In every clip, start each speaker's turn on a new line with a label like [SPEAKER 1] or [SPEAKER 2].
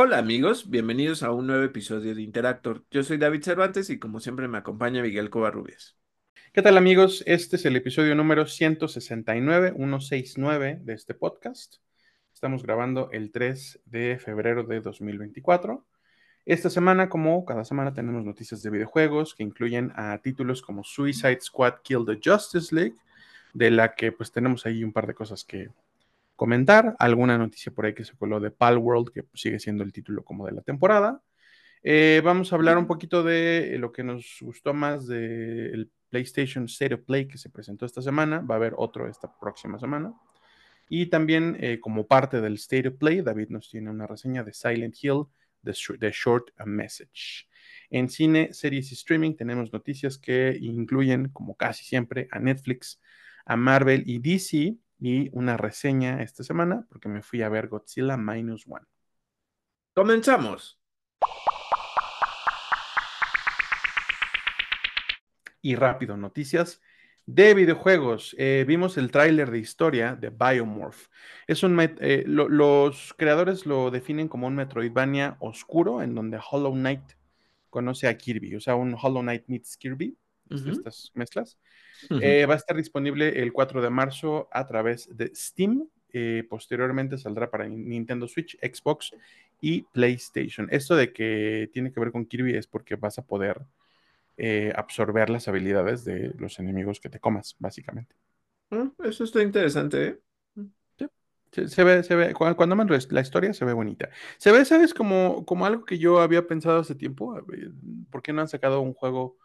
[SPEAKER 1] Hola amigos, bienvenidos a un nuevo episodio de Interactor. Yo soy David Cervantes y como siempre me acompaña Miguel Covarrubias.
[SPEAKER 2] ¿Qué tal amigos? Este es el episodio número 169, 169 de este podcast. Estamos grabando el 3 de febrero de 2024. Esta semana, como cada semana, tenemos noticias de videojuegos que incluyen a títulos como Suicide Squad Kill the Justice League, de la que pues tenemos ahí un par de cosas que comentar, alguna noticia por ahí que se coló de Palworld, que sigue siendo el título como de la temporada. Eh, vamos a hablar un poquito de lo que nos gustó más del PlayStation State of Play que se presentó esta semana. Va a haber otro esta próxima semana. Y también, eh, como parte del State of Play, David nos tiene una reseña de Silent Hill, The, The Short Message. En cine, series y streaming tenemos noticias que incluyen, como casi siempre, a Netflix, a Marvel y DC y una reseña esta semana porque me fui a ver Godzilla Minus One.
[SPEAKER 1] Comenzamos.
[SPEAKER 2] Y rápido, noticias de videojuegos. Eh, vimos el tráiler de historia de Biomorph. Es un eh, los creadores lo definen como un Metroidvania oscuro en donde Hollow Knight conoce a Kirby, o sea, un Hollow Knight meets Kirby, estas mezclas. Eh, va a estar disponible el 4 de marzo a través de Steam. Eh, posteriormente saldrá para Nintendo Switch, Xbox y PlayStation. Esto de que tiene que ver con Kirby es porque vas a poder eh, absorber las habilidades de los enemigos que te comas, básicamente.
[SPEAKER 1] Ah, eso está interesante,
[SPEAKER 2] Se, ve, se ve, cuando, cuando la historia se ve bonita. Se ve, ¿sabes? Como, como algo que yo había pensado hace tiempo. ¿Por qué no han sacado un juego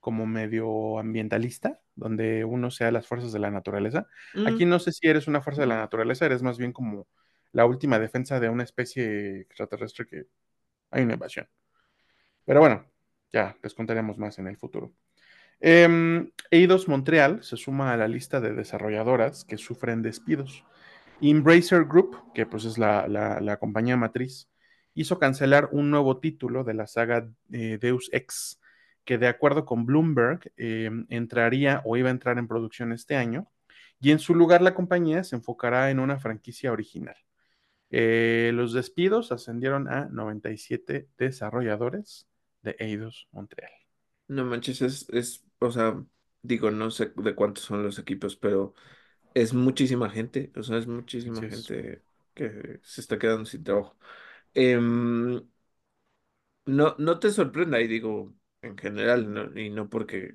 [SPEAKER 2] como medio ambientalista, donde uno sea las fuerzas de la naturaleza. Aquí no sé si eres una fuerza de la naturaleza, eres más bien como la última defensa de una especie extraterrestre que hay una invasión. Pero bueno, ya les contaremos más en el futuro. Eh, Eidos Montreal se suma a la lista de desarrolladoras que sufren despidos. Embracer Group, que pues es la, compañía matriz, hizo cancelar un nuevo título de la saga eh, Deus Ex que de acuerdo con Bloomberg em, entraría o iba a entrar en producción este año, y en su lugar la compañía se enfocará en una franquicia original. Eh, los despidos ascendieron a 97 desarrolladores de Eidos Montreal.
[SPEAKER 1] No manches, es, o sea, digo, no sé de cuántos son los equipos, pero es muchísima gente, o sea, es muchísima gente que se está quedando sin trabajo. Em, no, no te sorprenda, y digo, en general, y no porque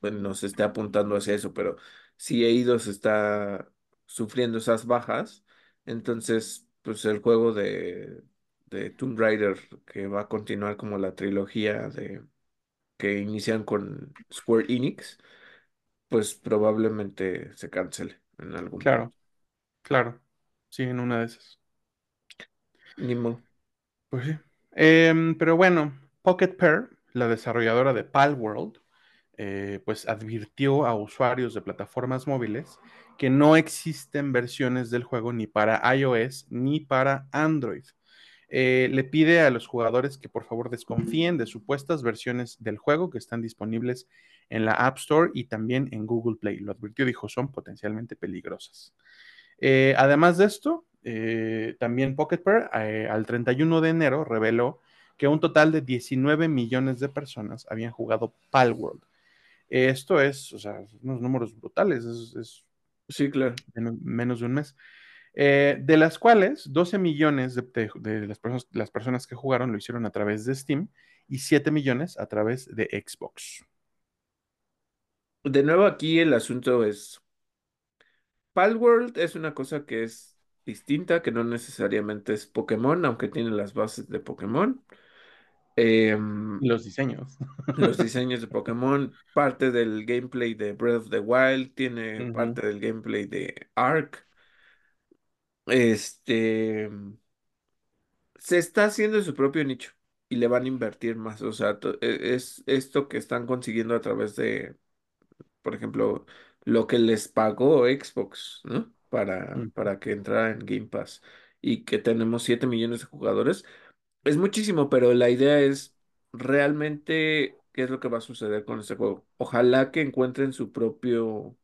[SPEAKER 1] nos esté apuntando hacia eso, pero si Eidos está sufriendo esas bajas, entonces, pues el juego de, de Tomb Raider, que va a continuar como la trilogía de que inician con Square Enix, pues probablemente se cancele en algún
[SPEAKER 2] Claro, claro. Sí, en una de esas.
[SPEAKER 1] Ni modo.
[SPEAKER 2] Pues sí. Em, pero bueno, Pocket Pair la desarrolladora de Palworld, eh, pues advirtió a usuarios de plataformas móviles que no existen versiones del juego ni para iOS ni para Android. Eh, le pide a los jugadores que por favor desconfíen de supuestas versiones del juego que están disponibles en la App Store y también en Google Play. Lo advirtió, dijo, son potencialmente peligrosas. Eh, además de esto, también Pocket Pair al 31 de enero reveló que un total de 19 millones de personas habían jugado Palworld. Esto es, o sea, unos números brutales, es,
[SPEAKER 1] sí, claro.
[SPEAKER 2] menos, de un mes. Eh, de las cuales 12 millones de, las, personas, las personas que jugaron lo hicieron a través de Steam y 7 millones a través de Xbox.
[SPEAKER 1] De nuevo aquí el asunto es, Palworld es una cosa que es distinta, que no necesariamente es Pokémon, aunque tiene las bases de Pokémon.
[SPEAKER 2] Em, los diseños.
[SPEAKER 1] Los diseños de Pokémon, parte del gameplay de Breath of the Wild, tiene parte del gameplay de Ark. Este se está haciendo su propio nicho y le van a invertir más. O sea, e, es esto que están consiguiendo a través de, por ejemplo, lo que les pagó Xbox, ¿no? Para, para que entrara en Game Pass y que tenemos 7 millones de jugadores es muchísimo, pero la idea es realmente qué es lo que va a suceder con este juego. Ojalá que encuentren su propio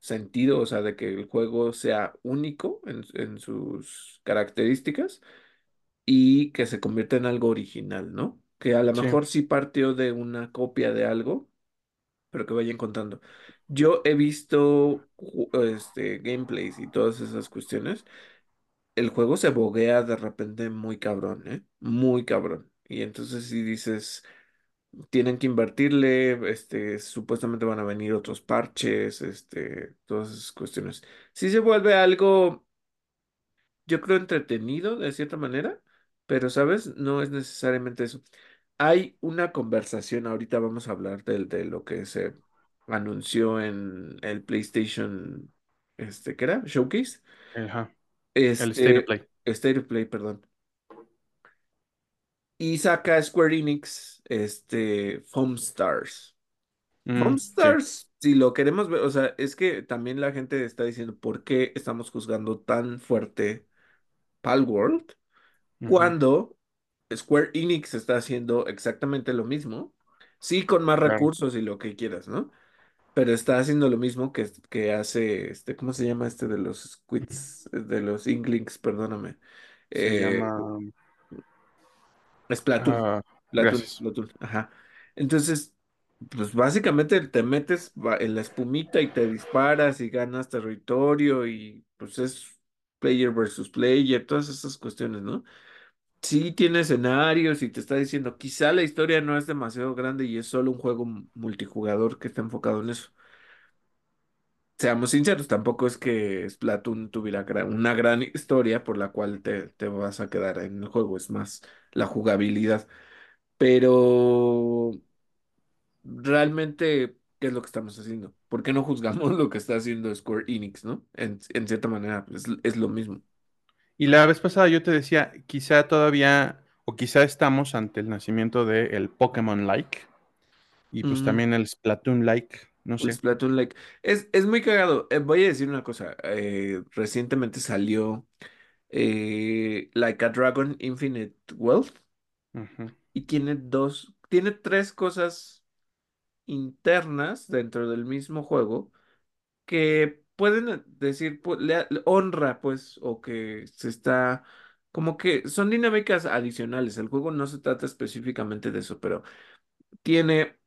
[SPEAKER 1] sentido, o sea, de que el juego sea único en, sus características y que se convierta en algo original, ¿no? Que a lo
[SPEAKER 2] Sí,
[SPEAKER 1] mejor sí partió de una copia de algo, pero que vaya encontrando. Yo he visto este, gameplays y todas esas cuestiones. El juego se boguea de repente muy cabrón, ¿eh? Muy cabrón. Y entonces si dices, tienen que invertirle, este, supuestamente van a venir otros parches, este, todas esas cuestiones. Sí se vuelve algo yo creo entretenido de cierta manera, pero, ¿sabes? No es necesariamente eso. Hay una conversación, ahorita vamos a hablar del- de, lo que se anunció en el PlayStation, este, ¿qué era? Showcase.
[SPEAKER 2] ajá. El State of
[SPEAKER 1] Este,
[SPEAKER 2] Play.
[SPEAKER 1] State of Play, perdón. Y saca Square Enix, este, Foam Stars. Foam
[SPEAKER 2] Mm, sí.
[SPEAKER 1] Stars, si lo queremos ver, o sea, es que también la gente está diciendo, ¿por qué estamos juzgando tan fuerte Palworld?
[SPEAKER 2] ujú,
[SPEAKER 1] cuando Square Enix está haciendo exactamente lo mismo, sí con más
[SPEAKER 2] claro.
[SPEAKER 1] recursos y lo que quieras, ¿no? Pero está haciendo lo mismo que, que hace, este, ¿cómo se llama este de los Squids, de los Inklings, perdóname?
[SPEAKER 2] Se
[SPEAKER 1] Eh,
[SPEAKER 2] llama.
[SPEAKER 1] Splatoon,
[SPEAKER 2] ah,
[SPEAKER 1] Splatoon, ajá. Entonces, pues básicamente te metes en la espumita y te disparas y ganas territorio y pues es player versus player, todas esas cuestiones, ¿no? Sí tiene escenarios y te está diciendo, quizá la historia no es demasiado grande y es solo un juego multijugador que está enfocado en eso. Seamos sinceros, tampoco es que Splatoon tuviera una gran historia por la cual te, te vas a quedar en el juego, es más la jugabilidad. Pero realmente, ¿qué es lo que estamos haciendo? ¿Por qué no juzgamos lo que está haciendo Square Enix, ¿no? En, en cierta manera, es, es lo mismo.
[SPEAKER 2] Y la vez pasada yo te decía, quizá todavía, o quizá estamos ante el nacimiento del Pokémon Like, y pues también el Splatoon Like, no
[SPEAKER 1] El
[SPEAKER 2] sé.
[SPEAKER 1] Splatoon like es, es muy cagado. Eh, voy a decir una cosa. eh, recientemente salió eh, Like a Dragon Infinite Wealth y tiene dos, tiene tres cosas internas dentro del mismo juego que pueden eh, decir, pu- le, honra, pues, o que se está, como que son dinámicas adicionales. El juego no se trata específicamente de eso, pero tiene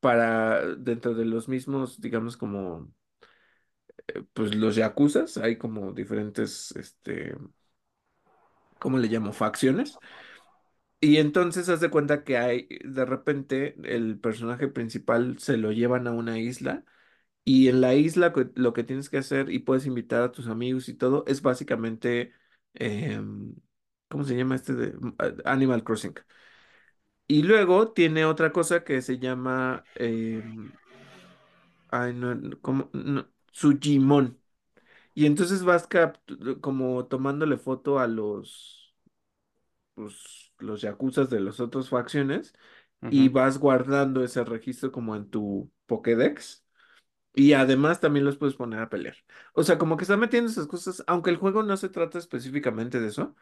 [SPEAKER 1] para, dentro de los mismos, digamos, como pues los yakuzas, hay como diferentes, este, ¿cómo le llamo? Facciones. Y entonces haz de cuenta que hay, de repente, el personaje principal se lo llevan a una isla y en la isla lo que tienes que hacer y puedes invitar a tus amigos y todo es básicamente, em, ¿cómo se llama este de Animal Crossing? Y luego tiene otra cosa que se llama, em, ay, no, ¿cómo? No, Sujimon. Y entonces vas como tomándole foto a los, pues, los yakuzas de las otras facciones y vas guardando ese registro como en tu Pokédex. Y además también los puedes poner a pelear. O sea, como que está metiendo esas cosas, aunque el juego no se trata específicamente de eso,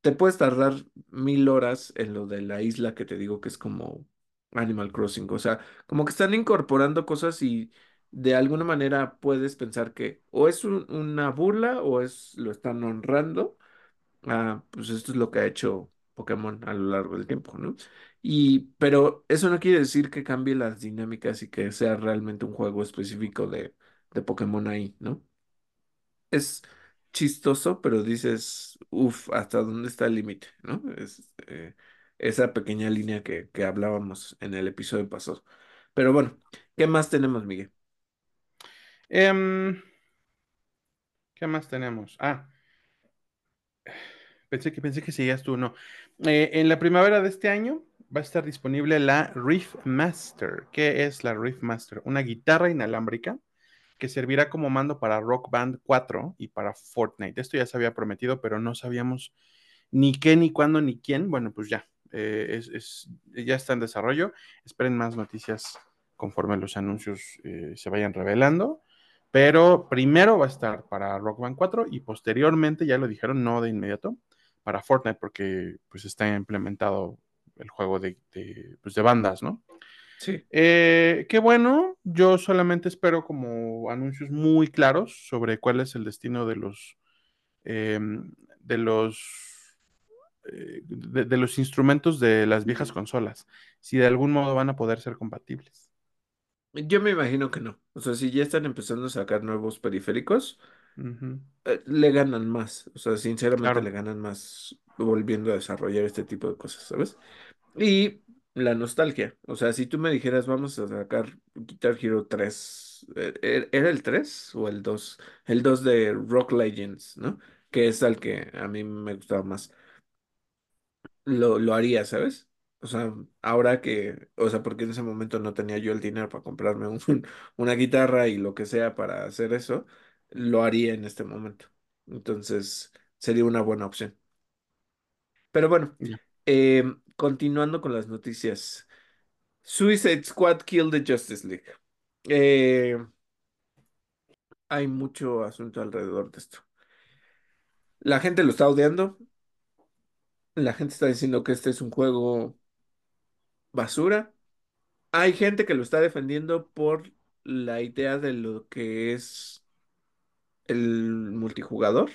[SPEAKER 1] te puedes tardar mil horas en lo de la isla que te digo que es como Animal Crossing. O sea, como que están incorporando cosas y de alguna manera puedes pensar que o es un- una burla o es lo están honrando. Ah, pues esto es lo que ha hecho Pokémon a lo largo del tiempo, ¿no? Y, pero eso no quiere decir que cambie las dinámicas y que sea realmente un juego específico de, de Pokémon ahí, ¿no? es chistoso, pero dices, uff, ¿hasta dónde está el límite? ¿No? Es eh, esa pequeña línea que, que hablábamos en el episodio pasado. Pero bueno, ¿qué más tenemos, Miguel?
[SPEAKER 2] Em, ¿qué más tenemos? Ah, pensé que pensé que seguías tú, no. Eh, en la primavera de este año va a estar disponible la Riff Master. ¿Qué es la Riff Master? Una guitarra inalámbrica que servirá como mando para Rock Band 4 y para Fortnite. Esto ya se había prometido, pero no sabíamos ni qué, ni cuándo, ni quién. Bueno, pues ya, eh, es, ya está en desarrollo. Esperen más noticias conforme los anuncios eh, se vayan revelando. Pero primero va a estar para Rock Band 4 y posteriormente, ya lo dijeron, no de inmediato, para Fortnite, porque pues está implementado el juego de, de, pues, de bandas, ¿no?
[SPEAKER 1] Sí,
[SPEAKER 2] Eh, qué bueno, yo solamente espero como anuncios muy claros sobre cuál es el destino de los, eh, de los eh, de, de los instrumentos de las viejas consolas, si de algún modo van a poder ser compatibles.
[SPEAKER 1] Yo me imagino que no. O sea, si ya están empezando a sacar nuevos periféricos, Eh, le ganan más. O sea, sinceramente le
[SPEAKER 2] Claro.
[SPEAKER 1] ganan más volviendo a desarrollar este tipo de cosas, ¿sabes? Y la nostalgia. O sea, si tú me dijeras, vamos a sacar Guitar Hero 3, eh, eh, ¿era el 3 o el 2? El 2 de Rock Legends, ¿no? Que es al que a mí me gustaba más. Lo, lo haría, ¿sabes? O sea, ahora que, o sea, porque en ese momento no tenía yo el dinero para comprarme un, una guitarra y lo que sea para hacer eso, lo haría en este momento. Entonces, sería una buena opción. Pero bueno,
[SPEAKER 2] Ya.
[SPEAKER 1] eh, continuando con las noticias. Suicide Squad Kill the Justice League. Eh, hay mucho asunto alrededor de esto. La gente lo está odiando. La gente está diciendo que este es un juego basura. Hay gente que lo está defendiendo por la idea de lo que es el multijugador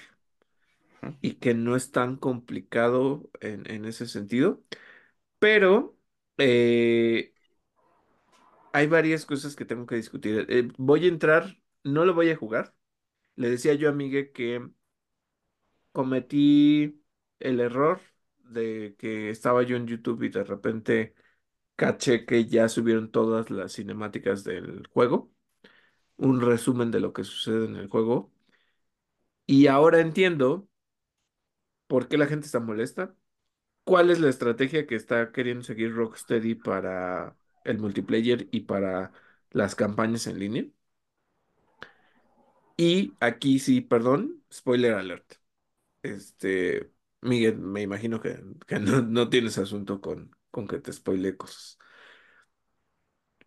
[SPEAKER 2] Ujú.
[SPEAKER 1] y que no es tan complicado en, en ese sentido. Pero eh, hay varias cosas que tengo que discutir. Eh, voy a entrar, no lo voy a jugar. Le decía yo a Miguel que cometí el error de que estaba yo en YouTube y de repente caché que ya subieron todas las cinemáticas del juego, un resumen de lo que sucede en el juego. Y ahora entiendo por qué la gente está molesta, cuál es la estrategia que está queriendo seguir Rocksteady para el multiplayer y para las campañas en línea. Y aquí sí, perdón, spoiler alert. Este, Miguel, me imagino que, que no, no tienes asunto con, con que te spoile cosas.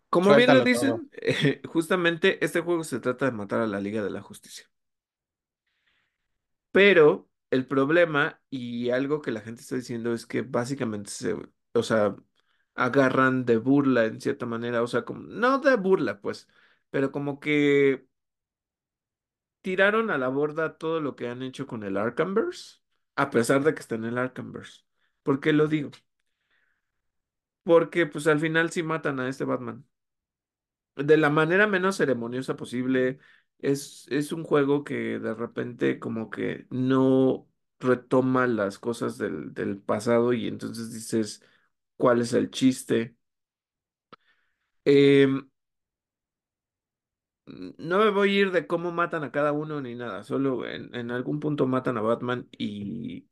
[SPEAKER 1] Como bien lo dicen, eh, justamente este juego se trata de matar a la Liga de la Justicia. Pero el problema y algo que la gente está diciendo es que básicamente se, o sea, agarran de burla en cierta manera, o sea, como, no de burla, pues, pero como que tiraron a la borda todo lo que han hecho con el Arkhamverse, a pesar de que está en el Arkhamverse. ¿Por qué lo digo? Porque pues al final sí matan a este Batman. De la manera menos ceremoniosa posible. Es, es un juego que de repente como que no retoma las cosas del, del pasado y entonces dices, ¿cuál es el chiste? Em, no me voy a ir de cómo matan a cada uno ni nada, solo en, en algún punto matan a Batman y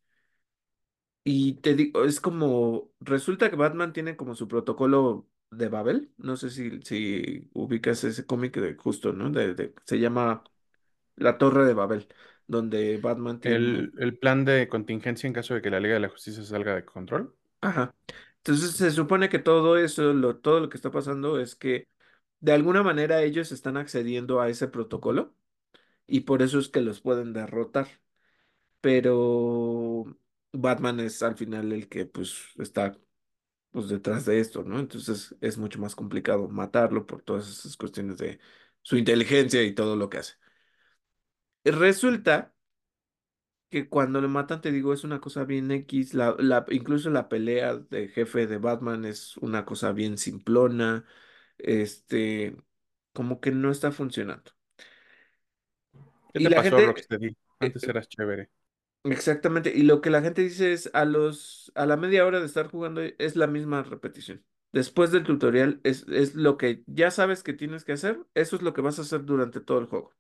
[SPEAKER 1] Y te digo, es como, resulta que Batman tiene como su protocolo de Babel. No sé si, si ubicas ese cómic de justo, ¿no? De, de- se llama La Torre de Babel, donde Batman tiene...
[SPEAKER 2] El, el plan de contingencia en caso de que la Liga de la Justicia salga de control.
[SPEAKER 1] Ajá. Entonces se supone que todo eso, lo, todo lo que está pasando es que de alguna manera ellos están accediendo a ese protocolo y por eso es que los pueden derrotar. Pero Batman es al final el que pues está pues detrás de esto, ¿no? Entonces es mucho más complicado matarlo por todas esas cuestiones de su inteligencia y todo lo que hace. Resulta que cuando lo matan, te digo, es una cosa bien X, la, la, incluso la pelea de jefe de Batman es una cosa bien simplona, este, como que no está funcionando.
[SPEAKER 2] ¿Qué
[SPEAKER 1] Y
[SPEAKER 2] te
[SPEAKER 1] la
[SPEAKER 2] pasó,
[SPEAKER 1] gente,
[SPEAKER 2] Rocksteady?
[SPEAKER 1] eh,
[SPEAKER 2] Antes eras chévere.
[SPEAKER 1] Exactamente, y lo que la gente dice es a los, a la media hora de estar jugando es la misma repetición. Después del tutorial es, es lo que ya sabes que tienes que hacer, eso es lo que vas a hacer durante todo el juego.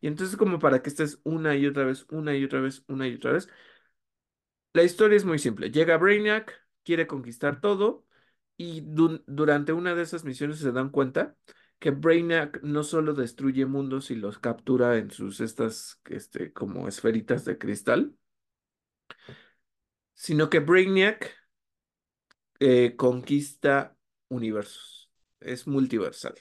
[SPEAKER 1] Y entonces como para que estés una y otra vez, una y otra vez, una y otra vez. La historia es muy simple. Llega Brainiac, quiere conquistar todo y du- durante una de esas misiones se dan cuenta que Brainiac no solo destruye mundos y los captura en sus estas este, como esferitas de cristal, sino que Brainiac eh, conquista universos. Es multiversal.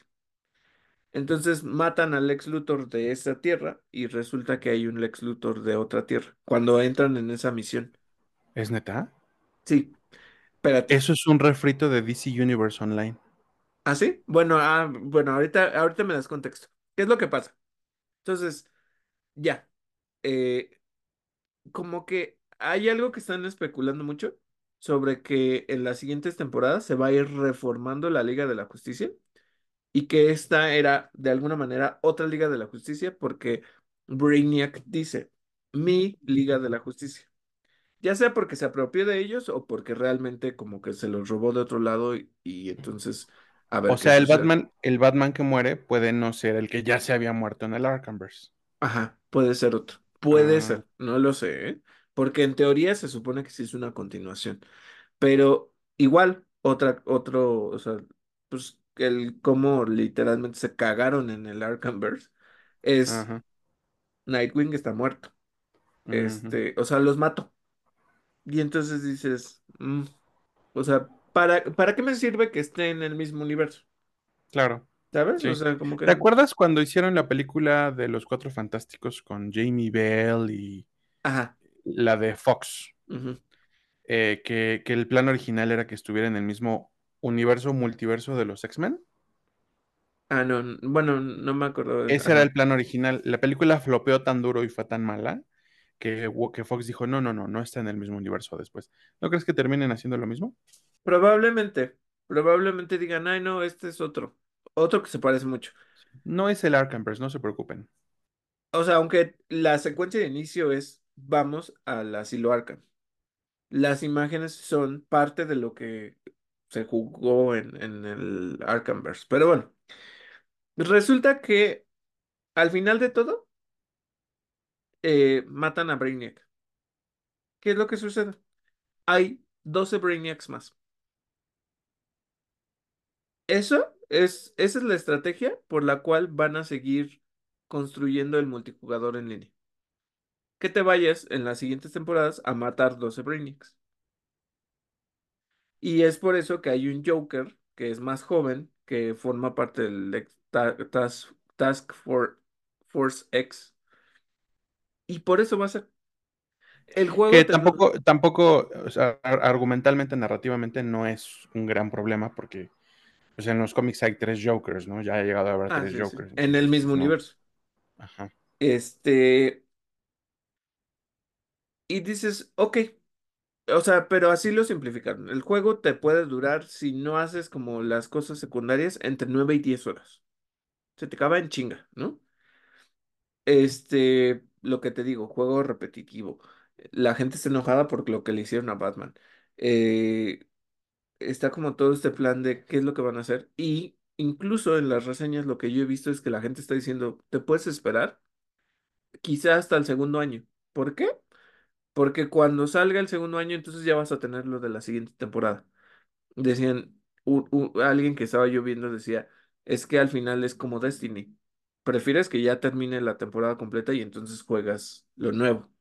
[SPEAKER 1] Entonces matan al Lex Luthor de esa tierra y resulta que hay un Lex Luthor de otra tierra cuando entran en esa misión.
[SPEAKER 2] ¿Es neta?
[SPEAKER 1] Sí, espérate.
[SPEAKER 2] Eso es un refrito de DC Universe Online.
[SPEAKER 1] ¿Ah, sí? Bueno, ah, bueno, ahorita, ahorita me das contexto. ¿Qué es lo que pasa? Entonces, ya. eh, como que hay algo que están especulando mucho sobre que en las siguientes temporadas se va a ir reformando la Liga de la Justicia y que esta era de alguna manera otra Liga de la Justicia porque Brainiac dice mi Liga de la Justicia. Ya sea porque se apropió de ellos o porque realmente como que se los robó de otro lado y, y entonces a
[SPEAKER 2] O
[SPEAKER 1] ver
[SPEAKER 2] sea, el
[SPEAKER 1] sucede.
[SPEAKER 2] Batman, el Batman que muere puede no ser el que ya se había muerto en el Arkhamverse.
[SPEAKER 1] Ajá, puede ser otro. Puede
[SPEAKER 2] Ah,
[SPEAKER 1] ser, no lo sé, ¿eh? Porque en teoría se supone que sí es una continuación. Pero igual, otra, otro, o sea, pues el cómo literalmente se cagaron en el Arkhamverse es
[SPEAKER 2] ajá.
[SPEAKER 1] Nightwing está muerto. Este, o sea, los mato. Y entonces dices, mm, o sea, ¿para, ¿para qué me sirve que esté en el mismo universo?
[SPEAKER 2] claro,
[SPEAKER 1] ¿Sabes? O
[SPEAKER 2] sí.
[SPEAKER 1] sea, como
[SPEAKER 2] ¿Te acuerdas cuando hicieron la película de los Cuatro Fantásticos con Jamie Bell y
[SPEAKER 1] ajá.
[SPEAKER 2] la de Fox? Eh, que, que el plan original era que estuviera en el mismo universo, multiverso de los X-Men.
[SPEAKER 1] Ah, no, bueno, no me acuerdo.
[SPEAKER 2] Ese era el plan original. La película flopeó tan duro y fue tan mala que, que Fox dijo, no, no, no, no está en el mismo universo después. ¿No crees que terminen haciendo lo mismo?
[SPEAKER 1] Probablemente, probablemente digan, ay, no, este es otro. Otro que se parece mucho.
[SPEAKER 2] No es el Arkhamverse, no se preocupen.
[SPEAKER 1] O sea, aunque la secuencia de inicio es, vamos al asilo Arkham. Las imágenes son parte de lo que se jugó en, en el Arkhamverse. Pero bueno, resulta que al final de todo, eh, matan a Brainiac. ¿Qué es lo que sucede? Hay 12 Brainiacs más. Eso es, esa es la estrategia por la cual van a seguir construyendo el multijugador en línea. Que te vayas en las siguientes temporadas a matar 12 Brainiacs. Y es por eso que hay un Joker que es más joven, que forma parte del Task, Task For- Force X. Y por eso va a ser. El juego
[SPEAKER 2] Que tampoco, tampoco, o sea, ar- argumentalmente, narrativamente no es un gran problema porque pues, en los cómics hay tres Jokers, ¿no? Ya ha llegado a haber
[SPEAKER 1] Ah,
[SPEAKER 2] tres
[SPEAKER 1] sí, sí.
[SPEAKER 2] Jokers,
[SPEAKER 1] En el mismo
[SPEAKER 2] no.
[SPEAKER 1] universo.
[SPEAKER 2] Ajá.
[SPEAKER 1] Este. Y dices, ok. O sea, pero así lo simplificaron. El juego te puede durar, si no haces como las cosas secundarias, entre 9 y 10 horas. Se te acaba en chinga, ¿no? Este, lo que te digo, juego repetitivo. La gente está enojada por lo que le hicieron a Batman. Eh, está como todo este plan de qué es lo que van a hacer. Y incluso en las reseñas lo que yo he visto es que la gente está diciendo, te puedes esperar quizá hasta el segundo año. ¿Por qué? Porque cuando salga el segundo año, entonces ya vas a tener lo de la siguiente temporada. Decían, alguien que estaba yo viendo decía, es que al final es como Destiny. Prefieres que ya termine la temporada completa y entonces juegas lo nuevo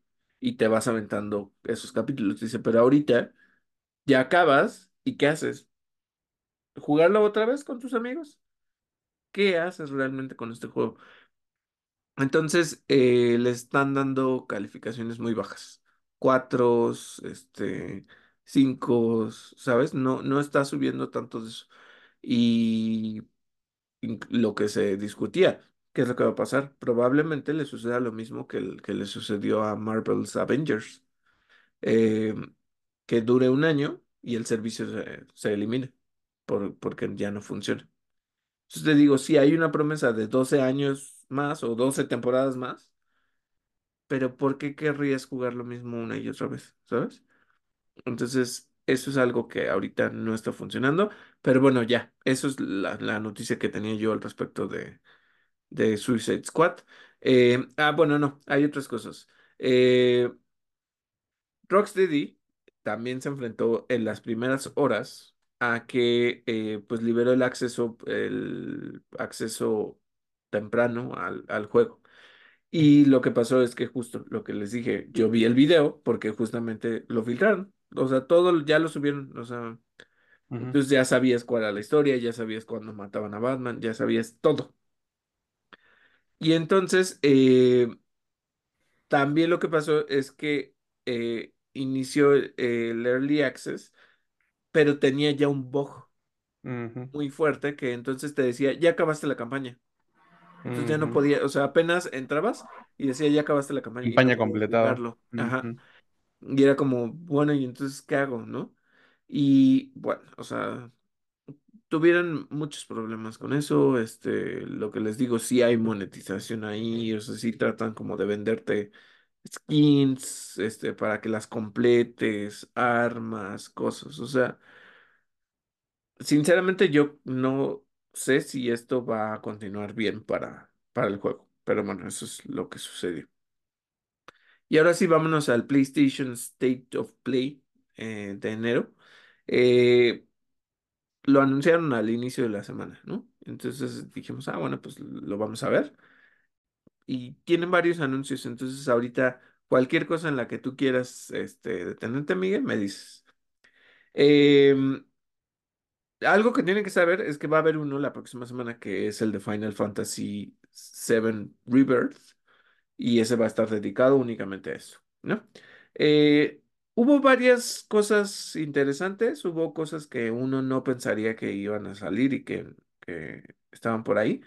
[SPEAKER 1] y te vas aventando esos capítulos. Dice, pero ahorita ya acabas y ¿qué haces? ¿Jugarlo otra vez con tus amigos? ¿Qué haces realmente con este juego? Entonces eh, le están dando calificaciones muy bajas. Cuatro, este, cinco, ¿sabes? No, no está subiendo tanto de eso. Y lo que se discutía, ¿qué es lo que va a pasar? Probablemente le suceda lo mismo que, el- que le sucedió a Marvel's Avengers, eh, que dure un año y el servicio se, se elimine por, porque ya no funciona. Entonces te digo, si hay una promesa de 12 años más o 12 temporadas más, pero ¿por qué querrías jugar lo mismo una y otra vez? ¿Sabes? Entonces, eso es algo que ahorita no está funcionando, pero bueno, ya, eso es la, la noticia que tenía yo al respecto de de Suicide Squad. Eh, ah, bueno, no, hay otras cosas. Eh, Rocksteady también se enfrentó en las primeras horas a que eh, pues liberó el acceso, el acceso temprano al, al juego. Y lo que pasó es que justo lo que les dije, yo vi el video porque justamente lo filtraron. O sea, todo ya lo subieron. O sea,
[SPEAKER 2] ujú,
[SPEAKER 1] entonces ya sabías cuál era la historia, ya sabías cuándo mataban a Batman, ya sabías todo. Y entonces, eh, También lo que pasó es que eh, inició el, el Early Access, pero tenía ya un bug muy fuerte que entonces te decía, ya acabaste la campaña. Entonces ya no
[SPEAKER 2] ujú.
[SPEAKER 1] podía, o sea, apenas entrabas y decía, ya acabaste la campaña no
[SPEAKER 2] Campaña
[SPEAKER 1] podías
[SPEAKER 2] completada.
[SPEAKER 1] Y era como, bueno, ¿y entonces qué hago, no? Y bueno, o sea, tuvieron muchos problemas con eso. Este, lo que les digo, sí hay monetización ahí, o sea, sí tratan como de venderte skins, este, para que las completes, armas, cosas. O sea, sinceramente yo no sé si esto va a continuar bien para, para el juego. Pero bueno, eso es lo que sucedió. Y ahora sí, vámonos al PlayStation State of Play eh, de enero. Eh, lo anunciaron al inicio de la semana, ¿no? Entonces dijimos, ah, bueno, pues lo vamos a ver. Y tienen varios anuncios, entonces ahorita cualquier cosa en la que tú quieras este, detenerte, Miguel, me dices. Em, algo que tienen que saber es que va a haber uno la próxima semana que es el de Final Fantasy VII Rebirth y ese va a estar dedicado únicamente a eso, ¿no? Eh, hubo varias cosas interesantes, hubo cosas que uno no pensaría que iban a salir y que, que estaban por ahí,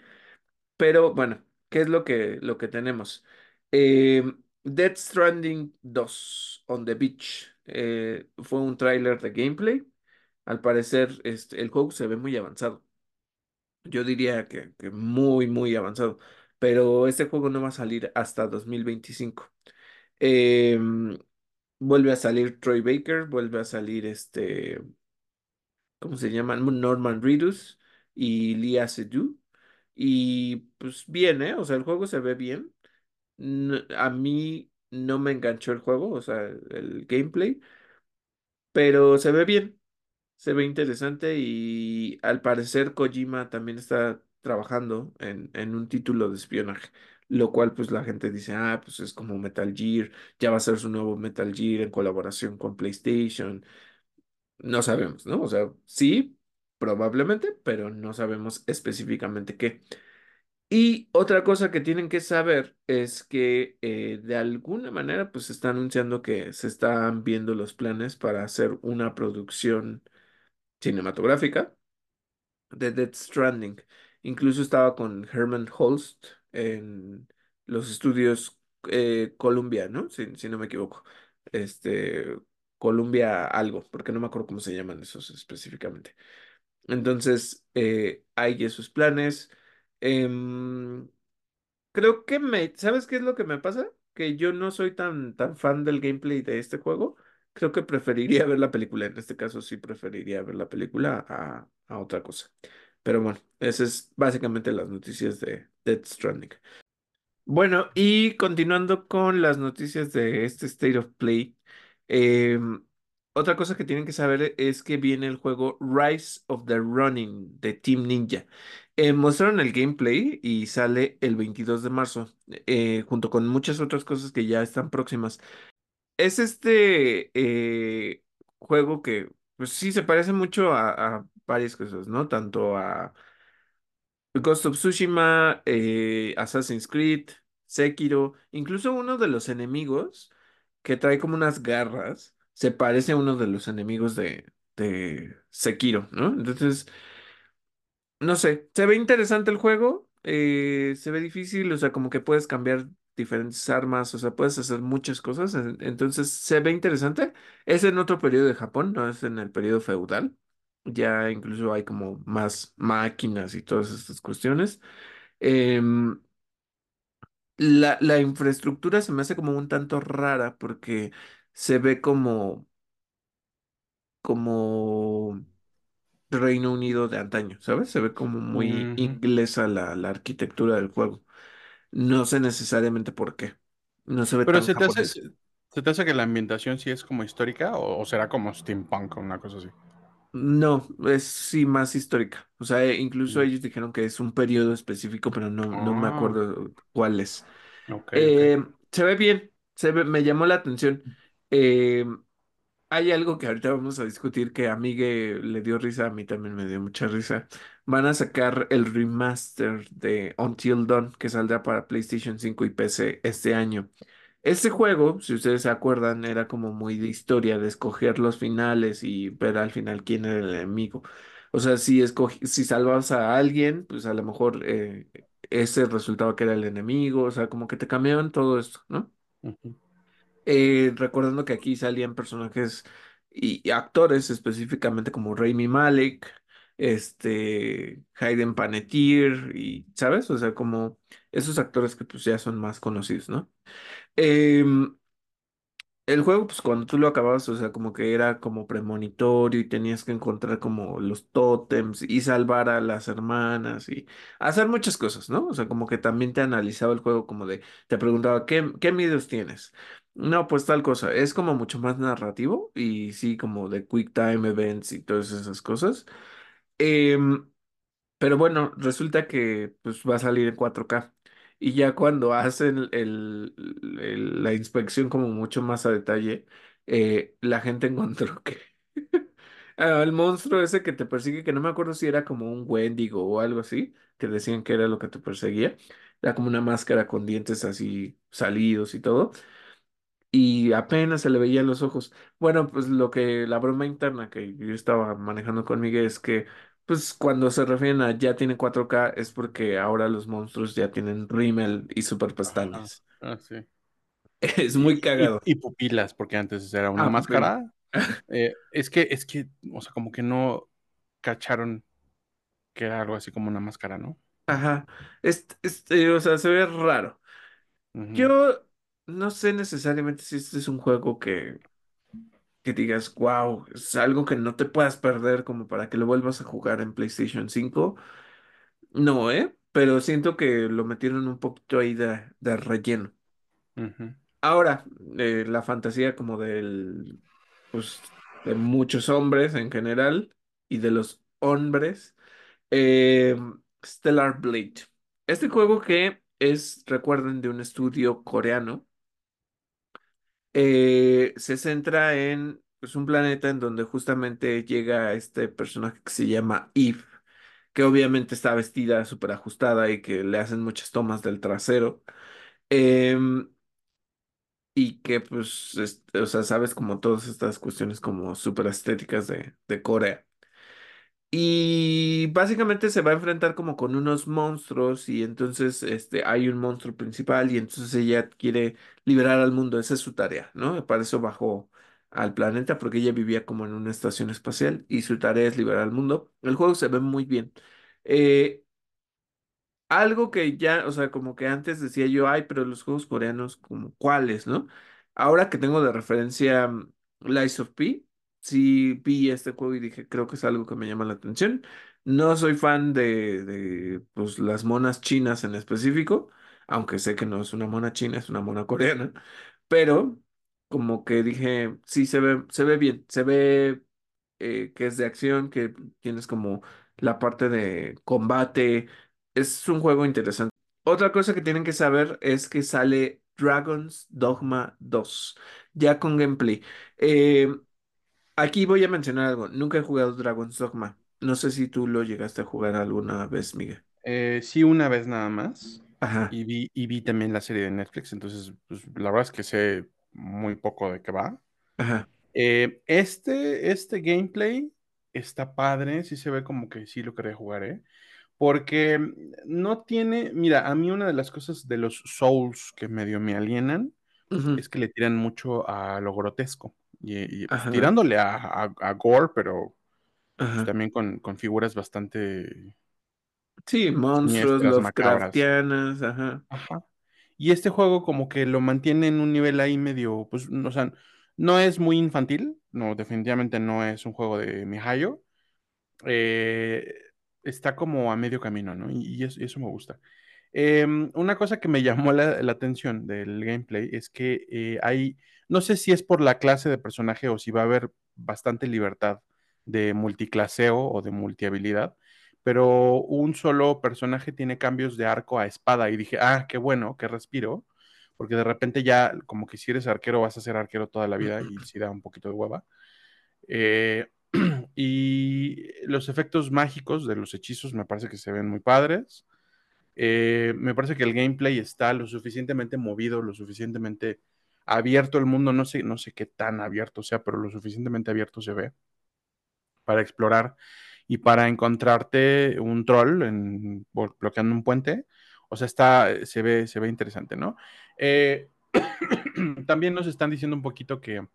[SPEAKER 1] pero bueno, ¿qué es lo que, lo que tenemos? Eh, Death Stranding dos On the Beach eh, fue un tráiler de gameplay. Al parecer, este, el juego se ve muy avanzado. Yo diría que, muy, muy avanzado. Pero este juego no va a salir hasta 2025. Em, vuelve a salir Troy Baker, vuelve a salir este, ¿cómo se llaman? Norman Reedus y Lia Seydoux. Y pues bien, ¿eh? O sea, el juego se ve bien. A mí no me enganchó el juego, o sea, el gameplay, pero se ve bien. Se ve interesante y al parecer Kojima también está trabajando en, en un título de espionaje, lo cual pues la gente dice, ah, pues es como Metal Gear, ya va a ser su nuevo Metal Gear en colaboración con PlayStation. No sabemos, ¿no? O sea, sí, probablemente, pero no sabemos específicamente qué. Y otra cosa que tienen que saber es que eh, de alguna manera pues se está anunciando que se están viendo los planes para hacer una producción cinematográfica de Death Stranding. Incluso estaba con Herman Holst en los estudios eh, Columbia, ¿no? Si, si no me equivoco. Este, Columbia algo, porque no me acuerdo cómo se llaman esos específicamente. Entonces, eh, hay esos planes. Em, Creo que me, ¿sabes qué es lo que me pasa? Que yo no soy tan, tan fan del gameplay de este juego. Creo que preferiría ver la película. En este caso sí preferiría ver la película a, a otra cosa. Pero bueno, esas es básicamente las noticias de Death Stranding. Bueno, y continuando con las noticias de este State of Play, em, otra cosa que tienen que saber es que viene el juego Rise of the Running de Team Ninja. Eh, mostraron el gameplay y sale el 22 de marzo, eh, junto con muchas otras cosas que ya están próximas. Es este eh, juego que, pues sí, se parece mucho a, a varias cosas, ¿no? Tanto a Ghost of Tsushima, Assassin's Creed, Sekiro, incluso uno de los enemigos que trae como unas garras, se parece a uno de los enemigos de, de Sekiro, ¿no? Entonces, no sé, se ve interesante el juego, eh, se ve difícil, o sea, como que puedes cambiar diferentes armas, o sea, puedes hacer muchas cosas, en- entonces se ve interesante. Es en otro periodo de Japón, no es en el periodo feudal. Ya incluso hay como más máquinas y todas estas cuestiones. Em, la, la infraestructura se me hace como un tanto rara porque se ve como, como Reino Unido de antaño, ¿sabes? Se ve como muy
[SPEAKER 2] Ujú.
[SPEAKER 1] inglesa la, la arquitectura del juego. No sé necesariamente por qué. No se ve
[SPEAKER 2] Pero
[SPEAKER 1] tan
[SPEAKER 2] se te hace, se, se te hace que la ambientación sí es como histórica o, o será como steampunk o una cosa así.
[SPEAKER 1] No, es sí más histórica. O sea, e- incluso
[SPEAKER 2] Mm.
[SPEAKER 1] ellos dijeron que es un periodo específico, pero no, no me
[SPEAKER 2] Ah,
[SPEAKER 1] acuerdo cuál es.
[SPEAKER 2] ok, ok.
[SPEAKER 1] Eh, se ve bien, se ve, me llamó la atención. Eh, hay algo que ahorita vamos a discutir que a Migue le dio risa, a mí también me dio mucha risa. Van a sacar el remaster de Until Dawn que saldrá para PlayStation 5 y PC este año. Este juego, si ustedes se acuerdan, era como muy de historia, de escoger los finales y ver al final quién era el enemigo. O sea, si si salvabas a alguien, pues a lo mejor eh, ese resultado que era el enemigo, o sea, como que te cambiaban todo esto, ¿no?
[SPEAKER 2] Ujú.
[SPEAKER 1] Eh, recordando que aquí salían personajes y, actores específicamente como Rami Malek, este, Hayden Panettiere y, ¿sabes? O sea, como esos actores que pues ya son más conocidos, ¿no? Em, el juego, pues cuando tú lo acababas, o sea, como que era como premonitorio y tenías que encontrar como los tótems y salvar a las hermanas y hacer muchas cosas, ¿no? O sea, como que también te analizaba el juego como de, te preguntaba, ¿qué, qué medios tienes? No, pues tal cosa, es como mucho más narrativo y sí, como de quick time events y todas esas cosas. Em, pero bueno, resulta que pues va a salir en 4K. Y ya cuando hacen el, la inspección como mucho más a detalle, eh, la gente encontró que el monstruo ese que te persigue, que no me acuerdo si era como un Wendigo o algo así, que decían que era lo que te perseguía, era como una máscara con dientes así salidos y todo y apenas se le veían los ojos. Bueno, pues lo que la broma interna que yo estaba manejando con Miguel es que, pues cuando se refieren a ya tiene 4K es porque ahora los monstruos ya tienen rímel y super pestañas.
[SPEAKER 2] Ah, sí.
[SPEAKER 1] Es muy
[SPEAKER 2] y-
[SPEAKER 1] cagado.
[SPEAKER 2] y pupilas, porque antes era una
[SPEAKER 1] Ah,
[SPEAKER 2] máscara. Eh, es que, es que, o sea, como que no cacharon que era algo así como una máscara, ¿no?
[SPEAKER 1] Ajá. Este, este, o sea, se ve raro. Yo no sé necesariamente si este es un juego que, que digas, wow, es algo que no te puedas perder como para que lo vuelvas a jugar en PlayStation cinco No, ¿eh? Pero siento que lo metieron un poquito ahí de, de relleno. Ahora, eh, la fantasía como del, pues, de muchos hombres en general y de los hombres, eh, Stellar Blade. Este juego que es, recuerden, de un estudio coreano, eh, se centra en, pues, un planeta en donde justamente llega este personaje que se llama Eve. que obviamente está vestida súper ajustada y que le hacen muchas tomas del trasero. Em, y que pues, es- o sea, sabes como todas estas cuestiones como súper estéticas de, de Corea. Y básicamente se va a enfrentar como con unos monstruos y entonces este, hay un monstruo principal y entonces ella quiere liberar al mundo, esa es su tarea, ¿no? Para eso bajó al planeta porque ella vivía como en una estación espacial y su tarea es liberar al mundo. El juego se ve muy bien. Eh, algo que ya, o sea, como que antes decía yo, ay, pero los juegos coreanos, como cuáles, ¿no? Ahora que tengo de referencia mm, Lies of P, sí vi este juego y dije, creo que es algo que me llama la atención. No soy fan de, de pues, las monas chinas en específico, aunque sé que no es una mona china, es una mona coreana, pero como que dije, sí, se ve, se ve bien, se ve eh, que es de acción, que tienes como la parte de combate. Es un juego interesante. Otra cosa que tienen que saber es que sale Dragon's Dogma 2, ya con gameplay. Eh, aquí voy a mencionar algo. Nunca he jugado Dragon's Dogma. No sé si tú lo llegaste a jugar alguna vez, Miguel.
[SPEAKER 2] Eh, sí, una vez nada más.
[SPEAKER 1] Ajá,
[SPEAKER 2] Y vi, y vi también la serie de Netflix, entonces, pues, la verdad es que sé muy poco de qué va.
[SPEAKER 1] ajá.
[SPEAKER 2] Eh, este, este gameplay está padre, sí se ve como que sí lo quería jugar, ¿eh? Porque no tiene, mira, a mí una de las cosas de los Souls que medio me alienan es que le tiran mucho a lo grotesco. Y, y, pues tirándole a, a- a gore, pero pues también con, con figuras bastante
[SPEAKER 1] Sí, monstruos. Lovecraftianas, ajá.
[SPEAKER 2] Ajá. Y este juego como que lo mantiene en un nivel ahí medio, pues, no, o sea, no es muy infantil, no, definitivamente no es un juego de Mihayo, eh, está como a medio camino, ¿no? Y, y eso, eso me gusta. Em, una cosa que me llamó la, la atención del gameplay es que eh, hay, no sé si es por la clase de personaje o si va a haber bastante libertad de multiclaseo o de multihabilidad, pero un solo personaje tiene cambios de arco a espada y dije, ah, qué bueno, qué respiro, porque de repente ya como que si eres arquero vas a ser arquero toda la vida y sí da un poquito de hueva. Eh, y los efectos mágicos de los hechizos me parece que se ven muy padres. Eh, me parece que el gameplay está lo suficientemente movido, lo suficientemente abierto el mundo, no sé, no sé qué tan abierto sea, pero lo suficientemente abierto se ve para explorar y para encontrarte un troll en, bloqueando un puente. O sea, está, se ve, se ve interesante, ¿no? Eh, También nos están diciendo un poquito que,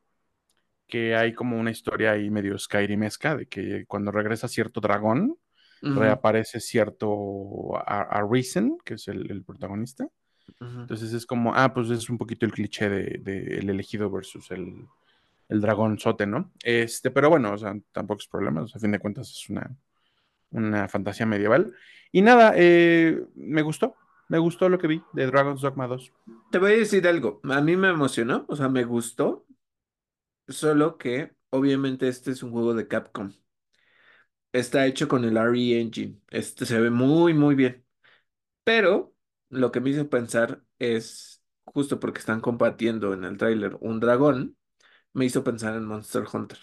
[SPEAKER 2] que hay como una historia ahí medio Skyrimesca, de que cuando regresa cierto dragón, reaparece cierto a, Risen, que es el, el protagonista. Entonces es como, ah, pues es un poquito el cliché de, de el elegido versus el, el dragón sote, ¿no? Este, pero bueno, o sea, tampoco es problema, o sea, a fin de cuentas es una, una fantasía medieval. Y nada, eh, me gustó, me gustó lo que vi de Dragon's Dogma 2.
[SPEAKER 1] Te voy a decir algo, a mí me emocionó, o sea, me gustó, solo que obviamente este es un juego de Capcom. Está hecho con el RE Engine. Este se ve muy, muy bien. Pero lo que me hizo pensar es, justo porque están combatiendo en el tráiler un dragón, me hizo pensar en Monster Hunter.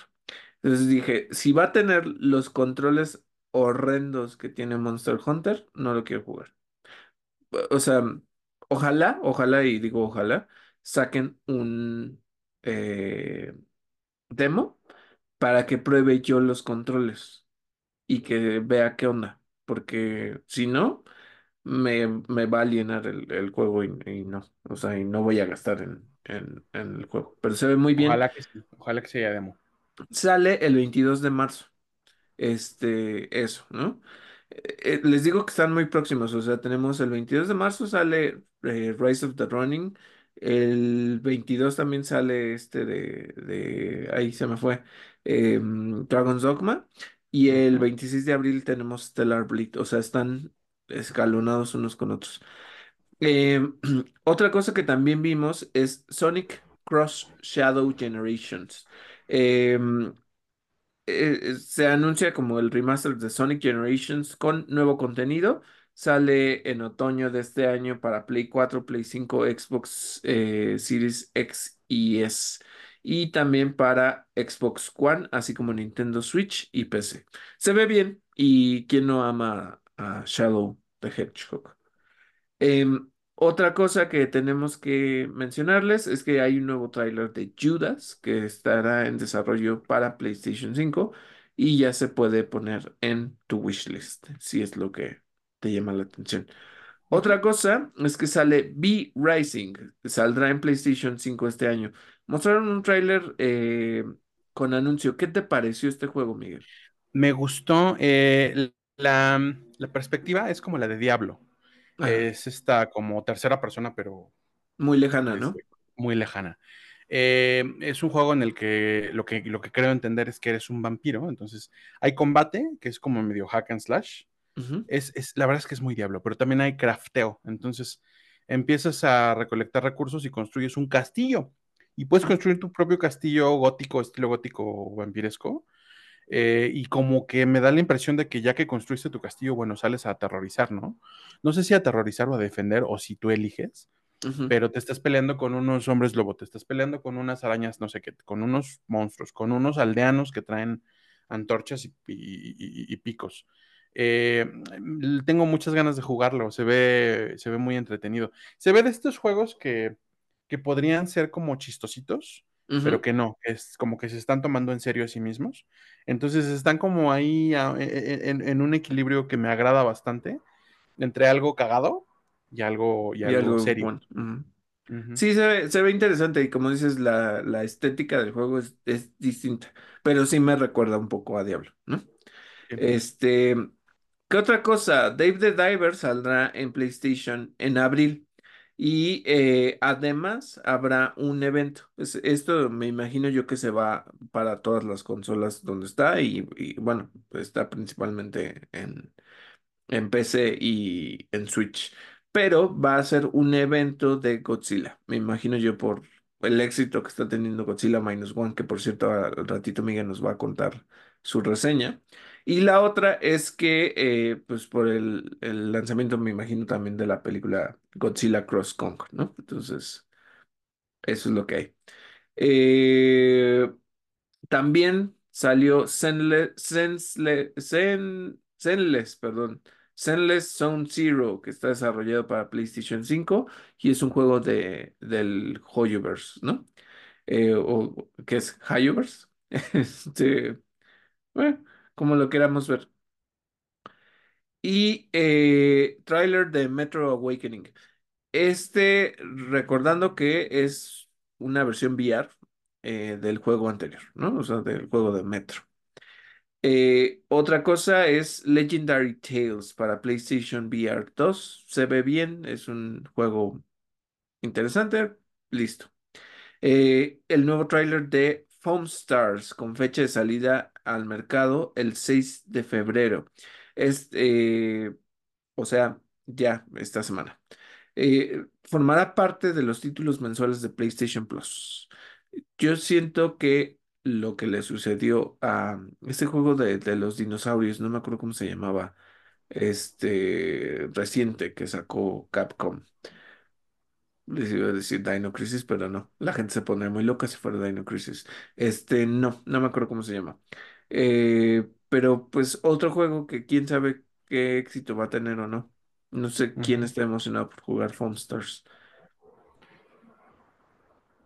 [SPEAKER 1] Entonces dije, si va a tener los controles horrendos que tiene Monster Hunter, no lo quiero jugar. O sea, ojalá, ojalá, y digo ojalá, saquen un eh, demo para que pruebe yo los controles y que vea qué onda. Porque si no me, me va a alienar el, el juego y, y no, o sea, y no voy a gastar en, en, en el juego. Pero se ve muy bien.
[SPEAKER 2] Ojalá que ojalá que sea demo.
[SPEAKER 1] Sale el 22 de marzo. Este, eso, ¿no? Eh, eh, les digo que están muy próximos, o sea, tenemos el 22 de marzo sale eh, Rise of the Running, el 22 también sale este de, de ahí se me fue, em, Dragon's Dogma, y el
[SPEAKER 2] Ujú.
[SPEAKER 1] 26 de abril tenemos Stellar Bleed, o sea, están escalonados unos con otros. Em, otra cosa que también vimos es Sonic Cross Shadow Generations. Em, eh, eh, se anuncia como el remaster de Sonic Generations con nuevo contenido. Sale en otoño de este año para Play 4, Play 5, Xbox eh, Series X y S. Y también para Xbox One, así como Nintendo Switch y PC. Se ve bien y quién no ama a Shadow the Hedgehog. Em, otra cosa que tenemos que mencionarles es que hay un nuevo tráiler de Judas que estará en desarrollo para PlayStation 5 y ya se puede poner en tu wishlist si es lo que te llama la atención. Otra cosa es que sale V Rising, saldrá en PlayStation 5 este año. Mostraron un tráiler eh, con anuncio. ¿Qué te pareció este juego, Miguel?
[SPEAKER 2] Me gustó eh, la, la perspectiva, es como la de Diablo.
[SPEAKER 1] Ajá,
[SPEAKER 2] Es esta como tercera persona, pero
[SPEAKER 1] muy lejana, ¿no?
[SPEAKER 2] este, muy lejana. Eh, es un juego en el que lo, que lo que creo entender es que eres un vampiro, entonces hay combate, que es como medio hack and slash. Es, es, la verdad es que es muy diablo, pero también hay crafteo, entonces empiezas a recolectar recursos y construyes un castillo. Y puedes construir tu propio castillo gótico, estilo gótico vampiresco, eh, y como que me da la impresión de que ya que construiste tu castillo, bueno, sales a aterrorizar, ¿no? No sé si a aterrorizar o a defender o si tú eliges, pero te estás peleando con unos hombres lobo, te estás peleando con unas arañas, no sé qué, con unos monstruos, con unos aldeanos que traen antorchas y, y- y- y picos. Eh, tengo muchas ganas de jugarlo, se ve, se ve muy entretenido. Se ve de estos juegos que, que podrían ser como chistositos, pero que no, es como que se están tomando en serio a sí mismos. Entonces están como ahí a- e- e- en, en un equilibrio que me agrada bastante entre algo cagado y algo, y
[SPEAKER 1] Y
[SPEAKER 2] algo
[SPEAKER 1] algo
[SPEAKER 2] serio.
[SPEAKER 1] bueno. Sí, se ve, se ve interesante y como dices, la, la estética del juego es, es distinta, pero sí me recuerda un poco a Diablo, ¿no?
[SPEAKER 2] sí.
[SPEAKER 1] Este, ¿qué otra cosa? Dave the Diver saldrá en PlayStation en abril y eh, además habrá un evento. Es- esto me imagino yo que se va para todas las consolas donde está y, y, bueno, está principalmente en PC y en Switch. Pero va a ser un evento de Godzilla. Me imagino yo por el éxito que está teniendo Godzilla Minus One, que por cierto al ratito Miguel nos va a contar su reseña. Y la otra es que, eh, pues por el, el lanzamiento, me imagino también de la película Godzilla Cross Kong, ¿no? Entonces, eso es lo que hay. Eh, también salió Zensle- Zen- Zenless, perdón, Zenless Zone Zero, que está desarrollado para PlayStation 5 y es un juego de, del Hoyoverse, ¿no? Eh, o que es Hoyoverse. Este, bueno, como lo queramos ver. Y eh, tráiler de Metro Awakening. Este, recordando que es una versión VR eh, del juego anterior, ¿no? O sea, del juego de Metro. Eh, otra cosa es Legendary Tales para PlayStation VR 2. Se ve bien, es un juego interesante. Listo. Eh, el nuevo tráiler de Foam Stars con fecha de salida al mercado el 6 de febrero. Es, eh, o sea, ya esta semana. Eh, formará parte de los títulos mensuales de PlayStation Plus. Yo siento que lo que le sucedió a este juego de, de los dinosaurios, no me acuerdo cómo se llamaba, este reciente que sacó Capcom. Les iba a decir Dino Crisis, pero no. La gente se pone muy loca si fuera Dino Crisis. Este, no, no me acuerdo cómo se llama. Eh, pero pues otro juego que quién sabe qué éxito va a tener o no. No sé quién está emocionado por jugar Foam Stars.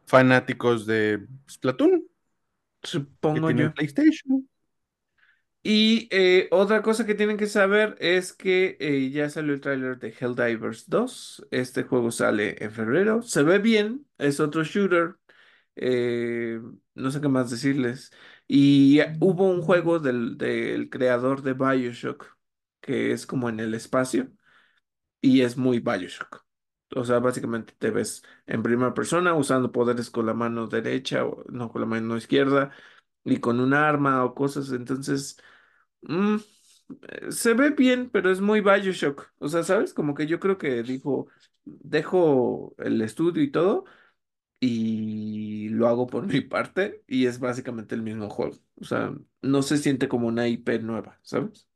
[SPEAKER 2] Fanáticos de Splatoon,
[SPEAKER 1] Supongo yo.
[SPEAKER 2] PlayStation.
[SPEAKER 1] Y eh, otra cosa que tienen que saber es que eh, ya salió el tráiler de Helldivers 2. Este juego sale en febrero. Se ve bien, es otro shooter. eh, no sé qué más decirles. Y hubo un juego del, del creador de BioShock, que es como en el espacio, y es muy BioShock. O sea, básicamente te ves en primera persona usando poderes con la mano derecha no con la mano izquierda y con un arma o cosas. Entonces... Mm, eh, se ve bien, pero es muy BioShock. O sea, ¿sabes? Como que yo creo que dijo, dejo el estudio y todo y lo hago por mi parte y es básicamente el mismo juego. O sea, no se siente como una IP nueva, ¿sabes?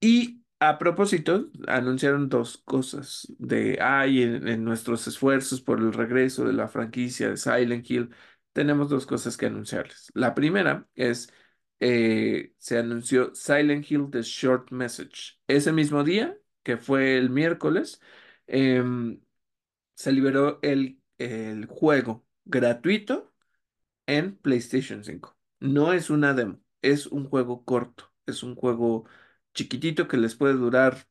[SPEAKER 1] Y a propósito, anunciaron dos cosas de, ay, en, en nuestros esfuerzos por el regreso de la franquicia de Silent Hill, tenemos dos cosas que anunciarles. La primera es, eh, se anunció Silent Hill The Short Message. Ese mismo día, que fue el miércoles, em, se liberó el, el juego gratuito en PlayStation 5. No es una demo, es un juego corto, es un juego chiquitito que les puede durar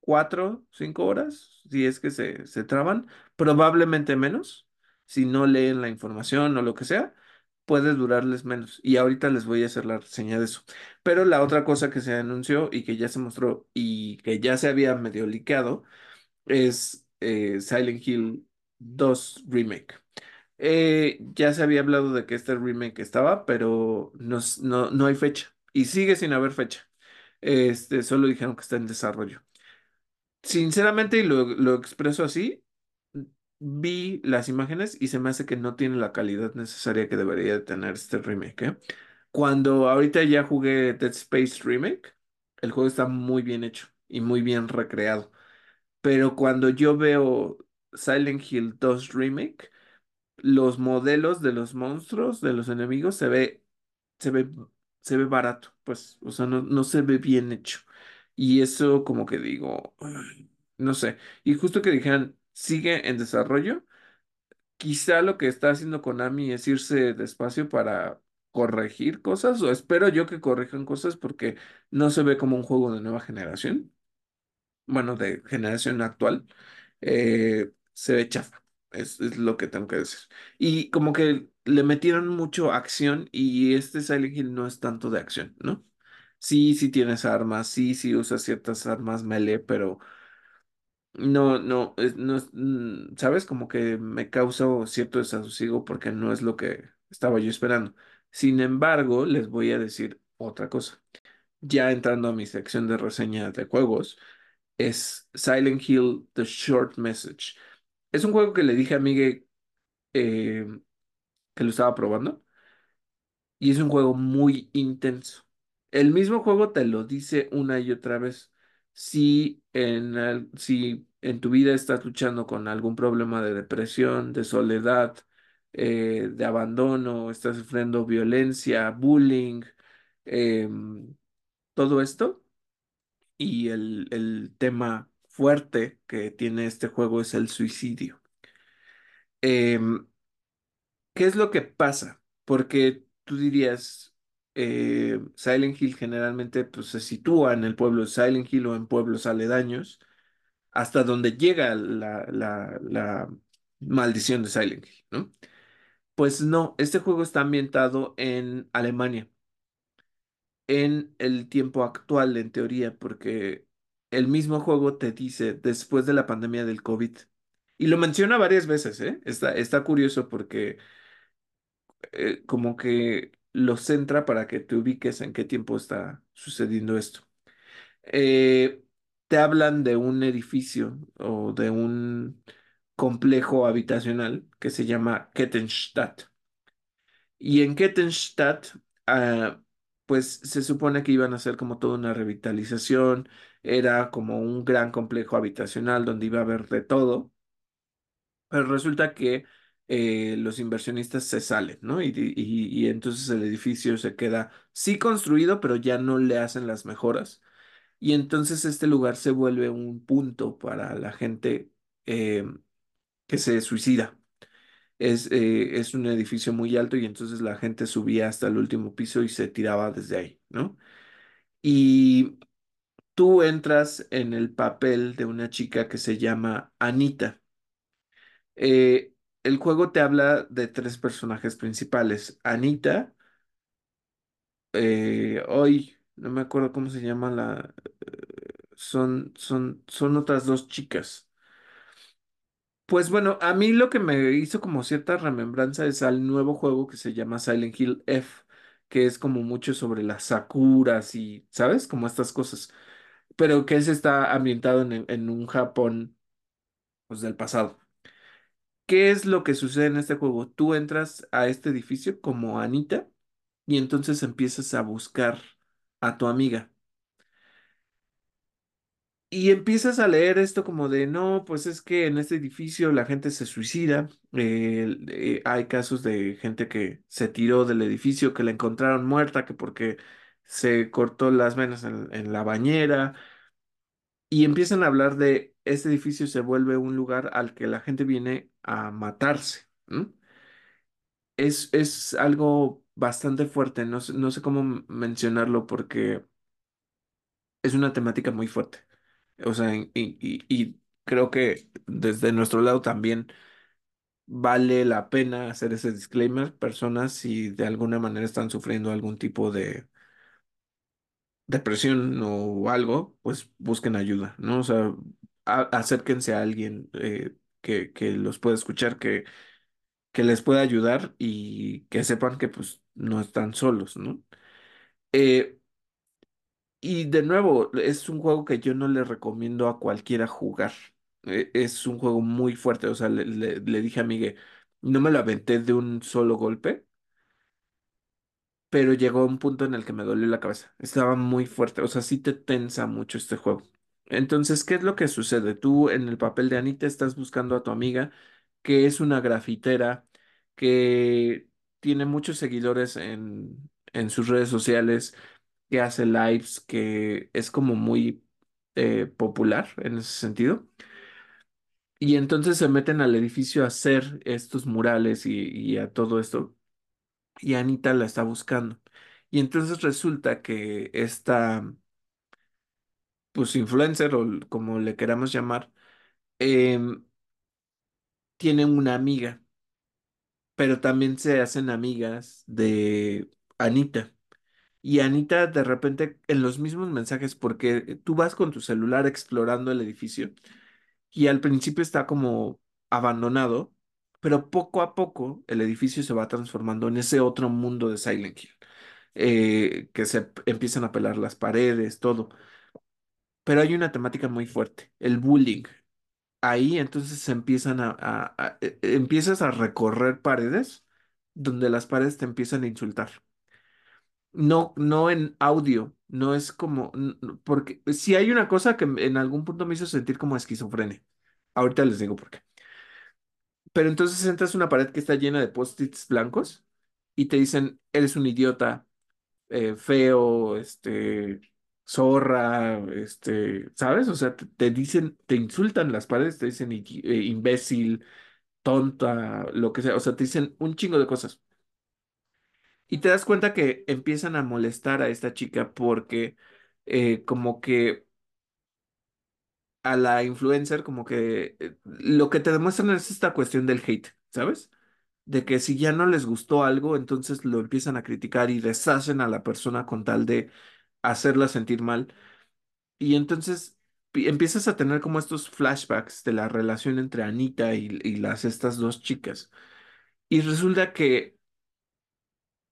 [SPEAKER 1] cuatro, cinco horas, si es que se, se traban, probablemente menos, si no leen la información o lo que sea, puede durarles menos. Y ahorita les voy a hacer la reseña de eso. Pero la otra cosa que se anunció y que ya se mostró y que ya se había medio liqueado es eh, Silent Hill 2 Remake. Eh, ya se había hablado de que este remake estaba, pero no, no, no hay fecha. Y sigue sin haber fecha. Este, solo dijeron que está en desarrollo. Sinceramente, y lo, lo expreso así, vi las imágenes y se me hace que no tiene la calidad necesaria que debería de tener este remake, ¿eh? Cuando ahorita ya jugué Dead Space Remake, el juego está muy bien hecho y muy bien recreado. Pero cuando yo veo Silent Hill 2 Remake, los modelos de los monstruos, de los enemigos, se ve, se ve, se ve barato, pues, o sea, no, no se ve bien hecho. Y eso como que digo, no sé. Y justo que dijeran, sigue en desarrollo, quizá lo que está haciendo Konami es irse despacio para corregir cosas, o espero yo que corrijan cosas porque no se ve como un juego de nueva generación bueno, de generación actual, eh, se ve chafa. Es, es lo que tengo que decir. Y como que le metieron mucho acción y este Silent Hill no es tanto de acción, ¿no? Sí, sí tienes armas, sí, sí usas ciertas armas melee, pero no, no, es- no mm, ¿sabes? Como que me causa cierto desasosiego porque no es lo que estaba yo esperando. Sin embargo, les voy a decir otra cosa. Ya entrando a mi sección de reseña de juegos es Silent Hill The Short Message. Es un juego que le dije a Migue eh, que lo estaba probando y es un juego muy intenso. El mismo juego te lo dice una y otra vez. Si en, si en tu vida estás luchando con algún problema de depresión, de soledad, eh, de abandono, estás sufriendo violencia, bullying, em, todo esto y el, el tema fuerte que tiene este juego es el suicidio. Em, ¿qué es lo que pasa? Porque tú dirías, eh, Silent Hill generalmente pues, se sitúa en el pueblo de Silent Hill o en pueblos aledaños, hasta donde llega la, la, la maldición de Silent Hill. Pues no, este juego está ambientado en Alemania, en el tiempo actual, en teoría, porque el mismo juego te dice después de la pandemia del COVID. Y lo menciona varias veces, ¿eh? Está, está curioso porque eh, como que lo centra para que te ubiques en qué tiempo está sucediendo esto. Eh, te hablan de un edificio o de un complejo habitacional que se llama Kettenstadt. Y en Kettenstadt, ah, pues se supone que iban a hacer como toda una revitalización, era como un gran complejo habitacional donde iba a haber de todo. Pero resulta que eh, los inversionistas se salen, ¿no? Y, y- y entonces el edificio se queda, sí construido, pero ya no le hacen las mejoras. Y entonces este lugar se vuelve un punto para la gente eh, que se suicida. Es, eh, es un edificio muy alto y entonces la gente subía hasta el último piso y se tiraba desde ahí, ¿no? Y tú entras en el papel de una chica que se llama Anita. Eh, el juego te habla de tres personajes principales. Anita, eh, hoy no me acuerdo cómo se llama la... Son, son, son otras dos chicas. Pues bueno, a mí lo que me hizo como cierta remembranza es al nuevo juego que se llama Silent Hill F, que es como mucho sobre las sakuras y, ¿sabes? Como estas cosas. Pero que ese está ambientado en, en un Japón, pues del pasado. ¿Qué es lo que sucede en este juego? Tú entras a este edificio como Anita y entonces empiezas a buscar a tu amiga. Y empiezas a leer esto como de, no, pues es que en este edificio la gente se suicida, eh, eh, hay casos de gente que se tiró del edificio, que la encontraron muerta, que porque se cortó las venas en, la bañera, y empiezan a hablar de este edificio se vuelve un lugar al que la gente viene a matarse. Es, es algo bastante fuerte, no no sé cómo mencionarlo porque es una temática muy fuerte. O sea, y, y- y creo que desde nuestro lado también vale la pena hacer ese disclaimer. Personas, si de alguna manera están sufriendo algún tipo de depresión o algo, pues busquen ayuda, ¿no? O sea, a- acérquense a alguien eh, que, que los pueda escuchar, que, que les pueda ayudar y que sepan que pues no están solos, ¿no? Eh, Y de nuevo, es un juego que yo no le recomiendo a cualquiera jugar. E- Es un juego muy fuerte. O sea, le, le- le dije a Miguel, no me lo aventé de un solo golpe, pero llegó un punto en el que me dolió la cabeza. Estaba muy fuerte. O sea, sí te tensa mucho este juego. Entonces, ¿qué es lo que sucede? Tú en el papel de Anita estás buscando a tu amiga, que es una grafitera, que tiene muchos seguidores en, en sus redes sociales que hace lives, que es como muy eh, popular en ese sentido. Y entonces se meten al edificio a hacer estos murales y, y a todo esto. Y Anita la está buscando. Y entonces resulta que esta, pues, influencer o como le queramos llamar, em, tiene una amiga, pero también se hacen amigas de Anita. Y Anita de repente en los mismos mensajes, porque tú vas con tu celular explorando el edificio y al principio está como abandonado, pero poco a poco el edificio se va transformando en ese otro mundo de Silent Hill, eh, que se empiezan a pelar las paredes, todo. Pero hay una temática muy fuerte, el bullying. Ahí entonces se empiezan a, e- e- empiezas a recorrer paredes donde las paredes te empiezan a insultar. No, no en audio, no es como, porque si hay una cosa que en algún punto me hizo sentir como esquizofrenia. Ahorita les digo por qué. Pero entonces entras a una pared que está llena de post-its blancos y te dicen, eres un idiota, eh, feo, este, zorra, este, ¿sabes? O sea, te, dicen, te insultan las paredes, te dicen eh, imbécil, tonta, lo que sea. O sea, te dicen un chingo de cosas. Y te das cuenta que empiezan a molestar a esta chica porque eh, como que a la influencer como que eh, lo que te demuestran es esta cuestión del hate, ¿sabes? De que si ya no les gustó algo, entonces lo empiezan a criticar y deshacen a la persona con tal de hacerla sentir mal. Y entonces pi- empiezas a tener como estos flashbacks de la relación entre Anita y, y las estas dos chicas. Y resulta que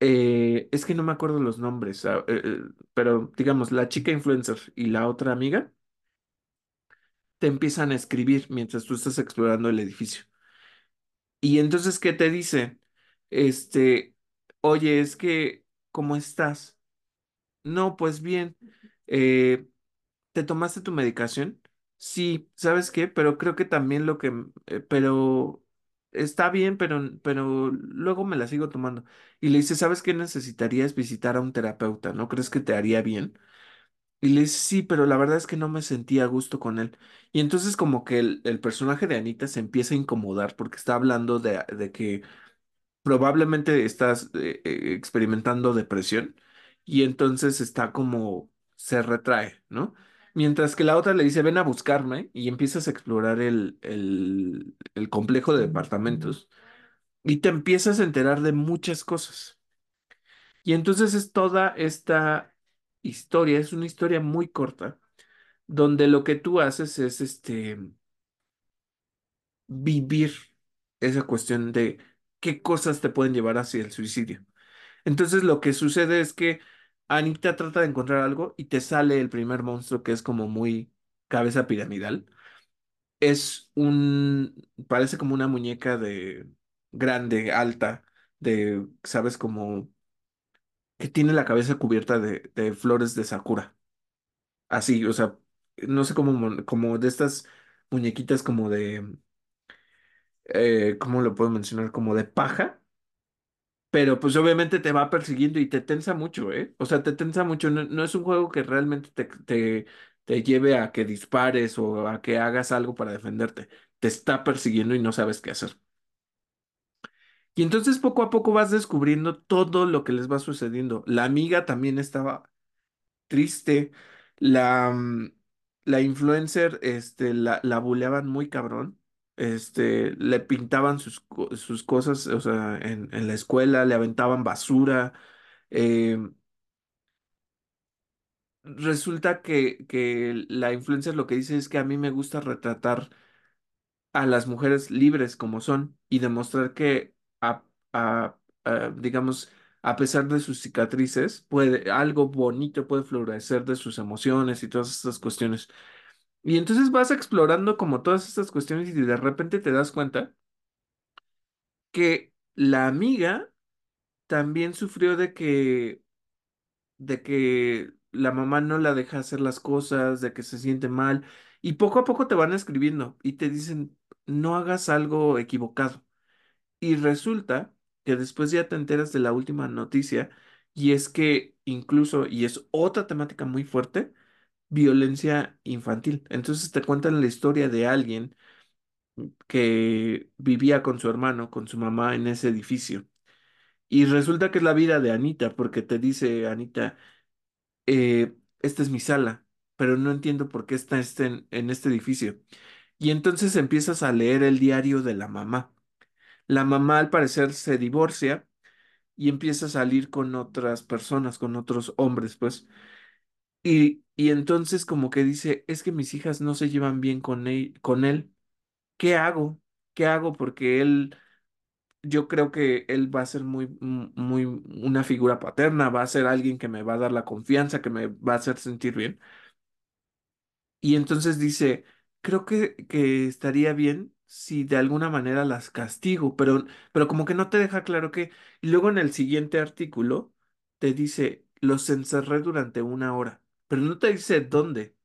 [SPEAKER 1] eh, es que no me acuerdo los nombres, ah, eh, pero digamos, la chica influencer y la otra amiga te empiezan a escribir mientras tú estás explorando el edificio. Y entonces, ¿qué te dice? Este, oye, es que, ¿cómo estás? No, pues bien. Eh, ¿te tomaste tu medicación? Sí, ¿sabes qué? Pero creo que también lo que, eh, pero está bien, pero, pero luego me la sigo tomando. Y le dice, ¿sabes qué? Necesitarías visitar a un terapeuta, ¿no crees que te haría bien? Y le dice, sí, pero la verdad es que no me sentía a gusto con él. Y entonces como que el, el personaje de Anita se empieza a incomodar porque está hablando de, de que probablemente estás eh, eh, experimentando depresión y entonces está como se retrae, ¿no? Mientras que la otra le dice, ven a buscarme y empiezas a explorar el, el, el complejo de departamentos y te empiezas a enterar de muchas cosas. Y entonces es toda esta historia, es una historia muy corta, donde lo que tú haces es este, vivir esa cuestión de qué cosas te pueden llevar hacia el suicidio. Entonces lo que sucede es que Anita trata de encontrar algo y te sale el primer monstruo que es como muy cabeza piramidal. Es un, parece como una muñeca de grande, alta, de, sabes, como que tiene la cabeza cubierta de, flores de sakura. Así, o sea, no sé cómo, como de estas muñequitas como de, eh, ¿cómo lo puedo mencionar? Como de paja Pero pues obviamente te va persiguiendo y te tensa mucho, ¿eh? O sea, te tensa mucho. No, no es un juego que realmente te, te, te lleve a que dispares o a que hagas algo para defenderte. Te está persiguiendo y no sabes qué hacer. Y entonces poco a poco vas descubriendo todo lo que les va sucediendo. La amiga también estaba triste. La, mm, la influencer, este, la, la buleaban muy cabrón. Este, le pintaban sus, sus cosas, o sea, en, en la escuela, le aventaban basura. Eh, resulta que, que la influencer lo que dice es que a mí me gusta retratar a las mujeres libres como son y demostrar que, a, digamos, a pesar de sus cicatrices, puede, algo bonito puede florecer de sus emociones y todas estas cuestiones. Y entonces vas explorando como todas estas cuestiones y de repente te das cuenta que la amiga también sufrió de que de que la mamá no la deja hacer las cosas, de que se siente mal, y poco a poco te van escribiendo y te dicen, no hagas algo equivocado. Y resulta que después ya te enteras de la última noticia, y es que incluso, y es otra temática muy fuerte, violencia infantil. Entonces te cuentan la historia de alguien que vivía con su hermano, con su mamá en ese edificio. Y resulta que es la vida de Anita, porque te dice Anita, eh, esta es mi sala, pero no entiendo por qué está este en, en este edificio. Y entonces empiezas a leer el diario de la mamá. La mamá al parecer se divorcia y empieza a salir con otras personas, con otros hombres, pues. Y, y entonces como que dice, es que mis hijas no se llevan bien con él, con él. ¿Qué hago? ¿Qué hago? Porque él, yo creo que él va a ser muy, muy, una figura paterna, va a ser alguien que me va a dar la confianza, que me va a hacer sentir bien. Y entonces dice, creo que, que estaría bien si de alguna manera las castigo, pero, pero como que no te deja claro que... Y luego en el siguiente artículo te dice, los encerré durante una hora, pero no te dice dónde.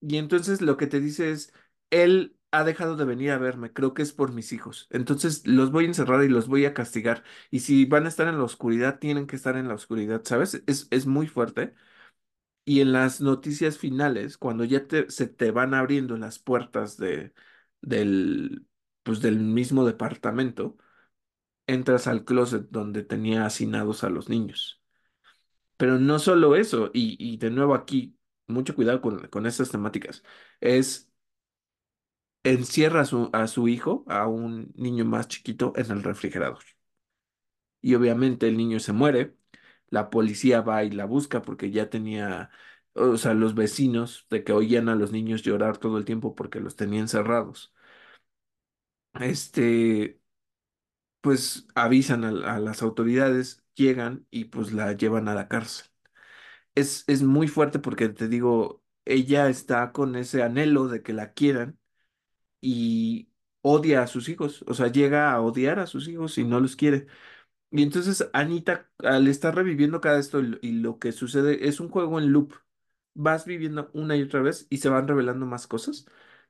[SPEAKER 1] Y entonces lo que te dice es, él ha dejado de venir a verme, creo que es por mis hijos. Entonces los voy a encerrar y los voy a castigar. Y si van a estar en la oscuridad, tienen que estar en la oscuridad, ¿sabes? Es, es muy fuerte. Y en las noticias finales, cuando ya te- se te van abriendo las puertas de, del, pues del mismo departamento, entras al closet donde tenía hacinados a los niños. Pero no solo eso, y, y de nuevo aquí, mucho cuidado con, con estas temáticas, es encierra a su, a su hijo, a un niño más chiquito, en el refrigerador. Y obviamente el niño se muere, la policía va y la busca porque ya tenía, o sea, los vecinos de que oían a los niños llorar todo el tiempo porque los tenían encerrados. Este, pues avisan a, las autoridades, llegan y pues la llevan a la cárcel. Es, es muy fuerte porque te digo, ella está con ese anhelo de que la quieran y odia a sus hijos, o sea, llega a odiar a sus hijos y no los quiere. Y entonces Anita, al estar reviviendo cada esto y lo que sucede, es un juego en loop. Vas viviendo una y otra vez y se van revelando más cosas.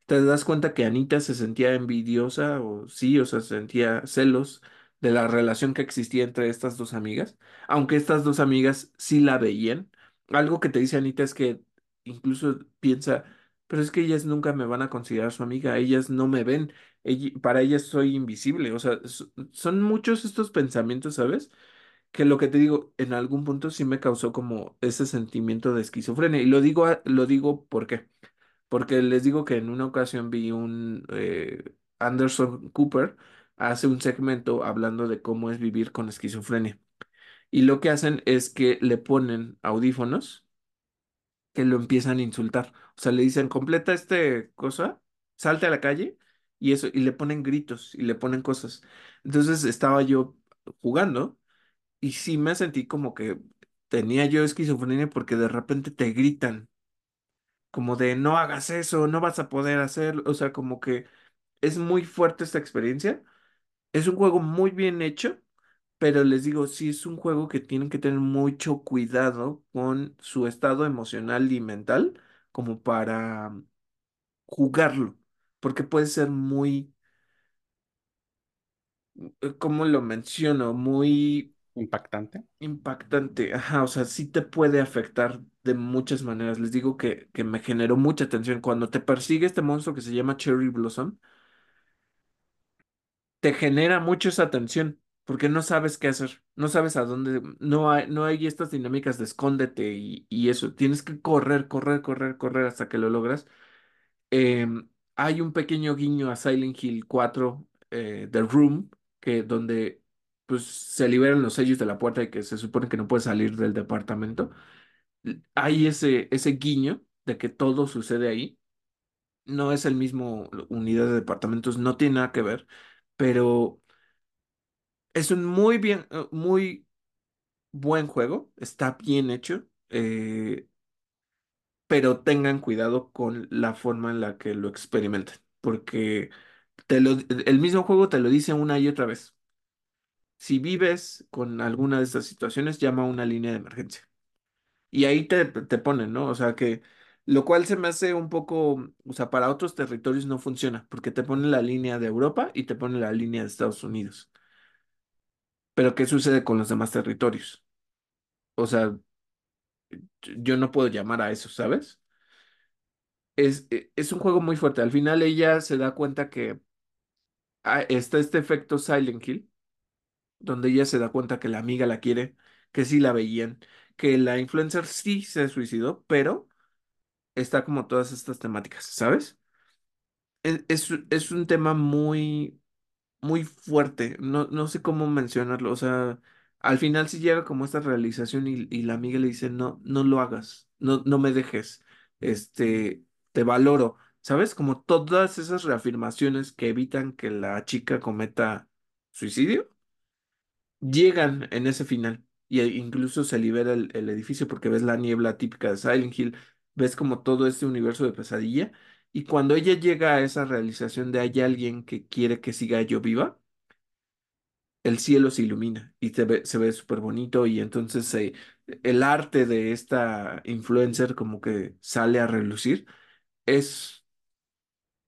[SPEAKER 1] Te das cuenta que Anita se sentía envidiosa o sí, o sea, sentía celos de la relación que existía entre estas dos amigas, aunque estas dos amigas sí la veían. Algo que te dice Anita es que incluso piensa, pero es que ellas nunca me van a considerar su amiga, ellas no me ven para ella soy invisible. O sea, son muchos estos pensamientos, ¿sabes? Que lo que te digo, en algún punto sí me causó como ese sentimiento de esquizofrenia. Y lo digo, lo digo ¿por qué? Porque les digo que en una ocasión vi un eh, Anderson Cooper hace un segmento hablando de cómo es vivir con esquizofrenia. Y lo que hacen es que le ponen audífonos que lo empiezan a insultar. O sea, le dicen, completa este cosa, salte a la calle y eso, y le ponen gritos y le ponen cosas. Entonces estaba yo jugando y sí me sentí como que tenía yo esquizofrenia porque de repente te gritan, como de no hagas eso, no vas a poder hacerlo. O sea, como que es muy fuerte esta experiencia. Es un juego muy bien hecho. Pero les digo, sí es un juego que tienen que tener mucho cuidado con su estado emocional y mental como para jugarlo, porque puede ser muy, eh, ¿cómo lo menciono? Muy
[SPEAKER 2] Impactante.
[SPEAKER 1] impactante. Ajá, o sea, sí te puede afectar de muchas maneras. Les digo que, que me generó mucha tensión. Cuando te persigue este monstruo que se llama Cherry Blossom, te genera mucho esa tensión. Porque no sabes qué hacer, no sabes a dónde, no hay, no hay estas dinámicas de escóndete y, y eso, tienes que correr, correr, correr, correr hasta que lo logras. Em, hay un pequeño guiño a Silent Hill 4, eh, The Room, que donde pues se liberan los sellos de la puerta y que se supone que no puede salir del departamento. Hay ese, ese guiño de que todo sucede ahí. No es el mismo unidad de departamentos, no tiene nada que ver, pero es un muy bien, eh, muy buen juego, está bien hecho. eh, pero tengan cuidado con la forma en la que lo experimenten, porque te lo, el mismo juego te lo dice una y otra vez. Si vives con alguna de estas situaciones, llama a una línea de emergencia. Y ahí te, te ponen, ¿no? O sea que, lo cual se me hace un poco, o sea, para otros territorios no funciona, porque te ponen la línea de Europa y te ponen la línea de Estados Unidos. Pero ¿qué sucede con los demás territorios? O sea, yo no puedo llamar a eso, ¿sabes? Es, e- es un juego muy fuerte. Al final ella se da cuenta que ah, está este efecto Silent Hill, donde ella se da cuenta que la amiga la quiere, que sí la veían, que la influencer sí se suicidó, pero está como todas estas temáticas, ¿sabes? Es, es, es un tema muy, muy fuerte. No, no sé cómo mencionarlo. O sea, al final sí llega como esta realización y, y la amiga le dice, no, no lo hagas, no, no me dejes, este, te valoro. ¿Sabes? Como todas esas reafirmaciones que evitan que la chica cometa suicidio, llegan en ese final. Y e- incluso se libera el, edificio porque ves la niebla típica de Silent Hill, ves como todo este universo de pesadilla. Y cuando ella llega a esa realización de hay alguien que quiere que siga yo viva, el cielo se ilumina y se ve, se ve súper bonito y entonces el arte de esta influencer como que sale a relucir. Es,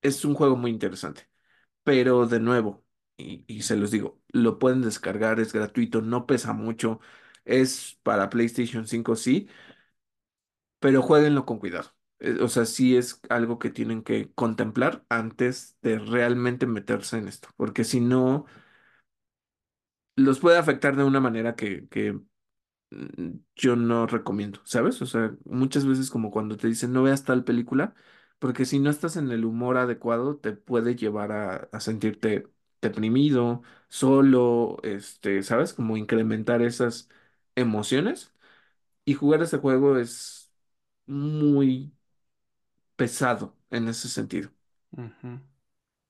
[SPEAKER 1] es un juego muy interesante, pero de nuevo, y, se los digo, lo pueden descargar, es gratuito, no pesa mucho, es para PlayStation 5 sí, pero jueguenlo con cuidado. Eh, O sea, sí es algo que tienen que contemplar antes de realmente meterse en esto, porque si no, los puede afectar de una manera que, que mm, yo no recomiendo, ¿sabes? O sea, muchas veces como cuando te dicen no veas tal película, porque si no estás en el humor adecuado, te puede llevar a, a sentirte deprimido, solo, este, ¿sabes? Como incrementar esas emociones. Y jugar ese juego es muy pesado en ese sentido.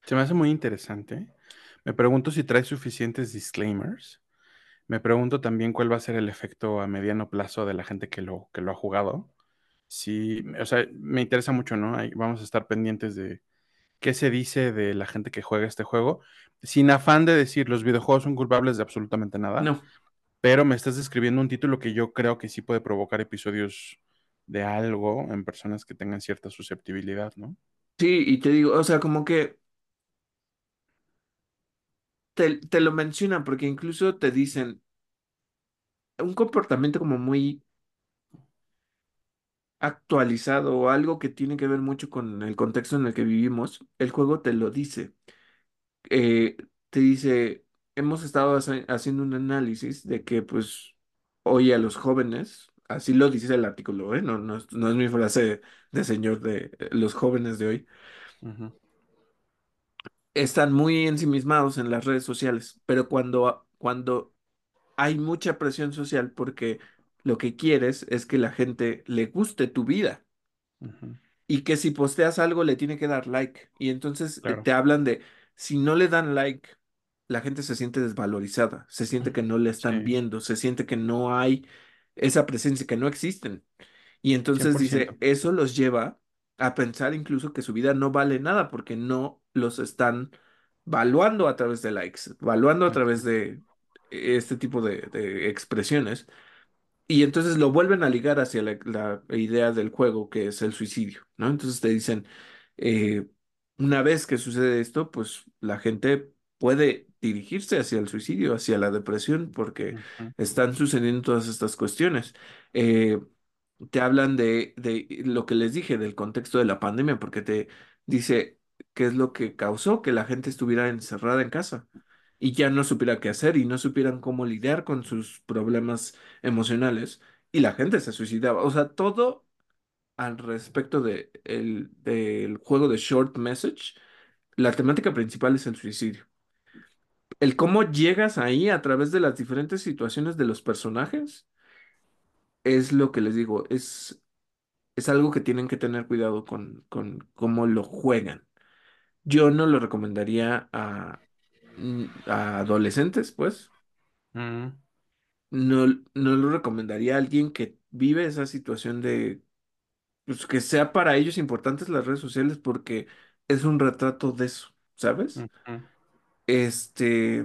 [SPEAKER 2] Se me hace muy interesante. Me pregunto si trae suficientes disclaimers. Me pregunto también cuál va a ser el efecto a mediano plazo de la gente que lo, que lo ha jugado. Sí, o sea, me interesa mucho, ¿no? Vamos a estar pendientes de qué se dice de la gente que juega este juego, sin afán de decir los videojuegos son culpables de absolutamente nada,
[SPEAKER 1] No.
[SPEAKER 2] pero me estás describiendo un título que yo creo que sí puede provocar episodios de algo en personas que tengan cierta susceptibilidad, ¿no?
[SPEAKER 1] Sí, y te digo, o sea, como que te, te lo mencionan porque incluso te dicen un comportamiento como muy actualizado o algo que tiene que ver mucho con el contexto en el que vivimos, el juego te lo dice. Eh, te dice, hemos estado hace- haciendo un análisis de que pues hoy a los jóvenes, así lo dice el artículo, ¿eh? No, no, es no es mi frase de señor de eh, los jóvenes de hoy,
[SPEAKER 2] Ujú,
[SPEAKER 1] están muy ensimismados en las redes sociales, pero cuando, cuando hay mucha presión social porque lo que quieres es que la gente le guste tu vida. y que si posteas algo le tiene que dar like. Y entonces eh,
[SPEAKER 2] claro,
[SPEAKER 1] te hablan de, si no le dan like, la gente se siente desvalorizada, se siente que no le están
[SPEAKER 2] sí,
[SPEAKER 1] viendo, se siente que no hay esa presencia, que no existen. Y entonces dice, eso los lleva a pensar incluso que su vida no vale nada porque no los están valuando a través de likes, valuando a través de este tipo de, de expresiones. Y entonces lo vuelven a ligar hacia la, la idea del juego, que es el suicidio, ¿no? Entonces te dicen, eh, una vez que sucede esto, pues la gente puede dirigirse hacia el suicidio, hacia la depresión, porque están sucediendo todas estas cuestiones. Eh, te hablan de, de lo que les dije, del contexto de la pandemia, porque te dice qué es lo que causó que la gente estuviera encerrada en casa y ya no supiera qué hacer y no supieran cómo lidiar con sus problemas emocionales y la gente se suicidaba. O sea, todo al respecto de el, del juego de Short Message, la temática principal es el suicidio. El cómo llegas ahí a través de las diferentes situaciones de los personajes es lo que les digo, es, es algo que tienen que tener cuidado con, con cómo lo juegan. Yo no lo recomendaría a, a adolescentes, pues.
[SPEAKER 2] ujú,
[SPEAKER 1] No, no lo recomendaría a alguien que vive esa situación de pues, que sea para ellos importantes las redes sociales porque es un retrato de eso, ¿sabes?
[SPEAKER 2] ujú,
[SPEAKER 1] Este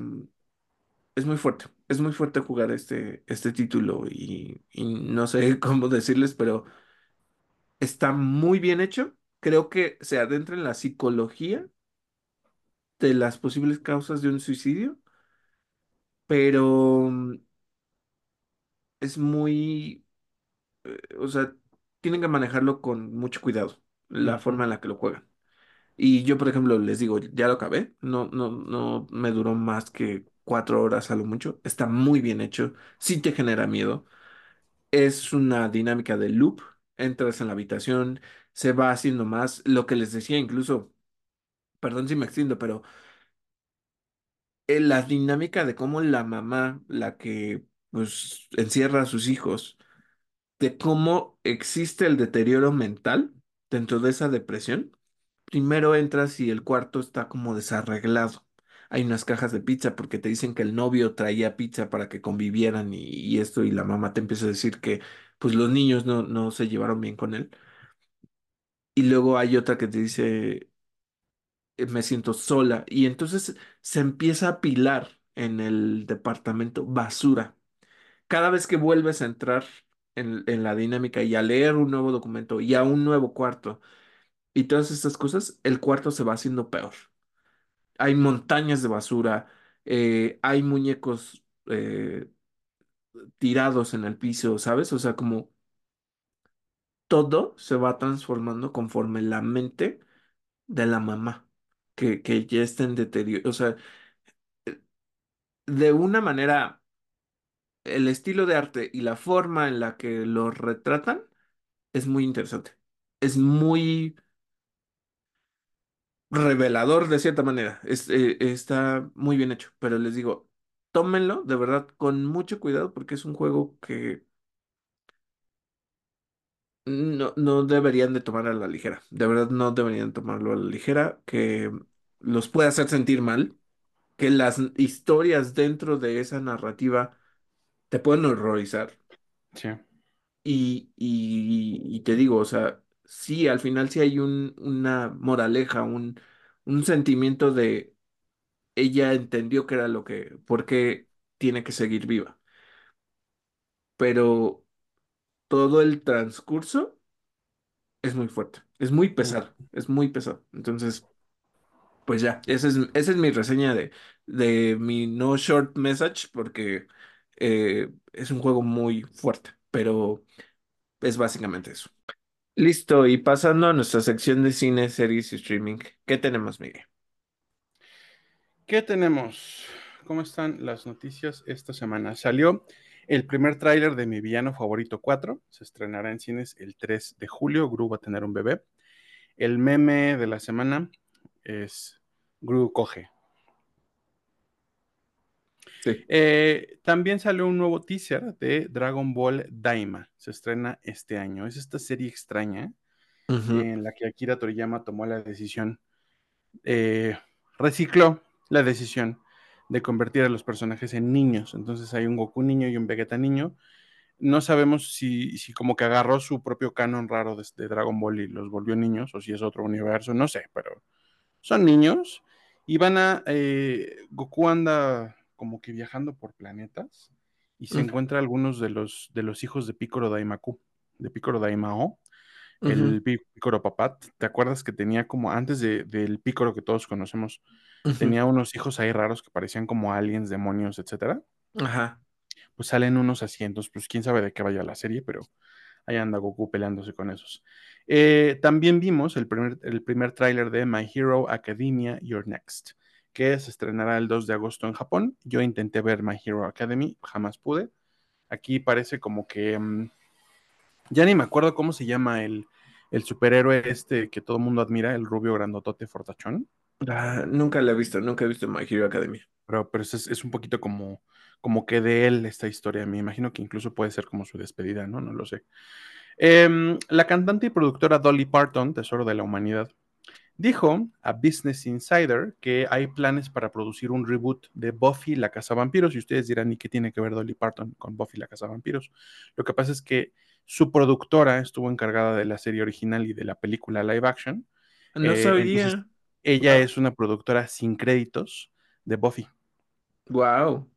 [SPEAKER 1] es muy fuerte, es muy fuerte jugar este, este título y, y no sé cómo decirles, pero está muy bien hecho. Creo que se adentra en la psicología de las posibles causas de un suicidio, pero mm, es muy o sea, tienen que manejarlo con mucho cuidado, la forma en la que lo juegan. Y yo, por ejemplo, les digo, ya lo acabé, no, no, no me duró más que cuatro horas a lo mucho, está muy bien hecho, sí te genera miedo, es una dinámica de loop, entras en la habitación, se va haciendo más, lo que les decía incluso, perdón si me extiendo, pero eh, la dinámica de cómo la mamá, la que pues encierra a sus hijos, de cómo existe el deterioro mental dentro de esa depresión. Primero entras y el cuarto está como desarreglado. Hay unas cajas de pizza porque te dicen que el novio traía pizza para que convivieran y, y esto y la mamá te empieza a decir que pues los niños no, no se llevaron bien con él. Y luego hay otra que te dice me siento sola y entonces se empieza a apilar en el departamento basura cada vez que vuelves a entrar en, en la dinámica y a leer un nuevo documento y a un nuevo cuarto y todas estas cosas, el cuarto se va haciendo peor. Hay montañas de basura, eh, hay muñecos eh, tirados en el piso, ¿sabes? O sea, como todo se va transformando conforme la mente de la mamá, que, que ya está en deterioro. O sea, de una manera, el estilo de arte y la forma en la que lo retratan es muy interesante. Es muy revelador de cierta manera. Eh, está muy bien hecho, pero les digo, tómenlo de verdad con mucho cuidado porque es un juego que no, no deberían de tomar a la ligera. De verdad no deberían tomarlo a la ligera, que los puede hacer sentir mal, que las historias dentro de esa narrativa te pueden horrorizar.
[SPEAKER 2] Sí.
[SPEAKER 1] Y, y, y te digo, o sea, sí, al final sí hay un, una moraleja, un, un sentimiento de ella entendió que era lo que, por qué tiene que seguir viva. Pero todo el transcurso es muy fuerte, es muy pesado, es muy pesado. Entonces, pues ya, esa es, esa es mi reseña de, de mi no short message, porque eh, es un juego muy fuerte, pero es básicamente eso. Listo, y pasando a nuestra sección de cine, series y streaming, ¿qué tenemos, Miguel?
[SPEAKER 2] ¿Qué tenemos? ¿Cómo están las noticias esta semana? Salió el primer tráiler de Mi Villano Favorito 4. Se estrenará en cines el 3 de julio. Gru va a tener un bebé. El meme de la semana es Gru coge.
[SPEAKER 1] Sí.
[SPEAKER 2] Eh, también salió un nuevo teaser de Dragon Ball Daima. Se estrena este año. Es esta serie extraña en la que Akira Toriyama tomó la decisión, eh, recicló la decisión de convertir a los personajes en niños. Entonces hay un Goku niño y un Vegeta niño. No sabemos si, si como que agarró su propio canon raro de, de Dragon Ball y los volvió niños o si es otro universo, no sé, pero son niños y van a... eh, Goku anda como que viajando por planetas y se encuentra algunos de los, de los hijos de Piccolo Daimaku, de Piccolo Daimao, el Pícoro Papat. ¿Te acuerdas que tenía como antes de- del Pícoro que todos conocemos,
[SPEAKER 1] ujú.
[SPEAKER 2] tenía unos hijos ahí raros que parecían como aliens, demonios, etcétera?
[SPEAKER 1] Ajá.
[SPEAKER 2] Pues salen unos asientos, pues quién sabe de qué vaya la serie, pero ahí anda Goku peleándose con esos. Eh, también vimos el primer, el primer tráiler de My Hero Academia Your Next, que se estrenará el 2 de agosto en Japón. Yo intenté ver My Hero Academy, jamás pude. Aquí parece como que mm, ya ni me acuerdo cómo se llama el, el superhéroe este que todo el mundo admira, el rubio grandotote fortachón,
[SPEAKER 1] Ah, nunca la he visto, nunca he visto My Hero Academia.
[SPEAKER 2] pero, pero es, es un poquito como, como que de él esta historia. Me imagino que incluso puede ser como su despedida, ¿no? No lo sé. Em, la cantante y productora Dolly Parton, Tesoro de la Humanidad, dijo a Business Insider que hay planes para producir un reboot de Buffy la Casa Vampiros. Y ustedes dirán, ¿y qué tiene que ver Dolly Parton con Buffy la Casa Vampiros? Lo que pasa es que su productora estuvo encargada de la serie original y de la película live action.
[SPEAKER 1] No
[SPEAKER 2] Eh, entonces,
[SPEAKER 1] sabía.
[SPEAKER 2] ella es una productora sin créditos de Buffy.
[SPEAKER 1] Wow.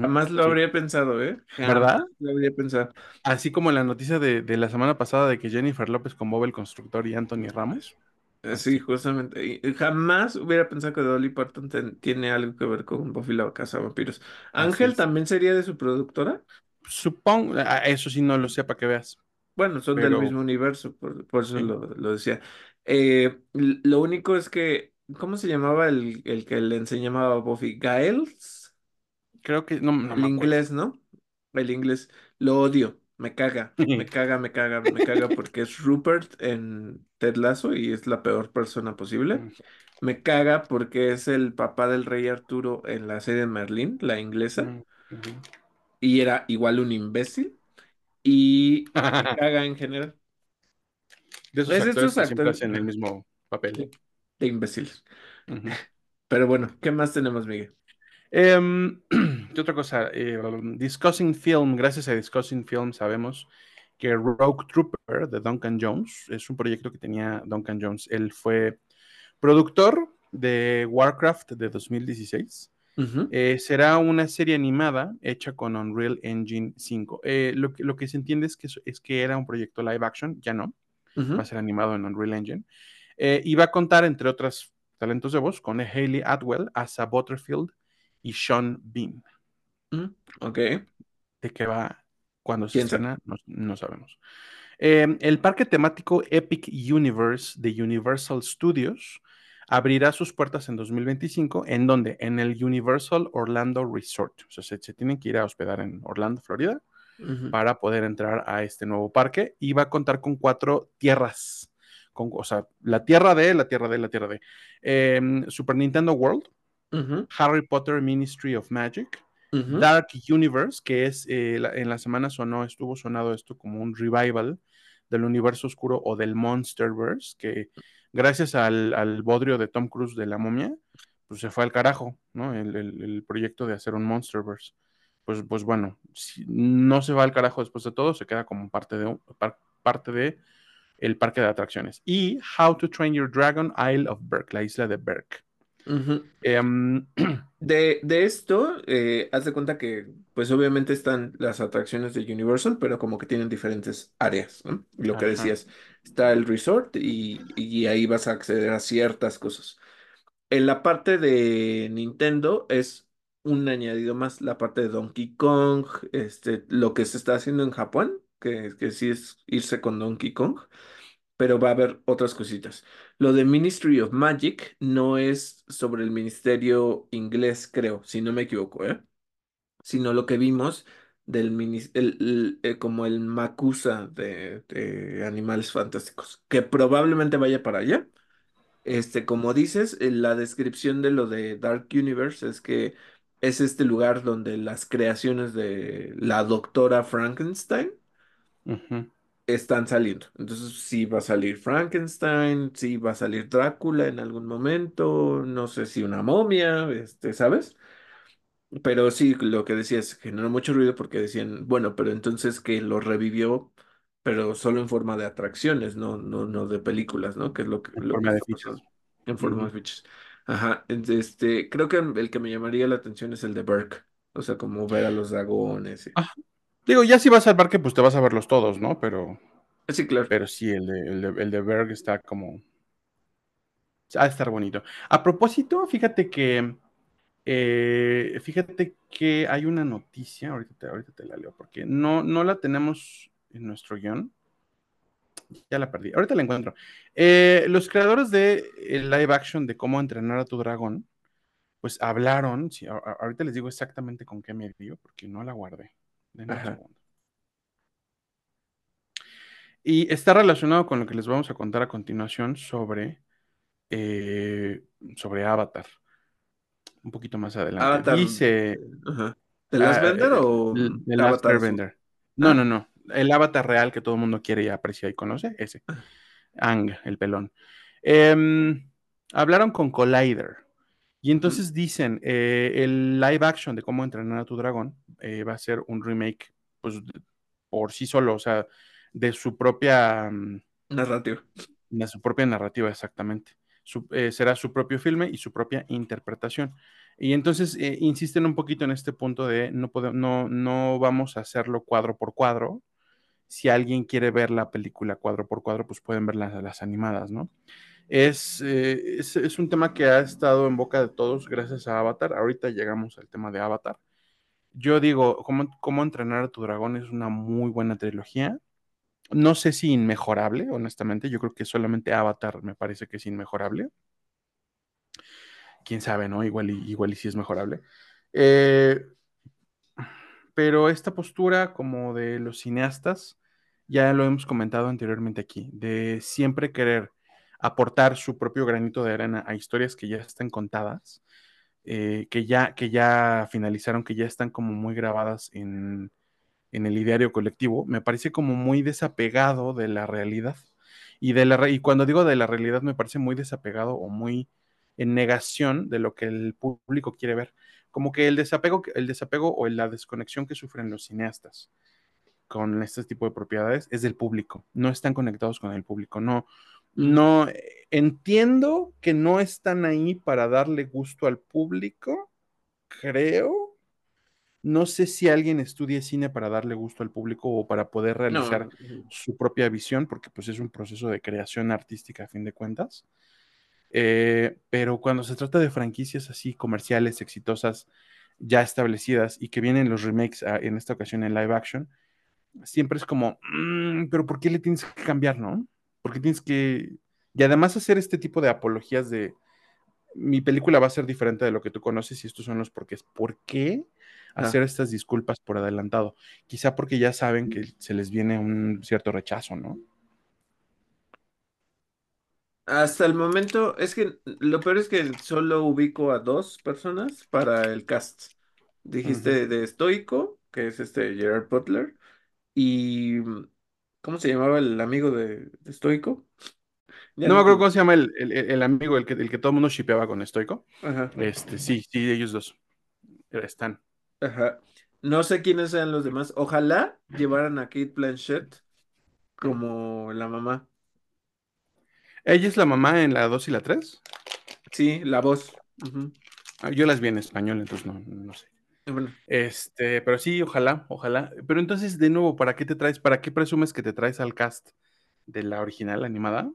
[SPEAKER 1] Jamás lo
[SPEAKER 2] sí,
[SPEAKER 1] habría pensado, ¿eh? Jamás
[SPEAKER 2] ¿verdad?
[SPEAKER 1] lo habría pensado.
[SPEAKER 2] Así como la noticia de, de la semana pasada de que Jennifer López con Bob el Constructor y Anthony Ramos.
[SPEAKER 1] Eh, Sí, justamente. Jamás hubiera pensado que Dolly Parton ten- tiene algo que ver con Buffy la Casa de Vampiros. ¿Ángel también sería de su productora?
[SPEAKER 2] Supongo, eso sí no lo sé para que veas,
[SPEAKER 1] Bueno, son del mismo universo, por, por eso
[SPEAKER 2] sí.
[SPEAKER 1] lo, lo decía. Eh, lo único es que, ¿cómo se llamaba el, el que le enseñaba a Buffy? ¿Giles?
[SPEAKER 2] Creo que no, no
[SPEAKER 1] El
[SPEAKER 2] me
[SPEAKER 1] inglés, ¿no? El inglés. Lo odio. Me caga. Me caga, me caga, me caga porque es Rupert en Ted Lasso y es la peor persona posible. Me caga porque es el papá del rey Arturo en la serie Merlín, la inglesa, y era igual un imbécil. Y me caga en general.
[SPEAKER 2] De esos
[SPEAKER 1] Es de
[SPEAKER 2] actores
[SPEAKER 1] estos
[SPEAKER 2] que siempre
[SPEAKER 1] actores
[SPEAKER 2] hacen el mismo papel.
[SPEAKER 1] de, de imbéciles. Pero bueno, ¿qué más tenemos, Miguel?
[SPEAKER 2] Em, ¿qué otra cosa? Eh, um, Discussing Film, gracias a Discussing Film sabemos que Rogue Trooper de Duncan Jones es un proyecto que tenía Duncan Jones. Él fue productor de Warcraft de 2016. Eh, será una serie animada hecha con Unreal Engine 5. Eh, lo, que, lo que se entiende es que, es, que era un proyecto live action, ya no, va a ser animado en Unreal Engine. Eh, y va a contar, entre otros talentos de voz, con Hayley Atwell, Asa Butterfield y Sean Bean.
[SPEAKER 1] ujú. Ok,
[SPEAKER 2] ¿De qué va cuando se estrena? No, no sabemos. Eh, el parque temático Epic Universe de Universal Studios abrirá sus puertas en 2025. ¿En dónde? En el Universal Orlando Resort. O sea, se, se tienen que ir a hospedar en Orlando, Florida, para poder entrar a este nuevo parque y va a contar con cuatro tierras, con, o sea, la tierra de, la tierra de, la tierra de. Em, Super Nintendo World, Harry Potter Ministry of Magic, Dark Universe, que es, eh, en la semana sonó, estuvo sonado esto como un revival del universo oscuro o del Monsterverse, que gracias al, bodrio de Tom Cruise de la momia, pues se fue al carajo, ¿no? El, proyecto de hacer un Monsterverse. Pues, pues bueno, si no se va al carajo después de todo, se queda como parte de, parte de el parque de atracciones. Y How to Train Your Dragon Isle of Berk, la isla de Berk.
[SPEAKER 1] Em, de, esto, eh, haz de cuenta que, pues obviamente están las atracciones de Universal, pero como que tienen diferentes áreas, ¿no? Lo que decías, está el resort y, ahí vas a acceder a ciertas cosas. En la parte de Nintendo es un añadido más, la parte de Donkey Kong, este, lo que se está haciendo en Japón, que, que sí es irse con Donkey Kong pero va a haber otras cositas. Lo de Ministry of Magic no es sobre el ministerio inglés, creo, si no me equivoco, ¿eh? Sino lo que vimos del el, eh, como el Makusa de, Animales Fantásticos, que probablemente vaya para allá. Este, como dices, en la descripción de lo de Dark Universe es que es este lugar donde las creaciones de la doctora Frankenstein están saliendo. Entonces, sí va a salir Frankenstein, sí va a salir Drácula en algún momento, no sé si una momia, este, ¿sabes? Pero sí, lo que decías generó mucho ruido porque decían, bueno, pero entonces que lo revivió, pero solo en forma de atracciones, no, no, no de películas, ¿no? Que es lo que,
[SPEAKER 2] en
[SPEAKER 1] lo
[SPEAKER 2] forma
[SPEAKER 1] que
[SPEAKER 2] de fichas.
[SPEAKER 1] En forma de fichas. Ajá, este, creo que el que me llamaría la atención es el de Burke. O sea, como ver a los dragones. Y...
[SPEAKER 2] Digo, ya si vas al parque, pues te vas a verlos todos, ¿no? Pero.
[SPEAKER 1] Sí, claro.
[SPEAKER 2] Pero sí, el de, el de, Berg está como. Ha de estar bonito. A propósito, fíjate que. Eh, fíjate que hay una noticia, ahorita te, ahorita te la leo, porque no, no la tenemos en nuestro guion. Ya la perdí. Ahorita la encuentro. Eh, los creadores de el live action de cómo entrenar a tu dragón, pues hablaron. ahorita les digo exactamente con qué medio, porque no la guardé. Y está relacionado con lo que les vamos a contar a continuación sobre, eh, sobre Avatar. Un poquito más adelante.
[SPEAKER 1] Avatar.
[SPEAKER 2] Dice.
[SPEAKER 1] ¿De las ah, Vender o
[SPEAKER 2] de Avatar Vender? No, ah. no, no. El avatar real que todo el mundo quiere y aprecia y conoce, ese. Ah. Ang, el pelón. Em, hablaron con Collider. Y entonces dicen, eh, el live action de cómo entrenar a tu dragón eh, va a ser un remake, pues, por sí solo, o sea, de su propia... Mm,
[SPEAKER 1] narrativa.
[SPEAKER 2] De su propia narrativa, exactamente. Eh, será su propio filme y su propia interpretación. Y entonces insisten un poquito en este punto de no, no, no vamos a hacerlo cuadro por cuadro. Si alguien quiere ver la película cuadro por cuadro, pues pueden ver las, las animadas, ¿no? Eh, es, es, un tema que ha estado en boca de todos gracias a Avatar. Ahorita llegamos al tema de Avatar. Yo digo, ¿cómo, cómo entrenar a tu dragón? Es una muy buena trilogía. No sé si inmejorable, honestamente. Yo creo que solamente Avatar me parece que es inmejorable. Quién sabe, ¿no? Igual y, igual y sí es mejorable. Eh, pero esta postura como de los cineastas, ya lo hemos comentado anteriormente aquí, de siempre querer aportar su propio granito de arena a historias que ya están contadas, eh, que, ya, que ya finalizaron, que ya están como muy grabadas en, el ideario colectivo, me parece como muy desapegado de la realidad. Y, de la, y cuando digo de la realidad, me parece muy desapegado o muy en negación de lo que el público quiere ver. Como que el desapego, el desapego o la desconexión que sufren los cineastas con este tipo de propiedades es del público. No están conectados con el público. No, no, entiendo que no están ahí para darle gusto al público, creo. No sé si alguien estudie cine para darle gusto al público o para poder realizar su propia visión, porque pues es un proceso de creación artística a fin de cuentas. Eh, pero cuando se trata de franquicias así comerciales, exitosas, ya establecidas y que vienen los remakes ah, en esta ocasión en live action, siempre es como, mm, pero ¿por qué le tienes que cambiar, no? Porque tienes que... Y además hacer este tipo de apologías de mi película va a ser diferente de lo que tú conoces y estos son los porqués. ¿Por qué hacer estas disculpas por adelantado? Quizá porque ya saben que se les viene un cierto rechazo, ¿no?
[SPEAKER 1] Hasta el momento, es que lo peor es que solo ubico a dos personas para el cast. Dijiste de Stoico, que es este Gerard Butler, y ¿cómo se llamaba el amigo de, de Stoico? Ya
[SPEAKER 2] No me acuerdo cómo se llama el, el- el amigo, el que, el que todo el mundo shipeaba con Stoico.
[SPEAKER 1] Ajá,
[SPEAKER 2] Este, sí, sí, ellos dos están.
[SPEAKER 1] ajá. No sé quiénes sean los demás. Ojalá llevaran a Kate Blanchett como la mamá.
[SPEAKER 2] Ella es la mamá en la 2 y la 3.
[SPEAKER 1] Sí, la voz. Ujú.
[SPEAKER 2] Yo las vi en español, entonces no, no sé.
[SPEAKER 1] Bueno,
[SPEAKER 2] Este, pero sí, ojalá, ojalá. Pero entonces, de nuevo, ¿para qué te traes? ¿Para qué presumes que te traes al cast de la original animada?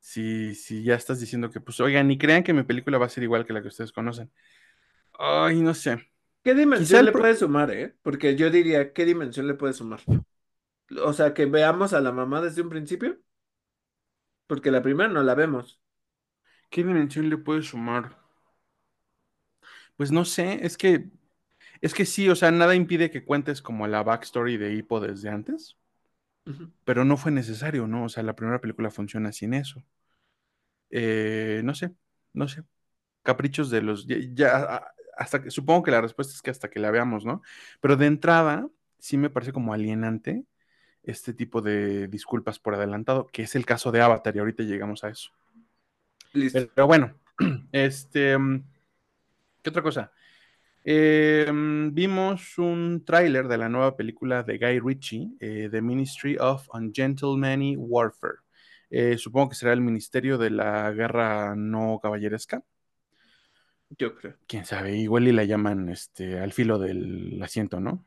[SPEAKER 2] Si, si ya estás diciendo que, pues, oigan, ni crean que mi película va a ser igual que la que ustedes conocen. Ay, no sé.
[SPEAKER 1] ¿qué dimensión
[SPEAKER 2] el...
[SPEAKER 1] le puede sumar, eh? Porque yo diría, ¿qué dimensión le puede sumar? O sea, que veamos a la mamá desde un principio, porque la primera no la vemos.
[SPEAKER 2] ¿Qué dimensión le puede sumar? Pues no sé, es que, es que sí, o sea, nada impide que cuentes como la backstory de Hippo desde antes, pero no fue necesario, ¿no? O sea, la primera película funciona sin eso. Eh, no sé, no sé. Caprichos de los, ya, ya, hasta que, supongo que la respuesta es que hasta que la veamos, ¿no? Pero de entrada, sí me parece como alienante este tipo de disculpas por adelantado, que es el caso de Avatar, y ahorita llegamos a eso.
[SPEAKER 1] Listo.
[SPEAKER 2] Pero bueno, este, mm, ¿qué otra cosa? Eh, mm, vimos un tráiler de la nueva película de Guy Ritchie, eh, The Ministry of Ungentlemanly Warfare. Eh, supongo que será el Ministerio de la Guerra No Caballeresca.
[SPEAKER 1] Yo creo.
[SPEAKER 2] Quién sabe, igual y la llaman este, al filo del asiento, ¿no?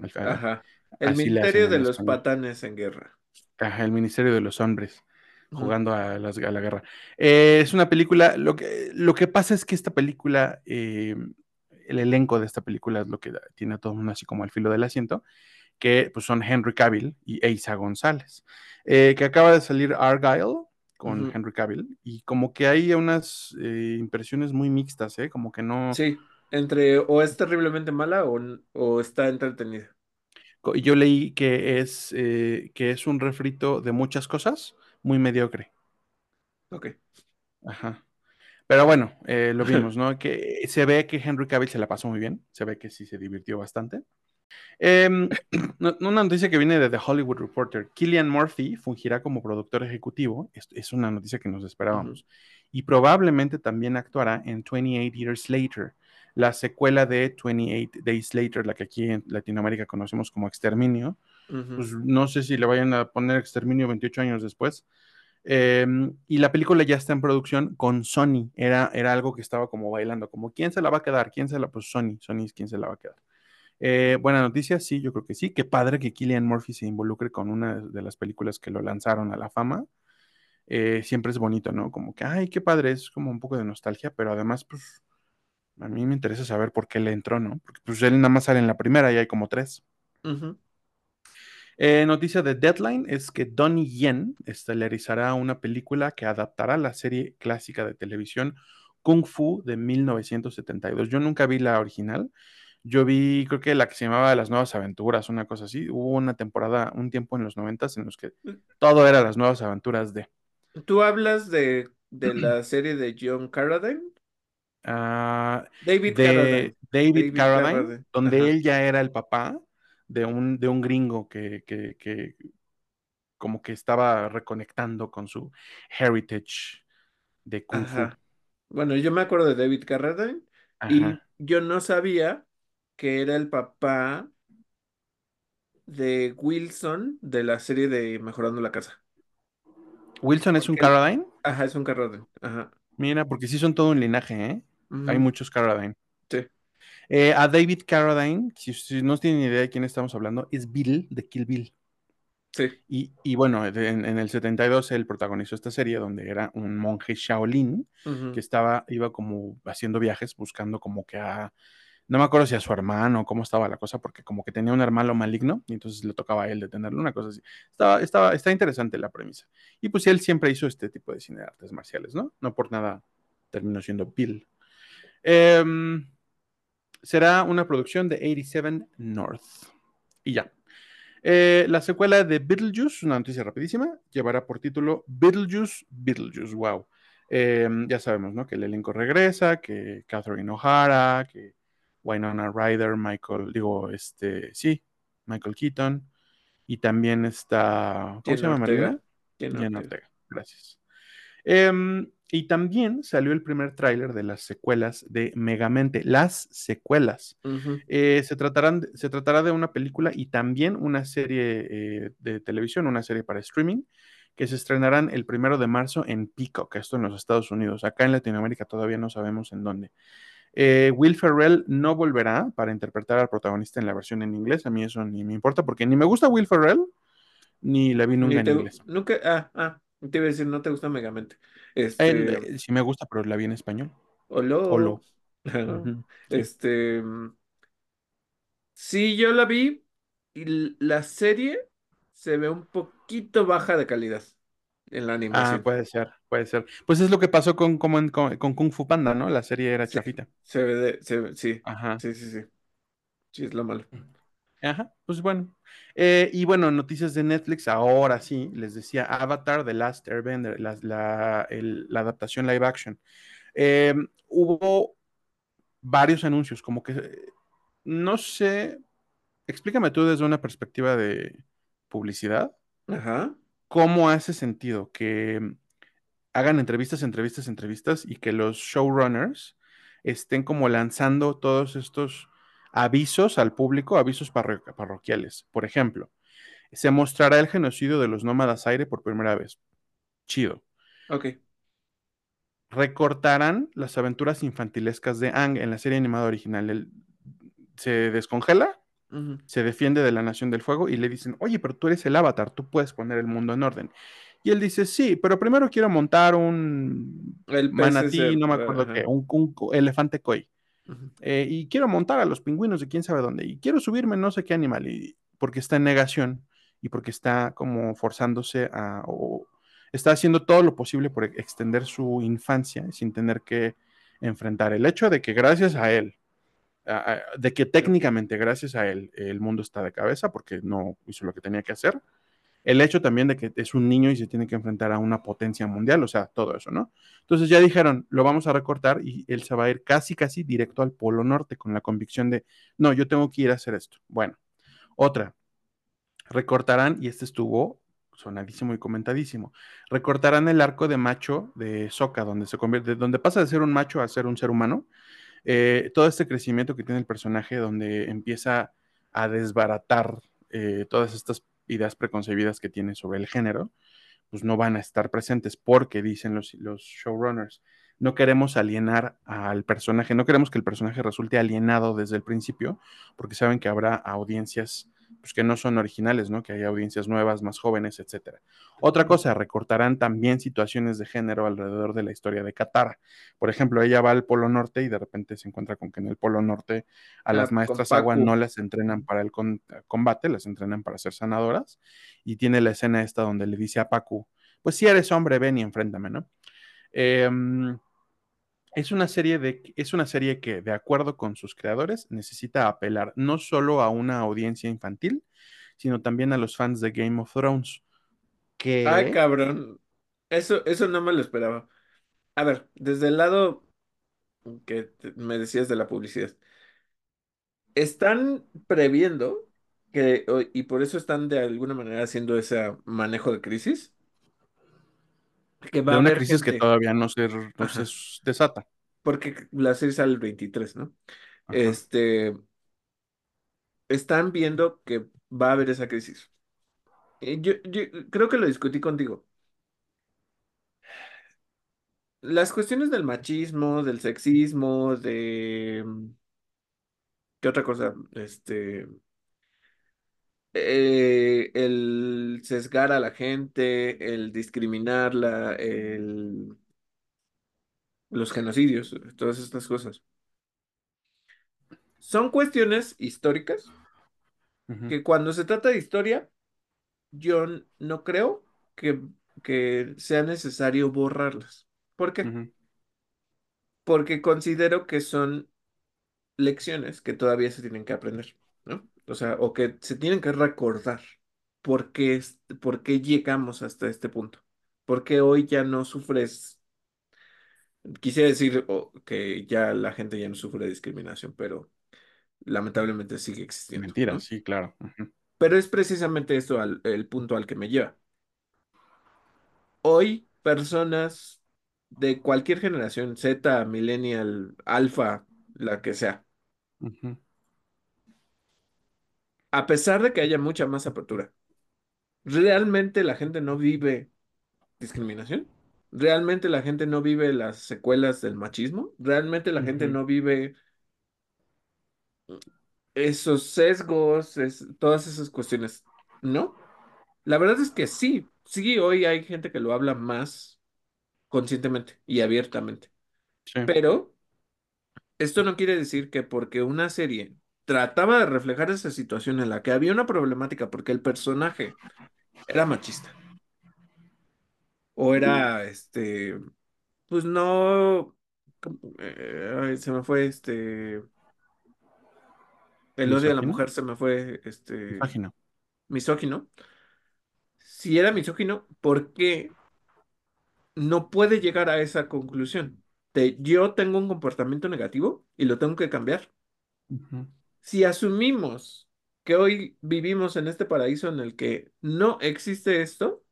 [SPEAKER 2] Al-
[SPEAKER 1] Ajá. El misterio de los patanes en guerra.
[SPEAKER 2] Ajá, el Ministerio de los Hombres. Jugando a, las- a la guerra. Eh, es una película, lo que, lo que pasa es que esta película, eh, el elenco de esta película es lo que tiene a todo el mundo así como al filo del asiento, que pues, son Henry Cavill y Eiza González, eh, que acaba de salir Argyle con. Henry Cavill y como que hay unas impresiones muy mixtas, ¿eh? Como que no,
[SPEAKER 1] Sí, entre o es terriblemente mala o, o está entretenida.
[SPEAKER 2] yo leí que es, que es un refrito de muchas cosas muy mediocre.
[SPEAKER 1] Ok.
[SPEAKER 2] Ajá. Pero bueno, eh, lo vimos, ¿no? Que se ve que Henry Cavill se la pasó muy bien, se ve que sí se divirtió bastante. Eh, no- una noticia que viene de The Hollywood Reporter, Killian Murphy fungirá como productor ejecutivo, es, es una noticia que nos esperábamos, y probablemente también actuará en 28 Years Later, la secuela de 28 Days Later, la que aquí en Latinoamérica conocemos como Exterminio. Pues no sé si le vayan a poner Exterminio 28 años después, eh, y la película ya está en producción con Sony. Era, era algo que estaba como bailando, como ¿quién se la va a quedar? ¿Quién se la? Pues Sony, Sony es quien se la va a quedar. Eh, buena noticia, sí, yo creo que sí. Qué padre que Killian Murphy se involucre con una de las películas que lo lanzaron a la fama. Eh, siempre es bonito, ¿no? Como que, ay, qué padre, es como un poco de nostalgia, pero además, pues, a mí me interesa saber por qué le entró, ¿no? Porque pues él nada más sale en la primera y hay como tres.
[SPEAKER 1] Ujú.
[SPEAKER 2] Eh, noticia de Deadline es que Donnie Yen estelarizará una película que adaptará la serie clásica de televisión Kung Fu de 1972. Yo nunca vi la original. Yo vi, creo que la que se llamaba Las Nuevas Aventuras, una cosa así. Hubo una temporada, un tiempo en los noventas en los que todo era las nuevas aventuras de
[SPEAKER 1] ¿Tú hablas de, de la serie de John Carradine?
[SPEAKER 2] ah,
[SPEAKER 1] David Carradine.
[SPEAKER 2] de David
[SPEAKER 1] David
[SPEAKER 2] Carradine,
[SPEAKER 1] Carradine.
[SPEAKER 2] donde
[SPEAKER 1] Ajá.
[SPEAKER 2] él ya era el papá de un, de un gringo que, que, que como que estaba reconectando con su heritage de Kung Fu.
[SPEAKER 1] Bueno, yo me acuerdo de David Carradine y yo no sabía que era el papá de Wilson de la serie de Mejorando la Casa.
[SPEAKER 2] Wilson es un Carradine.
[SPEAKER 1] ajá, es un Carradine. Ajá.
[SPEAKER 2] Mira, porque sí son todo un linaje, ¿eh? Hay muchos Carradine. Eh, a David Carradine, si, si no tienen idea de quién estamos hablando, es Bill de Kill Bill.
[SPEAKER 1] sí.
[SPEAKER 2] Y, y bueno, en, en el 72 él protagonizó esta serie donde era un monje Shaolin que estaba, iba como haciendo viajes buscando como que a, no me acuerdo si a su hermano, cómo estaba la cosa, porque como que tenía un hermano maligno y entonces le tocaba a él detenerlo, una cosa así. Estaba, estaba, está interesante la premisa. Y pues él siempre hizo este tipo de cine de artes marciales, ¿no? No por nada terminó siendo Bill. Em, será una producción de 87 North. Y ya. Eh, la secuela de Beetlejuice, una noticia rapidísima, llevará por título Beetlejuice, Beetlejuice, wow. Eh, ya sabemos, ¿no? Que el elenco regresa, que Catherine O'Hara, que Winona Ryder, Michael, digo, este, sí, Michael Keaton, y también está, ¿cómo se llama
[SPEAKER 1] Ortega.
[SPEAKER 2] Marina?
[SPEAKER 1] Ortega.
[SPEAKER 2] Ortega, gracias. Em, y también salió el primer tráiler de las secuelas de Megamente, las secuelas. Eh, se, tratarán, se tratará de una película y también una serie eh, de televisión, una serie para streaming, que se estrenarán el primero de marzo en Peacock, esto en los Estados Unidos. Acá en Latinoamérica todavía no sabemos en dónde. Eh, Will Ferrell no volverá para interpretar al protagonista en la versión en inglés. A mí eso ni me importa porque ni me gusta Will Ferrell, ni la vi nunca en inglés.
[SPEAKER 1] nunca, ah, ah, te iba a decir, no te gusta Megamente.
[SPEAKER 2] En-
[SPEAKER 1] Este,
[SPEAKER 2] eh, sí me gusta, pero la vi en español.
[SPEAKER 1] Olo.
[SPEAKER 2] Olo.
[SPEAKER 1] Este, sí, yo la vi y la serie se ve un poquito baja de calidad en la
[SPEAKER 2] Ah,
[SPEAKER 1] animación.
[SPEAKER 2] puede ser, puede ser. Pues es lo que pasó con, como en- con, con Kung Fu Panda, ¿no? La serie era
[SPEAKER 1] Sí,
[SPEAKER 2] chafita.
[SPEAKER 1] se ve de, se ve- sí,
[SPEAKER 2] Ajá.
[SPEAKER 1] sí, sí, sí, sí, es lo malo.
[SPEAKER 2] Ajá, pues bueno. Eh, y bueno, noticias de Netflix, ahora sí, les decía Avatar, The Last Airbender, la, la, el- la adaptación live action. Eh, hubo varios anuncios, como que, no sé, explícame tú desde una perspectiva de publicidad,
[SPEAKER 1] Ajá,
[SPEAKER 2] ¿cómo hace sentido que hagan entrevistas, entrevistas, entrevistas y que los showrunners estén como lanzando todos estos avisos al público, avisos parro- parroquiales? Por ejemplo, se mostrará el genocidio de los nómadas aire por primera vez. Chido.
[SPEAKER 1] ok.
[SPEAKER 2] Recortarán las aventuras infantilescas de Ang en la serie animada original. Él se descongela, se defiende de la Nación del Fuego y le dicen, oye, pero tú eres el avatar, tú puedes poner el mundo en orden. Y él dice, sí, pero primero quiero montar un
[SPEAKER 1] El
[SPEAKER 2] manatí, no me acuerdo qué, un, un elefante koi. Eh, y quiero montar a los pingüinos de quién sabe dónde. Y quiero subirme no sé qué animal. Y porque está en negación y porque está como forzándose a... o está haciendo todo lo posible por extender su infancia sin tener que enfrentar el hecho de que gracias a él, de que técnicamente gracias a él el mundo está de cabeza porque no hizo lo que tenía que hacer. El hecho también de que es un niño y se tiene que enfrentar a una potencia mundial, o sea, todo eso, ¿no? Entonces ya dijeron, lo vamos a recortar y él se va a ir casi, casi directo al Polo Norte con la convicción de, no, yo tengo que ir a hacer esto. Bueno, otra, recortarán, y este estuvo sonadísimo y comentadísimo, recortarán el arco de macho de Soka, donde se convierte, donde pasa de ser un macho a ser un ser humano, eh, todo este crecimiento que tiene el personaje, donde empieza a desbaratar eh, todas estas ideas preconcebidas que tiene sobre el género, pues no van a estar presentes porque dicen los, los showrunners, no queremos alienar al personaje, no queremos que el personaje resulte alienado desde el principio, porque saben que habrá audiencias pues, que no son originales, ¿no? Que hay audiencias nuevas, más jóvenes, etcétera. Otra cosa, recortarán también situaciones de género alrededor de la historia de Katara. Por ejemplo, ella va al Polo Norte y de repente se encuentra con que en el Polo Norte a las
[SPEAKER 1] Ah, con
[SPEAKER 2] maestras agua no las entrenan para el con- combate, las entrenan para ser sanadoras. Y tiene la escena esta donde le dice a Pacu, pues si eres hombre, ven y enfréntame, ¿no? Eh, es una serie de, es una serie que, de acuerdo con sus creadores, necesita apelar no solo a una audiencia infantil, sino también a los fans de Game of Thrones,
[SPEAKER 1] Ay,
[SPEAKER 2] que
[SPEAKER 1] cabrón. Eso, eso no me lo esperaba. A ver, desde el lado que te- me decías de la publicidad, están previendo que, y por eso están de alguna manera haciendo ese manejo de crisis, que va
[SPEAKER 2] de
[SPEAKER 1] a
[SPEAKER 2] una
[SPEAKER 1] haber
[SPEAKER 2] crisis que todavía no se, no se desata.
[SPEAKER 1] porque la serie sale el 23, ¿no?
[SPEAKER 2] Ajá.
[SPEAKER 1] Este, están viendo que va a haber esa crisis. Eh, Yo, yo creo que lo discutí contigo. Las cuestiones del machismo, del sexismo, de... ¿Qué otra cosa? Este... eh, el sesgar a la gente, el discriminarla, el... los genocidios, todas estas cosas. Son cuestiones históricas que cuando se trata de historia, yo no creo que, que sea necesario borrarlas. ¿Por qué? Porque considero que son lecciones que todavía se tienen que aprender, ¿no? O sea, o que se tienen que recordar por qué, por qué llegamos hasta este punto. ¿Por qué hoy ya no sufres? Quisiera decir oh, que ya la gente ya no sufre discriminación, pero lamentablemente sigue existiendo,
[SPEAKER 2] Mentira,
[SPEAKER 1] ¿no?
[SPEAKER 2] sí, claro.
[SPEAKER 1] Pero es precisamente esto al- el punto al que me lleva. Hoy, personas de cualquier generación, Z, Millennial, Alpha, la que sea, a pesar de que haya mucha más apertura, ¿realmente la gente no vive discriminación? ¿Realmente la gente no vive las secuelas del machismo? ¿Realmente la gente no vive esos sesgos, es- todas esas cuestiones? ¿No? La verdad es que sí, sí, hoy hay gente que lo habla más conscientemente y abiertamente,
[SPEAKER 2] Sí,
[SPEAKER 1] pero esto no quiere decir que porque una serie trataba de reflejar esa situación en la que había una problemática porque el personaje era machista o era, este, pues no, eh, se me fue, este, el odio a la mujer se me fue, este,
[SPEAKER 2] misógino.
[SPEAKER 1] misógino. Si era misógino, ¿por qué no puede llegar a esa conclusión? De yo tengo un comportamiento negativo y lo tengo que cambiar. Si asumimos que hoy vivimos en este paraíso en el que no existe esto,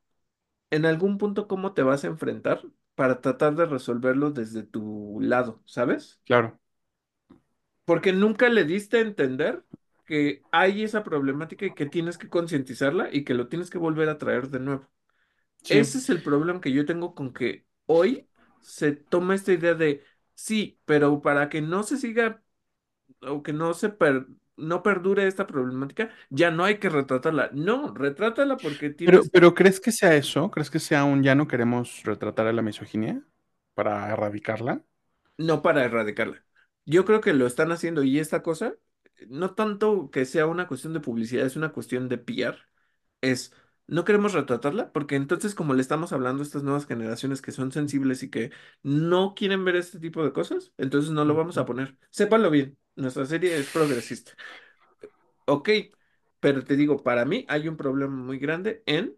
[SPEAKER 1] en algún punto, ¿cómo te vas a enfrentar para tratar de resolverlo desde tu lado, ¿sabes?
[SPEAKER 2] Claro,
[SPEAKER 1] Porque nunca le diste a entender que hay esa problemática y que tienes que concientizarla y que lo tienes que volver a traer de nuevo.
[SPEAKER 2] sí.
[SPEAKER 1] Ese es el problema que yo tengo con que hoy se toma esta idea de, sí, pero para que no se siga o que no se per- no perdure esta problemática, ya no hay que retratarla. No, retrátala porque
[SPEAKER 2] Pero,
[SPEAKER 1] tienes,
[SPEAKER 2] pero ¿crees que sea eso? ¿Crees que sea un ya no queremos retratar a la misoginia para erradicarla?
[SPEAKER 1] no para erradicarla. Yo creo que lo están haciendo y esta cosa, no tanto que sea una cuestión de publicidad, es una cuestión de PR, es, no queremos retratarla porque entonces como le estamos hablando a estas nuevas generaciones que son sensibles y que no quieren ver este tipo de cosas, entonces no lo vamos a poner. Sépanlo bien, nuestra serie es progresista. Ok, pero te digo, para mí hay un problema muy grande en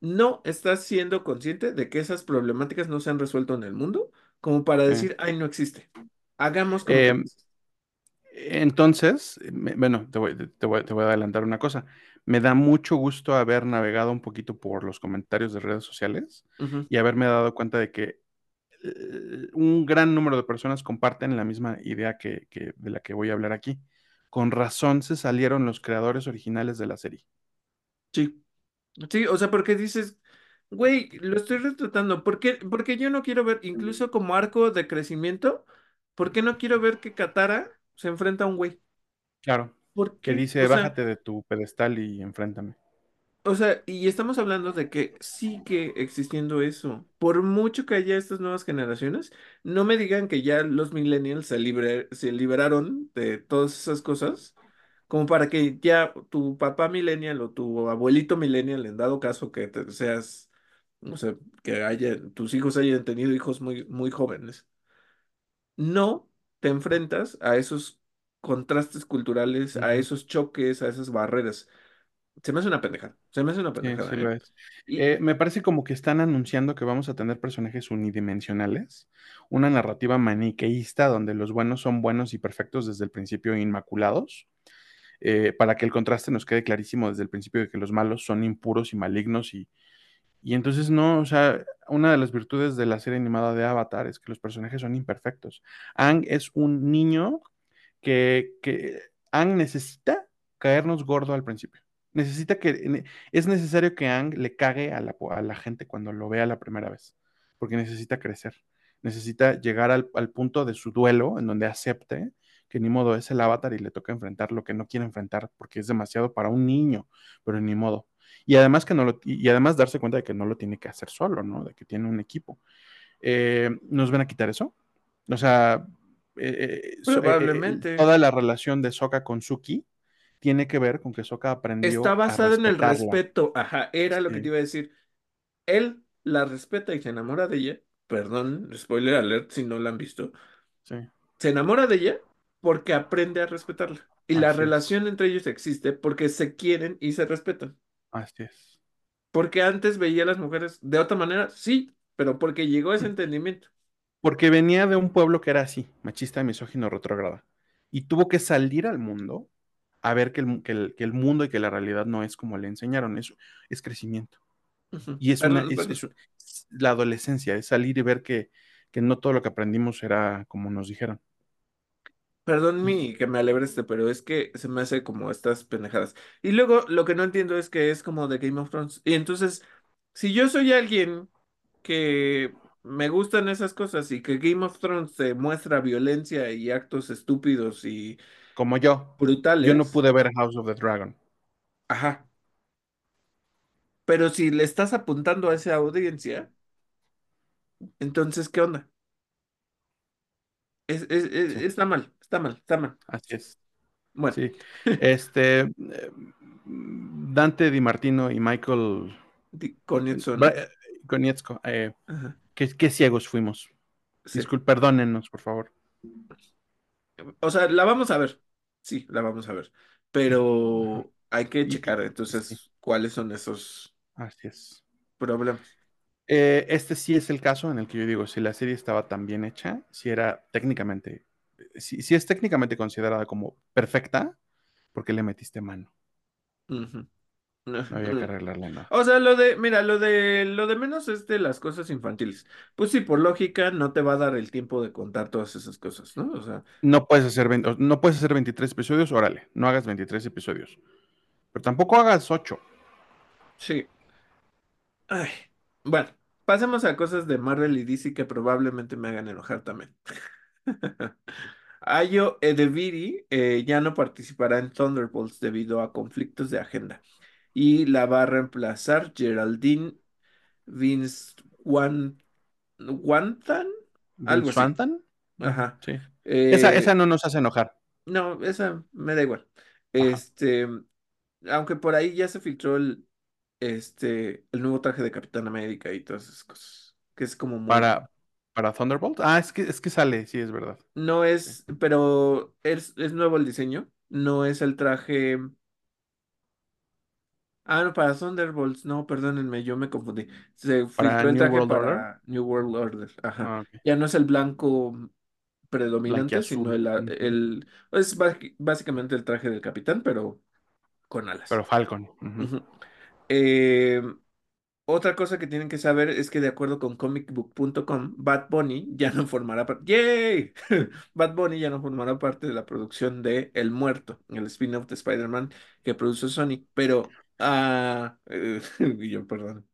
[SPEAKER 1] no estás siendo consciente de que esas problemáticas no se han resuelto en el mundo como para decir, ay, no existe. Hagamos como
[SPEAKER 2] Eh,
[SPEAKER 1] existe".
[SPEAKER 2] entonces, me- bueno, te voy, te voy- te voy a adelantar una cosa. Me da mucho gusto haber navegado un poquito por los comentarios de redes sociales y haberme dado cuenta de que eh, un gran número de personas comparten la misma idea que, que- de la que voy a hablar aquí. Con razón se salieron los creadores originales de la serie.
[SPEAKER 1] Sí, sí, o sea, porque dices, güey, lo estoy retratando. ¿Por qué? Porque yo no quiero ver, incluso como arco de crecimiento, ¿por qué no quiero ver que Katara se enfrenta a un güey?
[SPEAKER 2] Claro,
[SPEAKER 1] ¿Por
[SPEAKER 2] que
[SPEAKER 1] qué? O
[SPEAKER 2] dice,
[SPEAKER 1] sea...
[SPEAKER 2] bájate de tu pedestal y enfréntame.
[SPEAKER 1] O sea, y estamos hablando de que sigue existiendo eso. Por mucho que haya estas nuevas generaciones, no me digan que ya los millennials se, libre- se liberaron de todas esas cosas, como para que ya tu papá millennial o tu abuelito millennial, en dado caso que te- seas, no sé, que haya, tus hijos hayan tenido hijos muy, muy jóvenes, no te enfrentas a esos contrastes culturales, a
[SPEAKER 2] Ujú.
[SPEAKER 1] esos choques, a esas barreras. Se me hace una pendejada. Se me hace una
[SPEAKER 2] Sí, sí
[SPEAKER 1] pendejada,
[SPEAKER 2] lo
[SPEAKER 1] ¿eh? Y
[SPEAKER 2] Eh, me parece como que están anunciando que vamos a tener personajes unidimensionales, una narrativa maniqueísta donde los buenos son buenos y perfectos desde el principio, inmaculados, eh, para que el contraste nos quede clarísimo desde el principio de que los malos son impuros y malignos y, y entonces no, o sea, una de las virtudes de la serie animada de Avatar es que los personajes son imperfectos. Aang es un niño que, que Ang necesita caernos gordo al principio. Necesita que, es necesario que Ang le cague a la, a la gente cuando lo vea la primera vez, porque necesita crecer. Necesita llegar al, al punto de su duelo en donde acepte que ni modo es el avatar y le toca enfrentar lo que no quiere enfrentar porque es demasiado para un niño, pero ni modo. Y además que no lo, y además darse cuenta de que no lo tiene que hacer solo, ¿no? De que tiene un equipo. Eh, ¿Nos van a quitar eso? O sea, eh, eh,
[SPEAKER 1] probablemente
[SPEAKER 2] toda la relación de Sokka con Suki tiene que ver con que
[SPEAKER 1] está
[SPEAKER 2] aprendió a
[SPEAKER 1] basada en el respeto. Ajá, era lo que te
[SPEAKER 2] Sí,
[SPEAKER 1] iba a decir. Él la respeta y se enamora de ella. Perdón, spoiler alert si no la han visto.
[SPEAKER 2] sí.
[SPEAKER 1] Se enamora de ella porque aprende a respetarla. Y la
[SPEAKER 2] Así es,
[SPEAKER 1] relación entre ellos existe porque se quieren y se respetan.
[SPEAKER 2] así es.
[SPEAKER 1] Porque antes veía a las mujeres de otra manera, sí, pero porque llegó ese entendimiento.
[SPEAKER 2] Porque venía de un pueblo que era así, machista, misógino, retrógrada. Y tuvo que salir al mundo a ver que el, que el- que el mundo y que la realidad no es como le enseñaron. Eso es crecimiento.
[SPEAKER 1] Ujú.
[SPEAKER 2] Y es una, es, es- es la adolescencia, es salir y ver que, que no todo lo que aprendimos era como nos dijeron.
[SPEAKER 1] Perdón mi que me alegreste, pero es que se me hace como estas pendejadas. Y luego lo que no entiendo es que es como de Game of Thrones. Y entonces, si yo soy alguien que me gustan esas cosas y que Game of Thrones te muestra violencia y actos estúpidos y
[SPEAKER 2] como yo, yo no
[SPEAKER 1] brutales,
[SPEAKER 2] pude ver House of the Dragon.
[SPEAKER 1] ajá. Pero si le estás apuntando a esa audiencia, entonces, ¿qué onda? Es, es- es-
[SPEAKER 2] Sí,
[SPEAKER 1] está mal, está mal, está mal.
[SPEAKER 2] así es.
[SPEAKER 1] Bueno,
[SPEAKER 2] Sí. Este, eh, Dante Di Martino y Michael
[SPEAKER 1] Konietzko, ¿no?
[SPEAKER 2] eh, Konietzko, eh, qué, qué ciegos fuimos.
[SPEAKER 1] sí.
[SPEAKER 2] Disculpe, perdónennos, por favor.
[SPEAKER 1] O sea, la vamos a ver. Sí, la vamos a ver. Pero hay que
[SPEAKER 2] Y,
[SPEAKER 1] checar
[SPEAKER 2] sí,
[SPEAKER 1] entonces cuáles son esos
[SPEAKER 2] así es.
[SPEAKER 1] problemas.
[SPEAKER 2] Eh, este sí es el caso en el que yo digo, si la serie estaba tan bien hecha, si era técnicamente, si, si es técnicamente considerada como perfecta, ¿por qué le metiste mano? Había que arreglarle nada.
[SPEAKER 1] O sea, lo de, mira, lo de, lo de menos es de las cosas infantiles. Pues sí, por lógica, no te va a dar el tiempo de contar todas esas cosas, ¿no? O sea,
[SPEAKER 2] No puedes hacer, 20 no puedes hacer 23 episodios, órale, no hagas 23 episodios. Pero tampoco hagas 8.
[SPEAKER 1] sí. Ay. Bueno, pasemos a cosas de Marvel y DC que probablemente me hagan enojar también. Ayo Edebiri eh, ya no participará en Thunderbolts debido a conflictos de agenda y la va a reemplazar Geraldine Vince Wan- Wantan, algo.
[SPEAKER 2] Ujú,
[SPEAKER 1] Ajá.
[SPEAKER 2] sí. Esa, esa
[SPEAKER 1] Eh,
[SPEAKER 2] no nos hace enojar.
[SPEAKER 1] no, esa me da igual.
[SPEAKER 2] Ajá.
[SPEAKER 1] Este, aunque por ahí ya se filtró el, este, el nuevo traje de Capitán América y todas esas cosas, que es como muy,
[SPEAKER 2] Para, para Thunderbolt. Ah, es que, es que sale, sí, es verdad.
[SPEAKER 1] no
[SPEAKER 2] Sí.
[SPEAKER 1] es, pero es, es nuevo el diseño, no es el traje. Ah, no, para Thunderbolts, no, perdónenme, yo me confundí. Se
[SPEAKER 2] Para
[SPEAKER 1] filtró el
[SPEAKER 2] New
[SPEAKER 1] traje
[SPEAKER 2] World Order.
[SPEAKER 1] para New World Order, ajá.
[SPEAKER 2] Ah, ok.
[SPEAKER 1] Ya no es el blanco predominante, sino
[SPEAKER 2] Blanquiazul.
[SPEAKER 1] el,
[SPEAKER 2] Ujú.
[SPEAKER 1] el, es ba- básicamente el traje del capitán, pero con alas.
[SPEAKER 2] Pero Falcon. ujú.
[SPEAKER 1] Ujú. Eh, otra cosa que tienen que saber es que de acuerdo con comicbook.com, Bad Bunny ya no formará parte. ¡Yay! Bad Bunny ya no formará parte de la producción de El Muerto, el spin-off de Spider-Man que produce Sony. Pero, ah, eh, yo, perdón,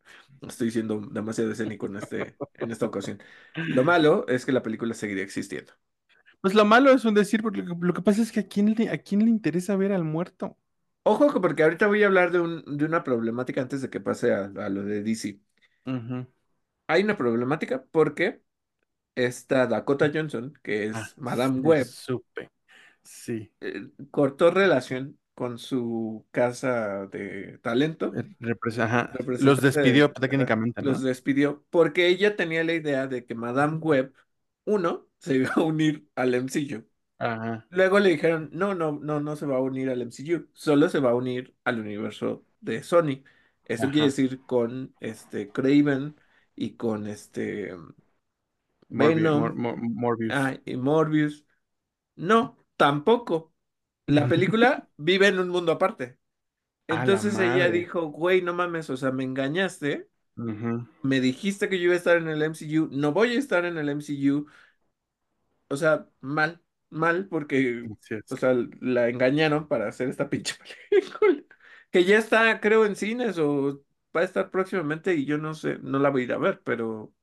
[SPEAKER 1] estoy siendo demasiado escénico en este, en esta ocasión. Lo malo es que la película seguiría existiendo.
[SPEAKER 2] Pues lo malo es un decir, porque lo que, lo que pasa es que a quién le, a quién le interesa ver al muerto.
[SPEAKER 1] Ojo, que porque ahorita voy a hablar de, un, de una problemática antes de que pase a, a lo de DC. Hay una problemática porque esta Dakota Johnson, que
[SPEAKER 2] Ah,
[SPEAKER 1] es Madame
[SPEAKER 2] sí,
[SPEAKER 1] Web,
[SPEAKER 2] supe. Sí.
[SPEAKER 1] eh, cortó relación con su casa de talento.
[SPEAKER 2] Los despidió
[SPEAKER 1] de-
[SPEAKER 2] técnicamente,
[SPEAKER 1] los
[SPEAKER 2] ¿no?
[SPEAKER 1] despidió porque ella tenía la idea de que Madame Web, uno, se iba a unir al MCU.
[SPEAKER 2] Ajá.
[SPEAKER 1] Luego le dijeron, no, no, no, no se va a unir al MCU, solo se va a unir al universo de Sony. Eso quiere decir con este Craven y con este
[SPEAKER 2] Morbi- Mor-
[SPEAKER 1] Venom,
[SPEAKER 2] Mor- Morbius.
[SPEAKER 1] ah, y Morbius. No, tampoco. La película vive en un mundo aparte.
[SPEAKER 2] A la
[SPEAKER 1] Entonces ella
[SPEAKER 2] madre.
[SPEAKER 1] dijo, güey, no mames, o sea, me engañaste,
[SPEAKER 2] Ujú.
[SPEAKER 1] me dijiste que yo iba a estar en el MCU, no voy a estar en el MCU, o sea, mal, mal, porque, o
[SPEAKER 2] es.
[SPEAKER 1] sea, la engañaron para hacer esta pinche película, que ya está, creo, en cines o va a estar próximamente y yo no sé, no la voy a ir a ver, pero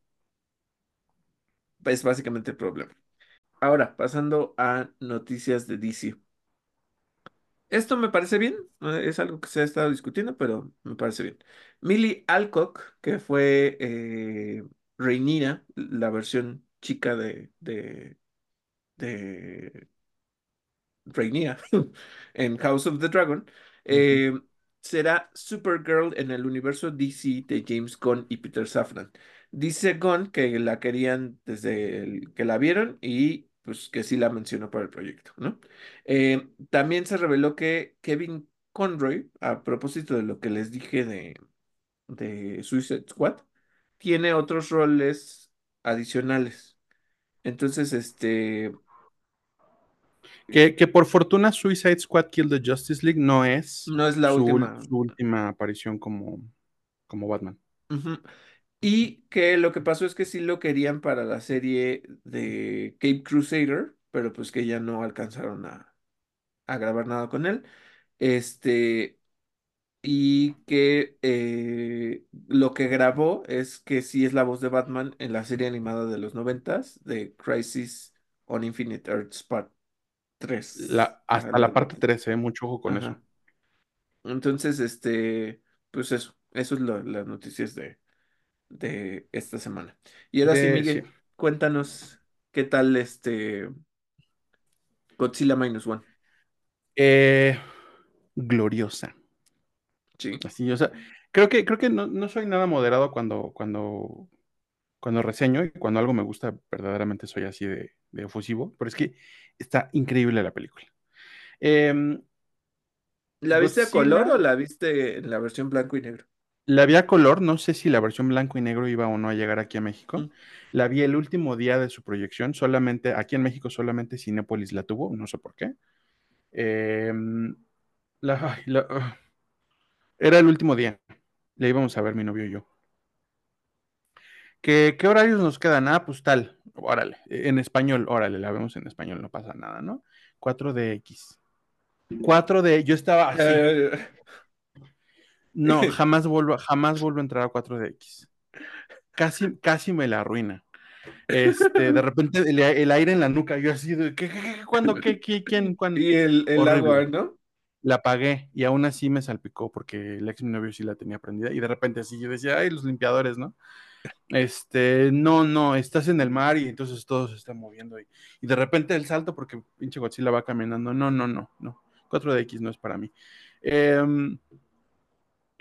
[SPEAKER 1] es básicamente el problema. Ahora, pasando a noticias de DC. Esto me parece bien, eh, es algo que se ha estado discutiendo, pero me parece bien. Millie Alcock, que fue eh, Rhaenyra, la versión chica de, de, de Rhaenyra en House of the Dragon, eh, será Supergirl en el universo DC de James Gunn y Peter Safran. Dice Gunn que la querían desde el que la vieron y pues que sí la mencionó para el proyecto, ¿no? Eh, también se reveló que Kevin Conroy, a propósito de lo que les dije de, de Suicide Squad, tiene otros roles adicionales. Entonces, este,
[SPEAKER 2] Que, que por fortuna Suicide Squad Kill the Justice League no es
[SPEAKER 1] no es la
[SPEAKER 2] su,
[SPEAKER 1] última.
[SPEAKER 2] su última aparición como, como Batman.
[SPEAKER 1] Ujú. Y que lo que pasó es que sí lo querían para la serie de Cape Crusader, pero pues que ya no alcanzaron a, a grabar nada con él. Este, y que eh, lo que grabó es que sí es la voz de Batman en la serie animada de los noventas de Crisis on Infinite Earths Part 3.
[SPEAKER 2] La,
[SPEAKER 1] Ajá,
[SPEAKER 2] hasta
[SPEAKER 1] la
[SPEAKER 2] parte
[SPEAKER 1] Batman.
[SPEAKER 2] 13, mucho ojo con eso.
[SPEAKER 1] Entonces, este, pues eso, eso es lo- las noticias de, de esta semana. Y ahora sí. Miguel, cuéntanos qué tal este Godzilla Minus One.
[SPEAKER 2] Eh, gloriosa.
[SPEAKER 1] Sí.
[SPEAKER 2] Así, o sea, creo que, creo que no, no soy nada moderado cuando, cuando, cuando reseño y cuando algo me gusta, verdaderamente soy así de, de efusivo, pero es que está increíble la película. Em,
[SPEAKER 1] ¿La viste a color o la viste en la versión blanco y negro?
[SPEAKER 2] La vi a color, no sé si la versión blanco y negro iba o no a llegar aquí a México.
[SPEAKER 1] Mm.
[SPEAKER 2] La vi el último día de su proyección, solamente, aquí en México solamente Cinépolis la tuvo, no sé por qué. Em, la- ay, la- ah, era el último día, la íbamos a ver mi novio y yo. ¿Qué, qué horarios nos quedan? Ah, pues tal, órale, en español, órale, la vemos en español, no pasa nada, ¿no? 4DX. 4D, yo estaba así.
[SPEAKER 1] Eh,
[SPEAKER 2] No, jamás vuelvo, jamás vuelvo a entrar a 4DX. Casi, casi me la arruina. Este, de repente el, el aire en la nuca, yo así de, ¿qué, qué, qué, cuándo, qué, qué, quién, cuándo?
[SPEAKER 1] y el, el agua, ¿no?
[SPEAKER 2] La apagué y aún así me salpicó porque el ex mi novio sí la tenía prendida y de repente así yo decía, ay, los limpiadores, ¿no? Este, no, no, estás en el mar y entonces todo se está moviendo y, y de repente el salto porque pinche Godzilla va caminando, no, no, no, no, 4DX no es para mí. Em,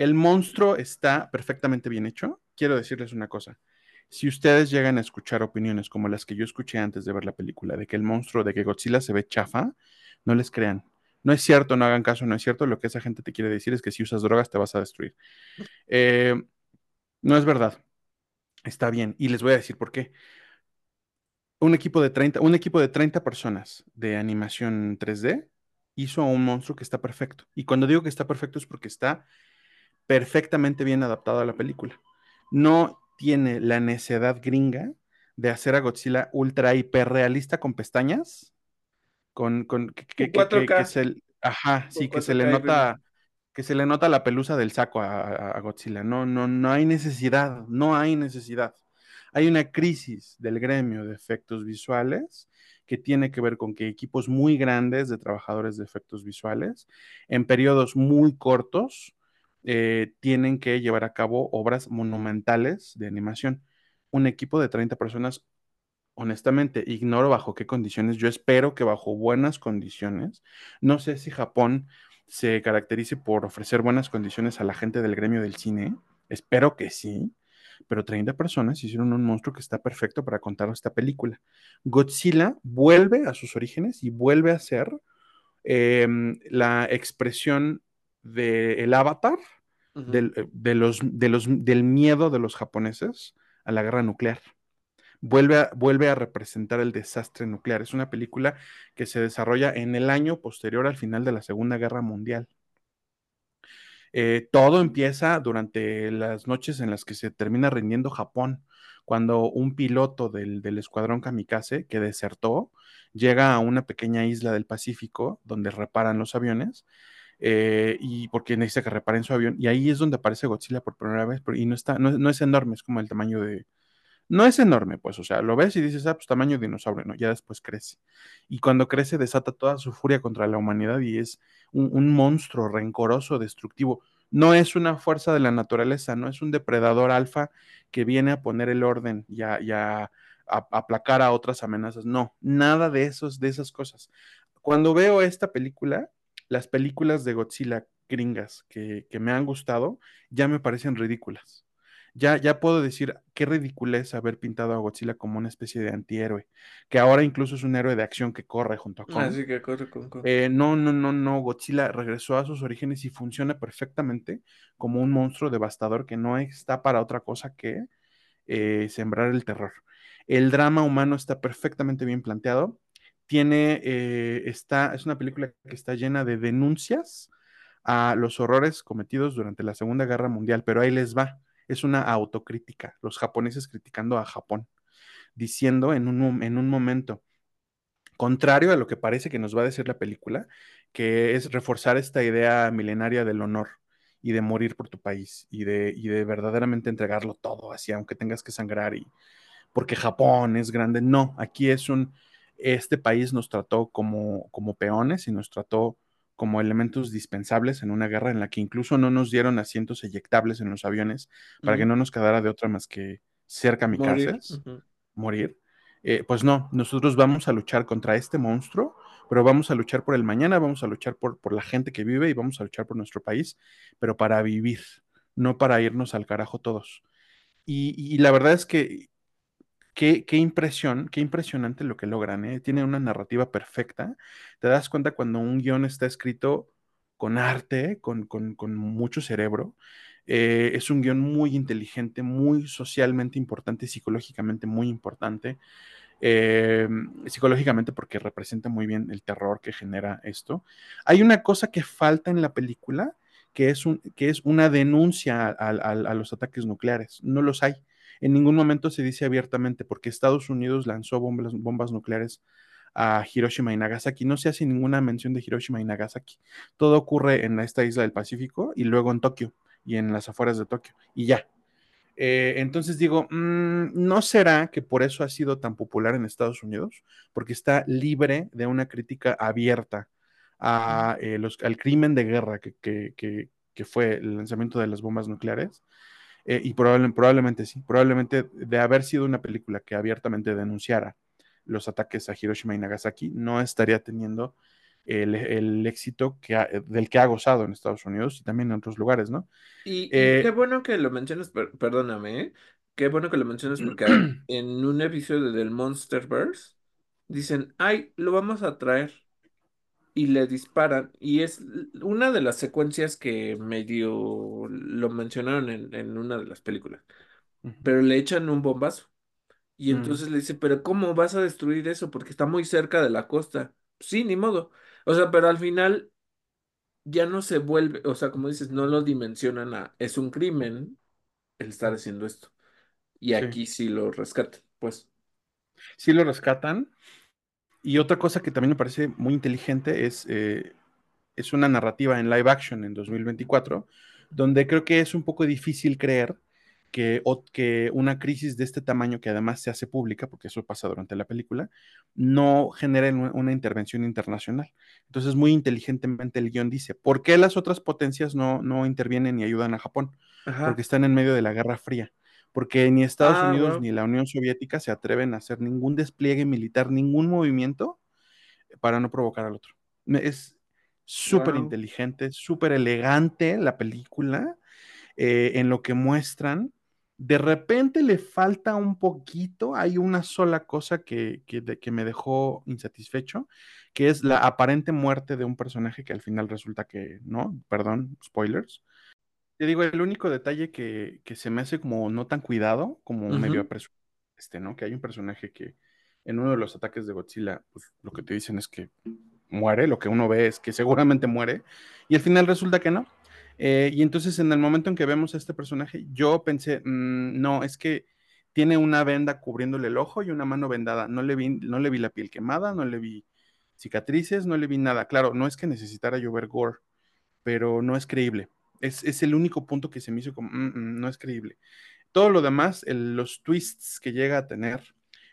[SPEAKER 2] el monstruo está perfectamente bien hecho. Quiero decirles una cosa. Si ustedes llegan a escuchar opiniones como las que yo escuché antes de ver la película, de que el monstruo, de que Godzilla se ve chafa, no les crean. No es cierto, no hagan caso, no es cierto. Lo que esa gente te quiere decir es que si usas drogas te vas a destruir. Eh, no es verdad. Está bien. Y les voy a decir por qué. Un equipo de 30, un equipo de 30 personas de animación 3D hizo un monstruo que está perfecto. Y cuando digo que está perfecto es porque está perfectamente bien adaptado a la película. No tiene la necedad gringa de hacer a Godzilla ultra hiper realista con pestañas, con, con que, que, que, que, que se, ajá, sí, que se le nota, que se le nota la pelusa del saco a, a, a, Godzilla. No, no, no hay necesidad, no hay necesidad. Hay una crisis del gremio de efectos visuales que tiene que ver con que equipos muy grandes de trabajadores de efectos visuales en periodos muy cortos eh, tienen que llevar a cabo obras monumentales de animación. Un equipo de 30 personas, honestamente, ignoro bajo qué condiciones, yo espero que bajo buenas condiciones, no sé si Japón se caracterice por ofrecer buenas condiciones a la gente del gremio del cine, espero que sí, pero 30 personas hicieron un monstruo que está perfecto para contar esta película. Godzilla vuelve a sus orígenes y vuelve a ser eh, la expresión del de avatar uh -huh. del, de los, de los, del miedo de los japoneses a la guerra nuclear. Vuelve a, vuelve a, representar el desastre nuclear. Es una película que se desarrolla en el año posterior al final de la Segunda Guerra Mundial. Eh, todo empieza durante las noches en las que se termina rindiendo Japón, cuando un piloto del, del, escuadrón kamikaze que desertó llega a una pequeña isla del Pacífico donde reparan los aviones. Eh, y porque necesita que reparen su avión, y ahí es donde aparece Godzilla por primera vez, y no, está, no, no es enorme, es como el tamaño de, no es enorme, pues, o sea, lo ves y dices, ah, pues tamaño de dinosaurio, ¿no? Ya después crece. Y cuando crece desata toda su furia contra la humanidad y es un, monstruo rencoroso, destructivo. No es una fuerza de la naturaleza, no es un depredador alfa que viene a poner el orden y a aplacar a otras amenazas. No, nada de, esos, de esas cosas. Cuando veo esta película, las películas de Godzilla gringas que, que me han gustado ya me parecen ridículas ya, ya puedo decir qué ridiculez haber pintado a Godzilla como una especie de antihéroe, que ahora incluso es un héroe de acción que corre junto a Kong.
[SPEAKER 1] Así que corre con Kong.
[SPEAKER 2] Eh, no, no, no, no, Godzilla regresó a sus orígenes y funciona perfectamente como un monstruo devastador que no está para otra cosa que eh, sembrar el terror. El drama humano está perfectamente bien planteado. Tiene, eh, está, es una película que está llena de denuncias a los horrores cometidos durante la Segunda Guerra Mundial, pero ahí les va. Es una autocrítica, los japoneses criticando a Japón, diciendo en un, en un momento, contrario a lo que parece que nos va a decir la película, que es reforzar esta idea milenaria del honor y de morir por tu país y de, y de verdaderamente entregarlo todo, así aunque tengas que sangrar y porque Japón es grande. No, aquí es un, este país nos trató como, como peones y nos trató como elementos dispensables en una guerra en la que incluso no nos dieron asientos eyectables en los aviones para que no nos quedara de otra más que ser
[SPEAKER 1] Morir.
[SPEAKER 2] kamikazes,
[SPEAKER 1] ujú.
[SPEAKER 2] morir. Eh, pues no, nosotros vamos a luchar contra este monstruo, pero vamos a luchar por el mañana, vamos a luchar por, por la gente que vive y vamos a luchar por nuestro país, pero para vivir, no para irnos al carajo todos. Y, y la verdad es que qué, impresión, qué impresionante lo que logran, ¿eh? Tiene una narrativa perfecta. Te das cuenta cuando un guion está escrito con arte, con, mucho cerebro. Eh, es un guion muy inteligente, muy socialmente importante, psicológicamente muy importante. Eh, psicológicamente porque representa muy bien el terror que genera esto. Hay una cosa que falta en la película, que es, un, que es una denuncia a los ataques nucleares. No los hay. En ningún momento se dice abiertamente porque Estados Unidos lanzó bombas, nucleares a Hiroshima y Nagasaki. No se hace ninguna mención de Hiroshima y Nagasaki. Todo ocurre en esta isla del Pacífico y luego en Tokio y en las afueras de Tokio. Y ya. Eh, entonces digo, mmm, ¿no será que por eso ha sido tan popular en Estados Unidos? Porque está libre de una crítica abierta eh, al crimen de guerra que, fue el lanzamiento de las bombas nucleares. Eh, y probable, probablemente sí, probablemente de haber sido una película que abiertamente denunciara los ataques a Hiroshima y Nagasaki, no estaría teniendo el, el éxito que ha, del que ha gozado en Estados Unidos y también en otros lugares, ¿no?
[SPEAKER 1] Y, y qué
[SPEAKER 2] Eh,
[SPEAKER 1] bueno que lo mencionas, per- perdóname, ¿eh? Qué bueno que lo mencionas porque en un episodio del Monsterverse dicen, ay, lo vamos a traer y le disparan. Y es una de las secuencias que medio lo mencionaron en, en una de las películas, pero le echan un bombazo. Y
[SPEAKER 2] Mm,
[SPEAKER 1] entonces le dice, pero ¿cómo vas a destruir eso? Porque está muy cerca de la costa. Sí, ni modo. O sea, pero al final ya no se vuelve, o sea, como dices, no lo dimensionan a, es un crimen el estar haciendo esto. Y
[SPEAKER 2] sí,
[SPEAKER 1] aquí sí lo rescatan, pues.
[SPEAKER 2] sí lo rescatan. Y otra cosa que también me parece muy inteligente es, eh, es una narrativa en live action en 2024, donde creo que es un poco difícil creer que, o, que una crisis de este tamaño, que además se hace pública, porque eso pasa durante la película, no genere una intervención internacional. Entonces, muy inteligentemente el guion dice, ¿por qué las otras potencias no, no intervienen y ayudan a Japón? Porque están en medio de la Guerra Fría porque ni Estados
[SPEAKER 1] Ah,
[SPEAKER 2] Unidos ni la Unión Soviética se atreven a hacer ningún despliegue militar, ningún movimiento para no provocar al otro. Es súper
[SPEAKER 1] Wow.
[SPEAKER 2] inteligente, súper elegante la película eh, en lo que muestran. De repente le falta un poquito, hay una sola cosa que, que, de, que me dejó insatisfecho, que es la aparente muerte de un personaje que al final resulta que no, perdón, spoilers, te digo, el único detalle que, que se me hace como no tan cuidado, como medio apresurado, este, ¿no? Que hay un personaje que en uno de los ataques de Godzilla, pues lo que te dicen es que muere, lo que uno ve es que seguramente muere, y al final resulta que no. Eh, y entonces en el momento en que vemos a este personaje, yo pensé, mmm, no, es que tiene una venda cubriéndole el ojo y una mano vendada. No le vi, no le vi la piel quemada, no le vi cicatrices, no le vi nada. Claro, no es que necesitara llover gore, pero no es creíble. Es, es el único punto que se me hizo como, mm, mm, no es creíble. Todo lo demás, el, los twists que llega a tener,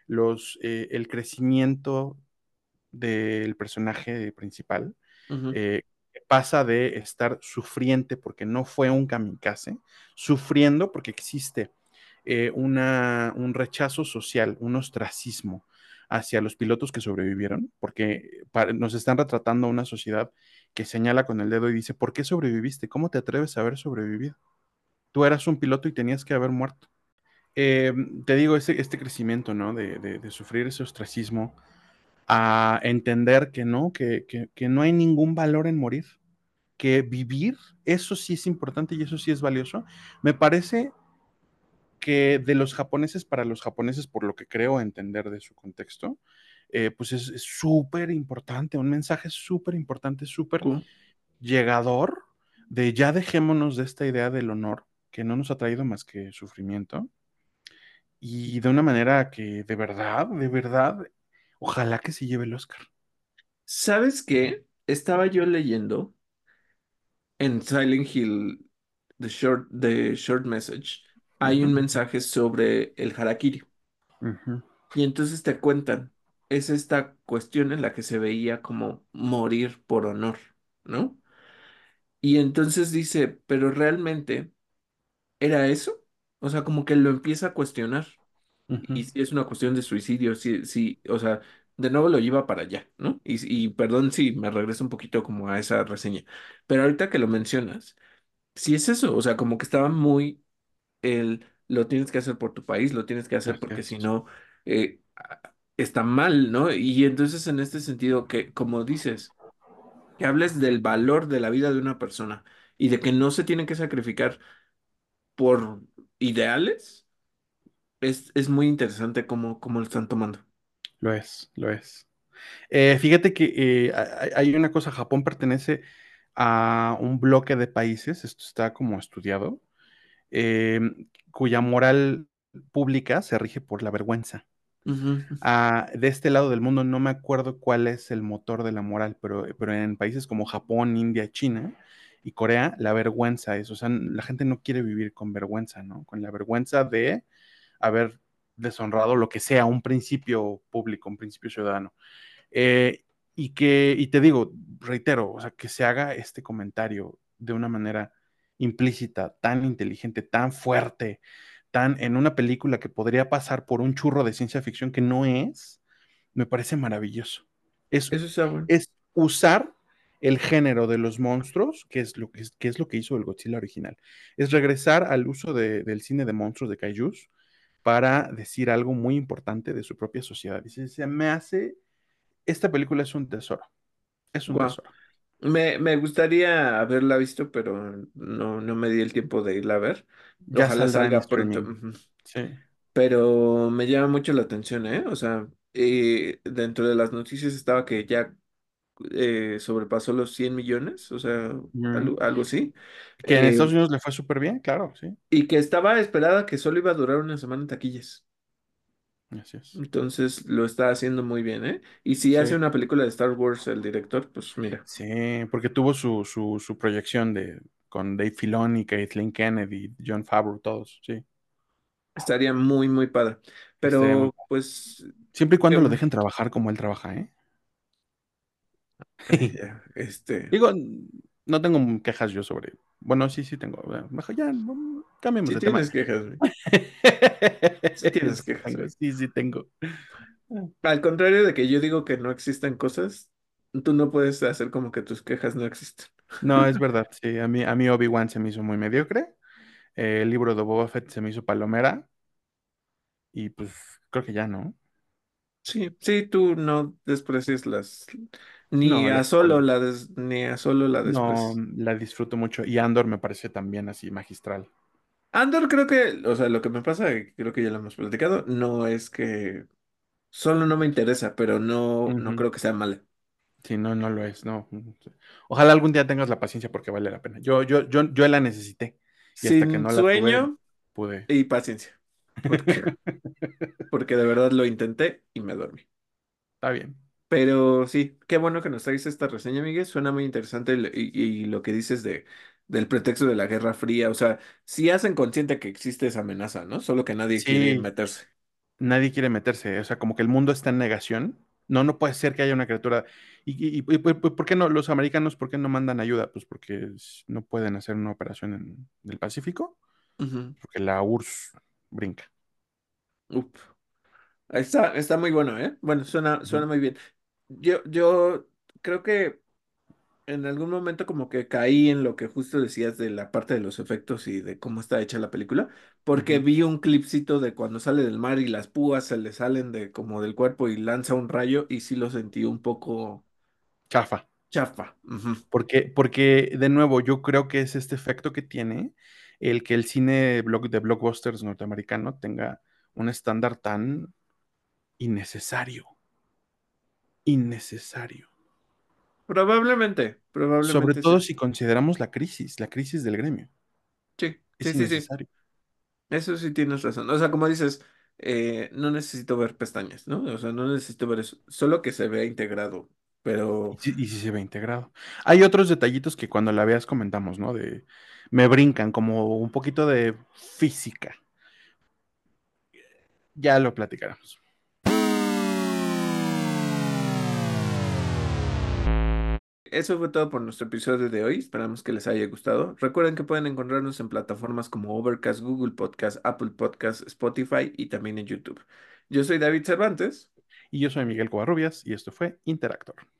[SPEAKER 2] los, eh, el crecimiento del personaje principal, eh, pasa de estar sufriente porque no fue un kamikaze, sufriendo porque existe eh, una, un rechazo social, un ostracismo hacia los pilotos que sobrevivieron, porque para, nos están retratando una sociedad que señala con el dedo y dice, ¿por qué sobreviviste? ¿Cómo te atreves a haber sobrevivido? tú eras un piloto y tenías que haber muerto. Eh, te digo, este, este crecimiento, ¿no? De, de, de, sufrir ese ostracismo, a entender que no, que, que, que, no hay ningún valor en morir, que vivir, eso sí es importante y eso sí es valioso. Me parece que de los japoneses para los japoneses, por lo que creo entender de su contexto, eh, pues es súper importante, un mensaje súper importante, súper llegador de ya dejémonos de esta idea del honor que no nos ha traído más que sufrimiento y de una manera que de verdad, de verdad, ojalá que se lleve el Oscar.
[SPEAKER 1] ¿Sabes qué? Estaba yo leyendo en Silent Hill, The Short, the short Message, hay uh -huh. un mensaje sobre el harakiri. Uh -huh. Y entonces te cuentan, es esta cuestión en la que se veía como morir por honor, ¿no? Y entonces dice, pero realmente, ¿era eso? O sea, como que lo empieza a cuestionar. Uh -huh. Y si es una cuestión de suicidio, sí, sí, o sea, de nuevo lo lleva para allá, ¿no? Y, y perdón si me regreso un poquito como a esa reseña, pero ahorita que lo mencionas, sí es eso, o sea, como que estaba muy el lo tienes que hacer por tu país, lo tienes que hacer porque si no eh, está mal, ¿no? Y entonces en este sentido que, como dices, que hables del valor de la vida de una persona y de que no se tienen que sacrificar por ideales, es, es muy interesante cómo, cómo lo están tomando.
[SPEAKER 2] Lo es, lo es. Eh, fíjate que eh, hay una cosa, Japón pertenece a un bloque de países, esto está como estudiado, eh, cuya moral pública se rige por la vergüenza. Uh, de este lado del mundo no me acuerdo cuál es el motor de la moral, pero, pero en países como Japón, India, China y Corea, la vergüenza es, o sea, la gente no quiere vivir con vergüenza, ¿no? Con la vergüenza de haber deshonrado lo que sea, un principio público, un principio ciudadano. Eh, y que, y te digo, reitero, o sea, que se haga este comentario de una manera implícita, tan inteligente, tan fuerte, tan en una película que podría pasar por un churro de ciencia ficción que no es, me parece maravilloso. Es,
[SPEAKER 1] Eso
[SPEAKER 2] es usar el género de los monstruos, que es lo que, que, es lo que hizo el Godzilla original. Es regresar al uso de, del cine de monstruos de kaijus para decir algo muy importante de su propia sociedad. Dice, se me hace, esta película es un tesoro. Es un wow. tesoro.
[SPEAKER 1] Me, me, gustaría haberla visto, pero no, no me di el tiempo de irla a ver.
[SPEAKER 2] Ya
[SPEAKER 1] Ojalá salga
[SPEAKER 2] pronto. Sí.
[SPEAKER 1] Pero me llama mucho la atención, ¿eh? O sea, eh, dentro de las noticias estaba que ya eh, sobrepasó los 100 millones, o sea, mm. algo, algo, así.
[SPEAKER 2] Que en eh, Estados Unidos le fue súper bien, claro, sí.
[SPEAKER 1] Y que estaba esperada que solo iba a durar una semana en taquillas.
[SPEAKER 2] Así es.
[SPEAKER 1] Entonces lo está haciendo muy bien, ¿eh? Y si sí. hace una película de Star Wars el director, pues mira.
[SPEAKER 2] Sí, porque tuvo su, su, su proyección de con Dave Filoni, Kathleen Kennedy, John Favreau, todos, sí.
[SPEAKER 1] Estaría muy, muy padre. Pero, muy pues.
[SPEAKER 2] Siempre y cuando lo dejen trabajar como él trabaja, ¿eh?
[SPEAKER 1] este.
[SPEAKER 2] Digo, no tengo quejas yo sobre. Bueno, sí, sí tengo. Mejor ya, cambiemos
[SPEAKER 1] sí
[SPEAKER 2] de tema.
[SPEAKER 1] quejas, sí tienes quejas. güey.
[SPEAKER 2] Sí, sí tengo.
[SPEAKER 1] Al contrario de que yo digo que no existen cosas, tú no puedes hacer como que tus quejas no existen.
[SPEAKER 2] No, es verdad. Sí, a mí, a mí Obi-Wan se me hizo muy mediocre. Eh, el libro de Boba Fett se me hizo palomera. Y pues creo que ya no.
[SPEAKER 1] Sí, sí, tú no desprecias las. Ni
[SPEAKER 2] No,
[SPEAKER 1] a solo la des- ni a solo la
[SPEAKER 2] No,
[SPEAKER 1] desprecias.
[SPEAKER 2] la disfruto mucho. Y Andor me parece también así magistral.
[SPEAKER 1] Andor creo que, o sea, lo que me pasa, creo que ya lo hemos platicado, no es que solo no me interesa, pero no, creo que sea mala.
[SPEAKER 2] Sí, no, no lo es, no. Ojalá algún día tengas la paciencia porque vale la pena. Yo, yo, yo, yo la necesité. Y hasta que
[SPEAKER 1] Sin
[SPEAKER 2] no la
[SPEAKER 1] sueño
[SPEAKER 2] pude.
[SPEAKER 1] y paciencia, porque, porque de verdad lo intenté y me dormí.
[SPEAKER 2] Está bien.
[SPEAKER 1] Pero sí, qué bueno que nos traes esta reseña, Miguel. Suena muy interesante el- y, y lo que dices de, del pretexto de la Guerra Fría. O sea, sí hacen consciente que existe esa amenaza, ¿no? Solo que nadie quiere
[SPEAKER 2] Sí,
[SPEAKER 1] meterse.
[SPEAKER 2] nadie quiere meterse. O sea, como que el mundo está en negación. No, no puede ser que haya una criatura. ¿Y, y- y- y por por qué no los americanos, por qué no mandan ayuda? Pues porque s- no pueden hacer una operación en el Pacífico,
[SPEAKER 1] Ujú.
[SPEAKER 2] porque la URSS brinca.
[SPEAKER 1] Up. Está, está muy bueno, ¿eh? Bueno, suena,
[SPEAKER 2] Ujú.
[SPEAKER 1] suena muy bien. Yo, yo creo que en algún momento como que caí en lo que justo decías de la parte de los efectos y de cómo está hecha la película, porque vi un clipcito de cuando sale del mar y las púas se le salen de como del cuerpo y lanza un rayo y sí lo sentí un poco
[SPEAKER 2] Chafa.
[SPEAKER 1] chafa.
[SPEAKER 2] Porque, porque, de nuevo, yo creo que es este efecto que tiene el que el cine block- de blockbusters norteamericano tenga un estándar tan innecesario. Innecesario.
[SPEAKER 1] Probablemente,
[SPEAKER 2] Sobre
[SPEAKER 1] probablemente
[SPEAKER 2] todo
[SPEAKER 1] sí.
[SPEAKER 2] si consideramos la crisis, la crisis del gremio.
[SPEAKER 1] Sí, sí,
[SPEAKER 2] Es
[SPEAKER 1] sí, sí.
[SPEAKER 2] innecesario.
[SPEAKER 1] Eso sí tienes razón. O sea, como dices, eh, no necesito ver pestañas, ¿no? O sea, no necesito ver eso. Solo que se vea integrado.
[SPEAKER 2] Y
[SPEAKER 1] Pero
[SPEAKER 2] si, y si se ve integrado. Hay otros detallitos que cuando la veas comentamos, ¿no? De, me brincan como un poquito de física. Ya lo platicaremos.
[SPEAKER 1] Eso fue todo por nuestro episodio de hoy. Esperamos que les haya gustado. Recuerden que pueden encontrarnos en plataformas como Overcast, Google Podcast, Apple Podcast, Spotify y también en YouTube. Yo soy David Cervantes.
[SPEAKER 2] Y yo soy Miguel Covarrubias y esto fue Interactor.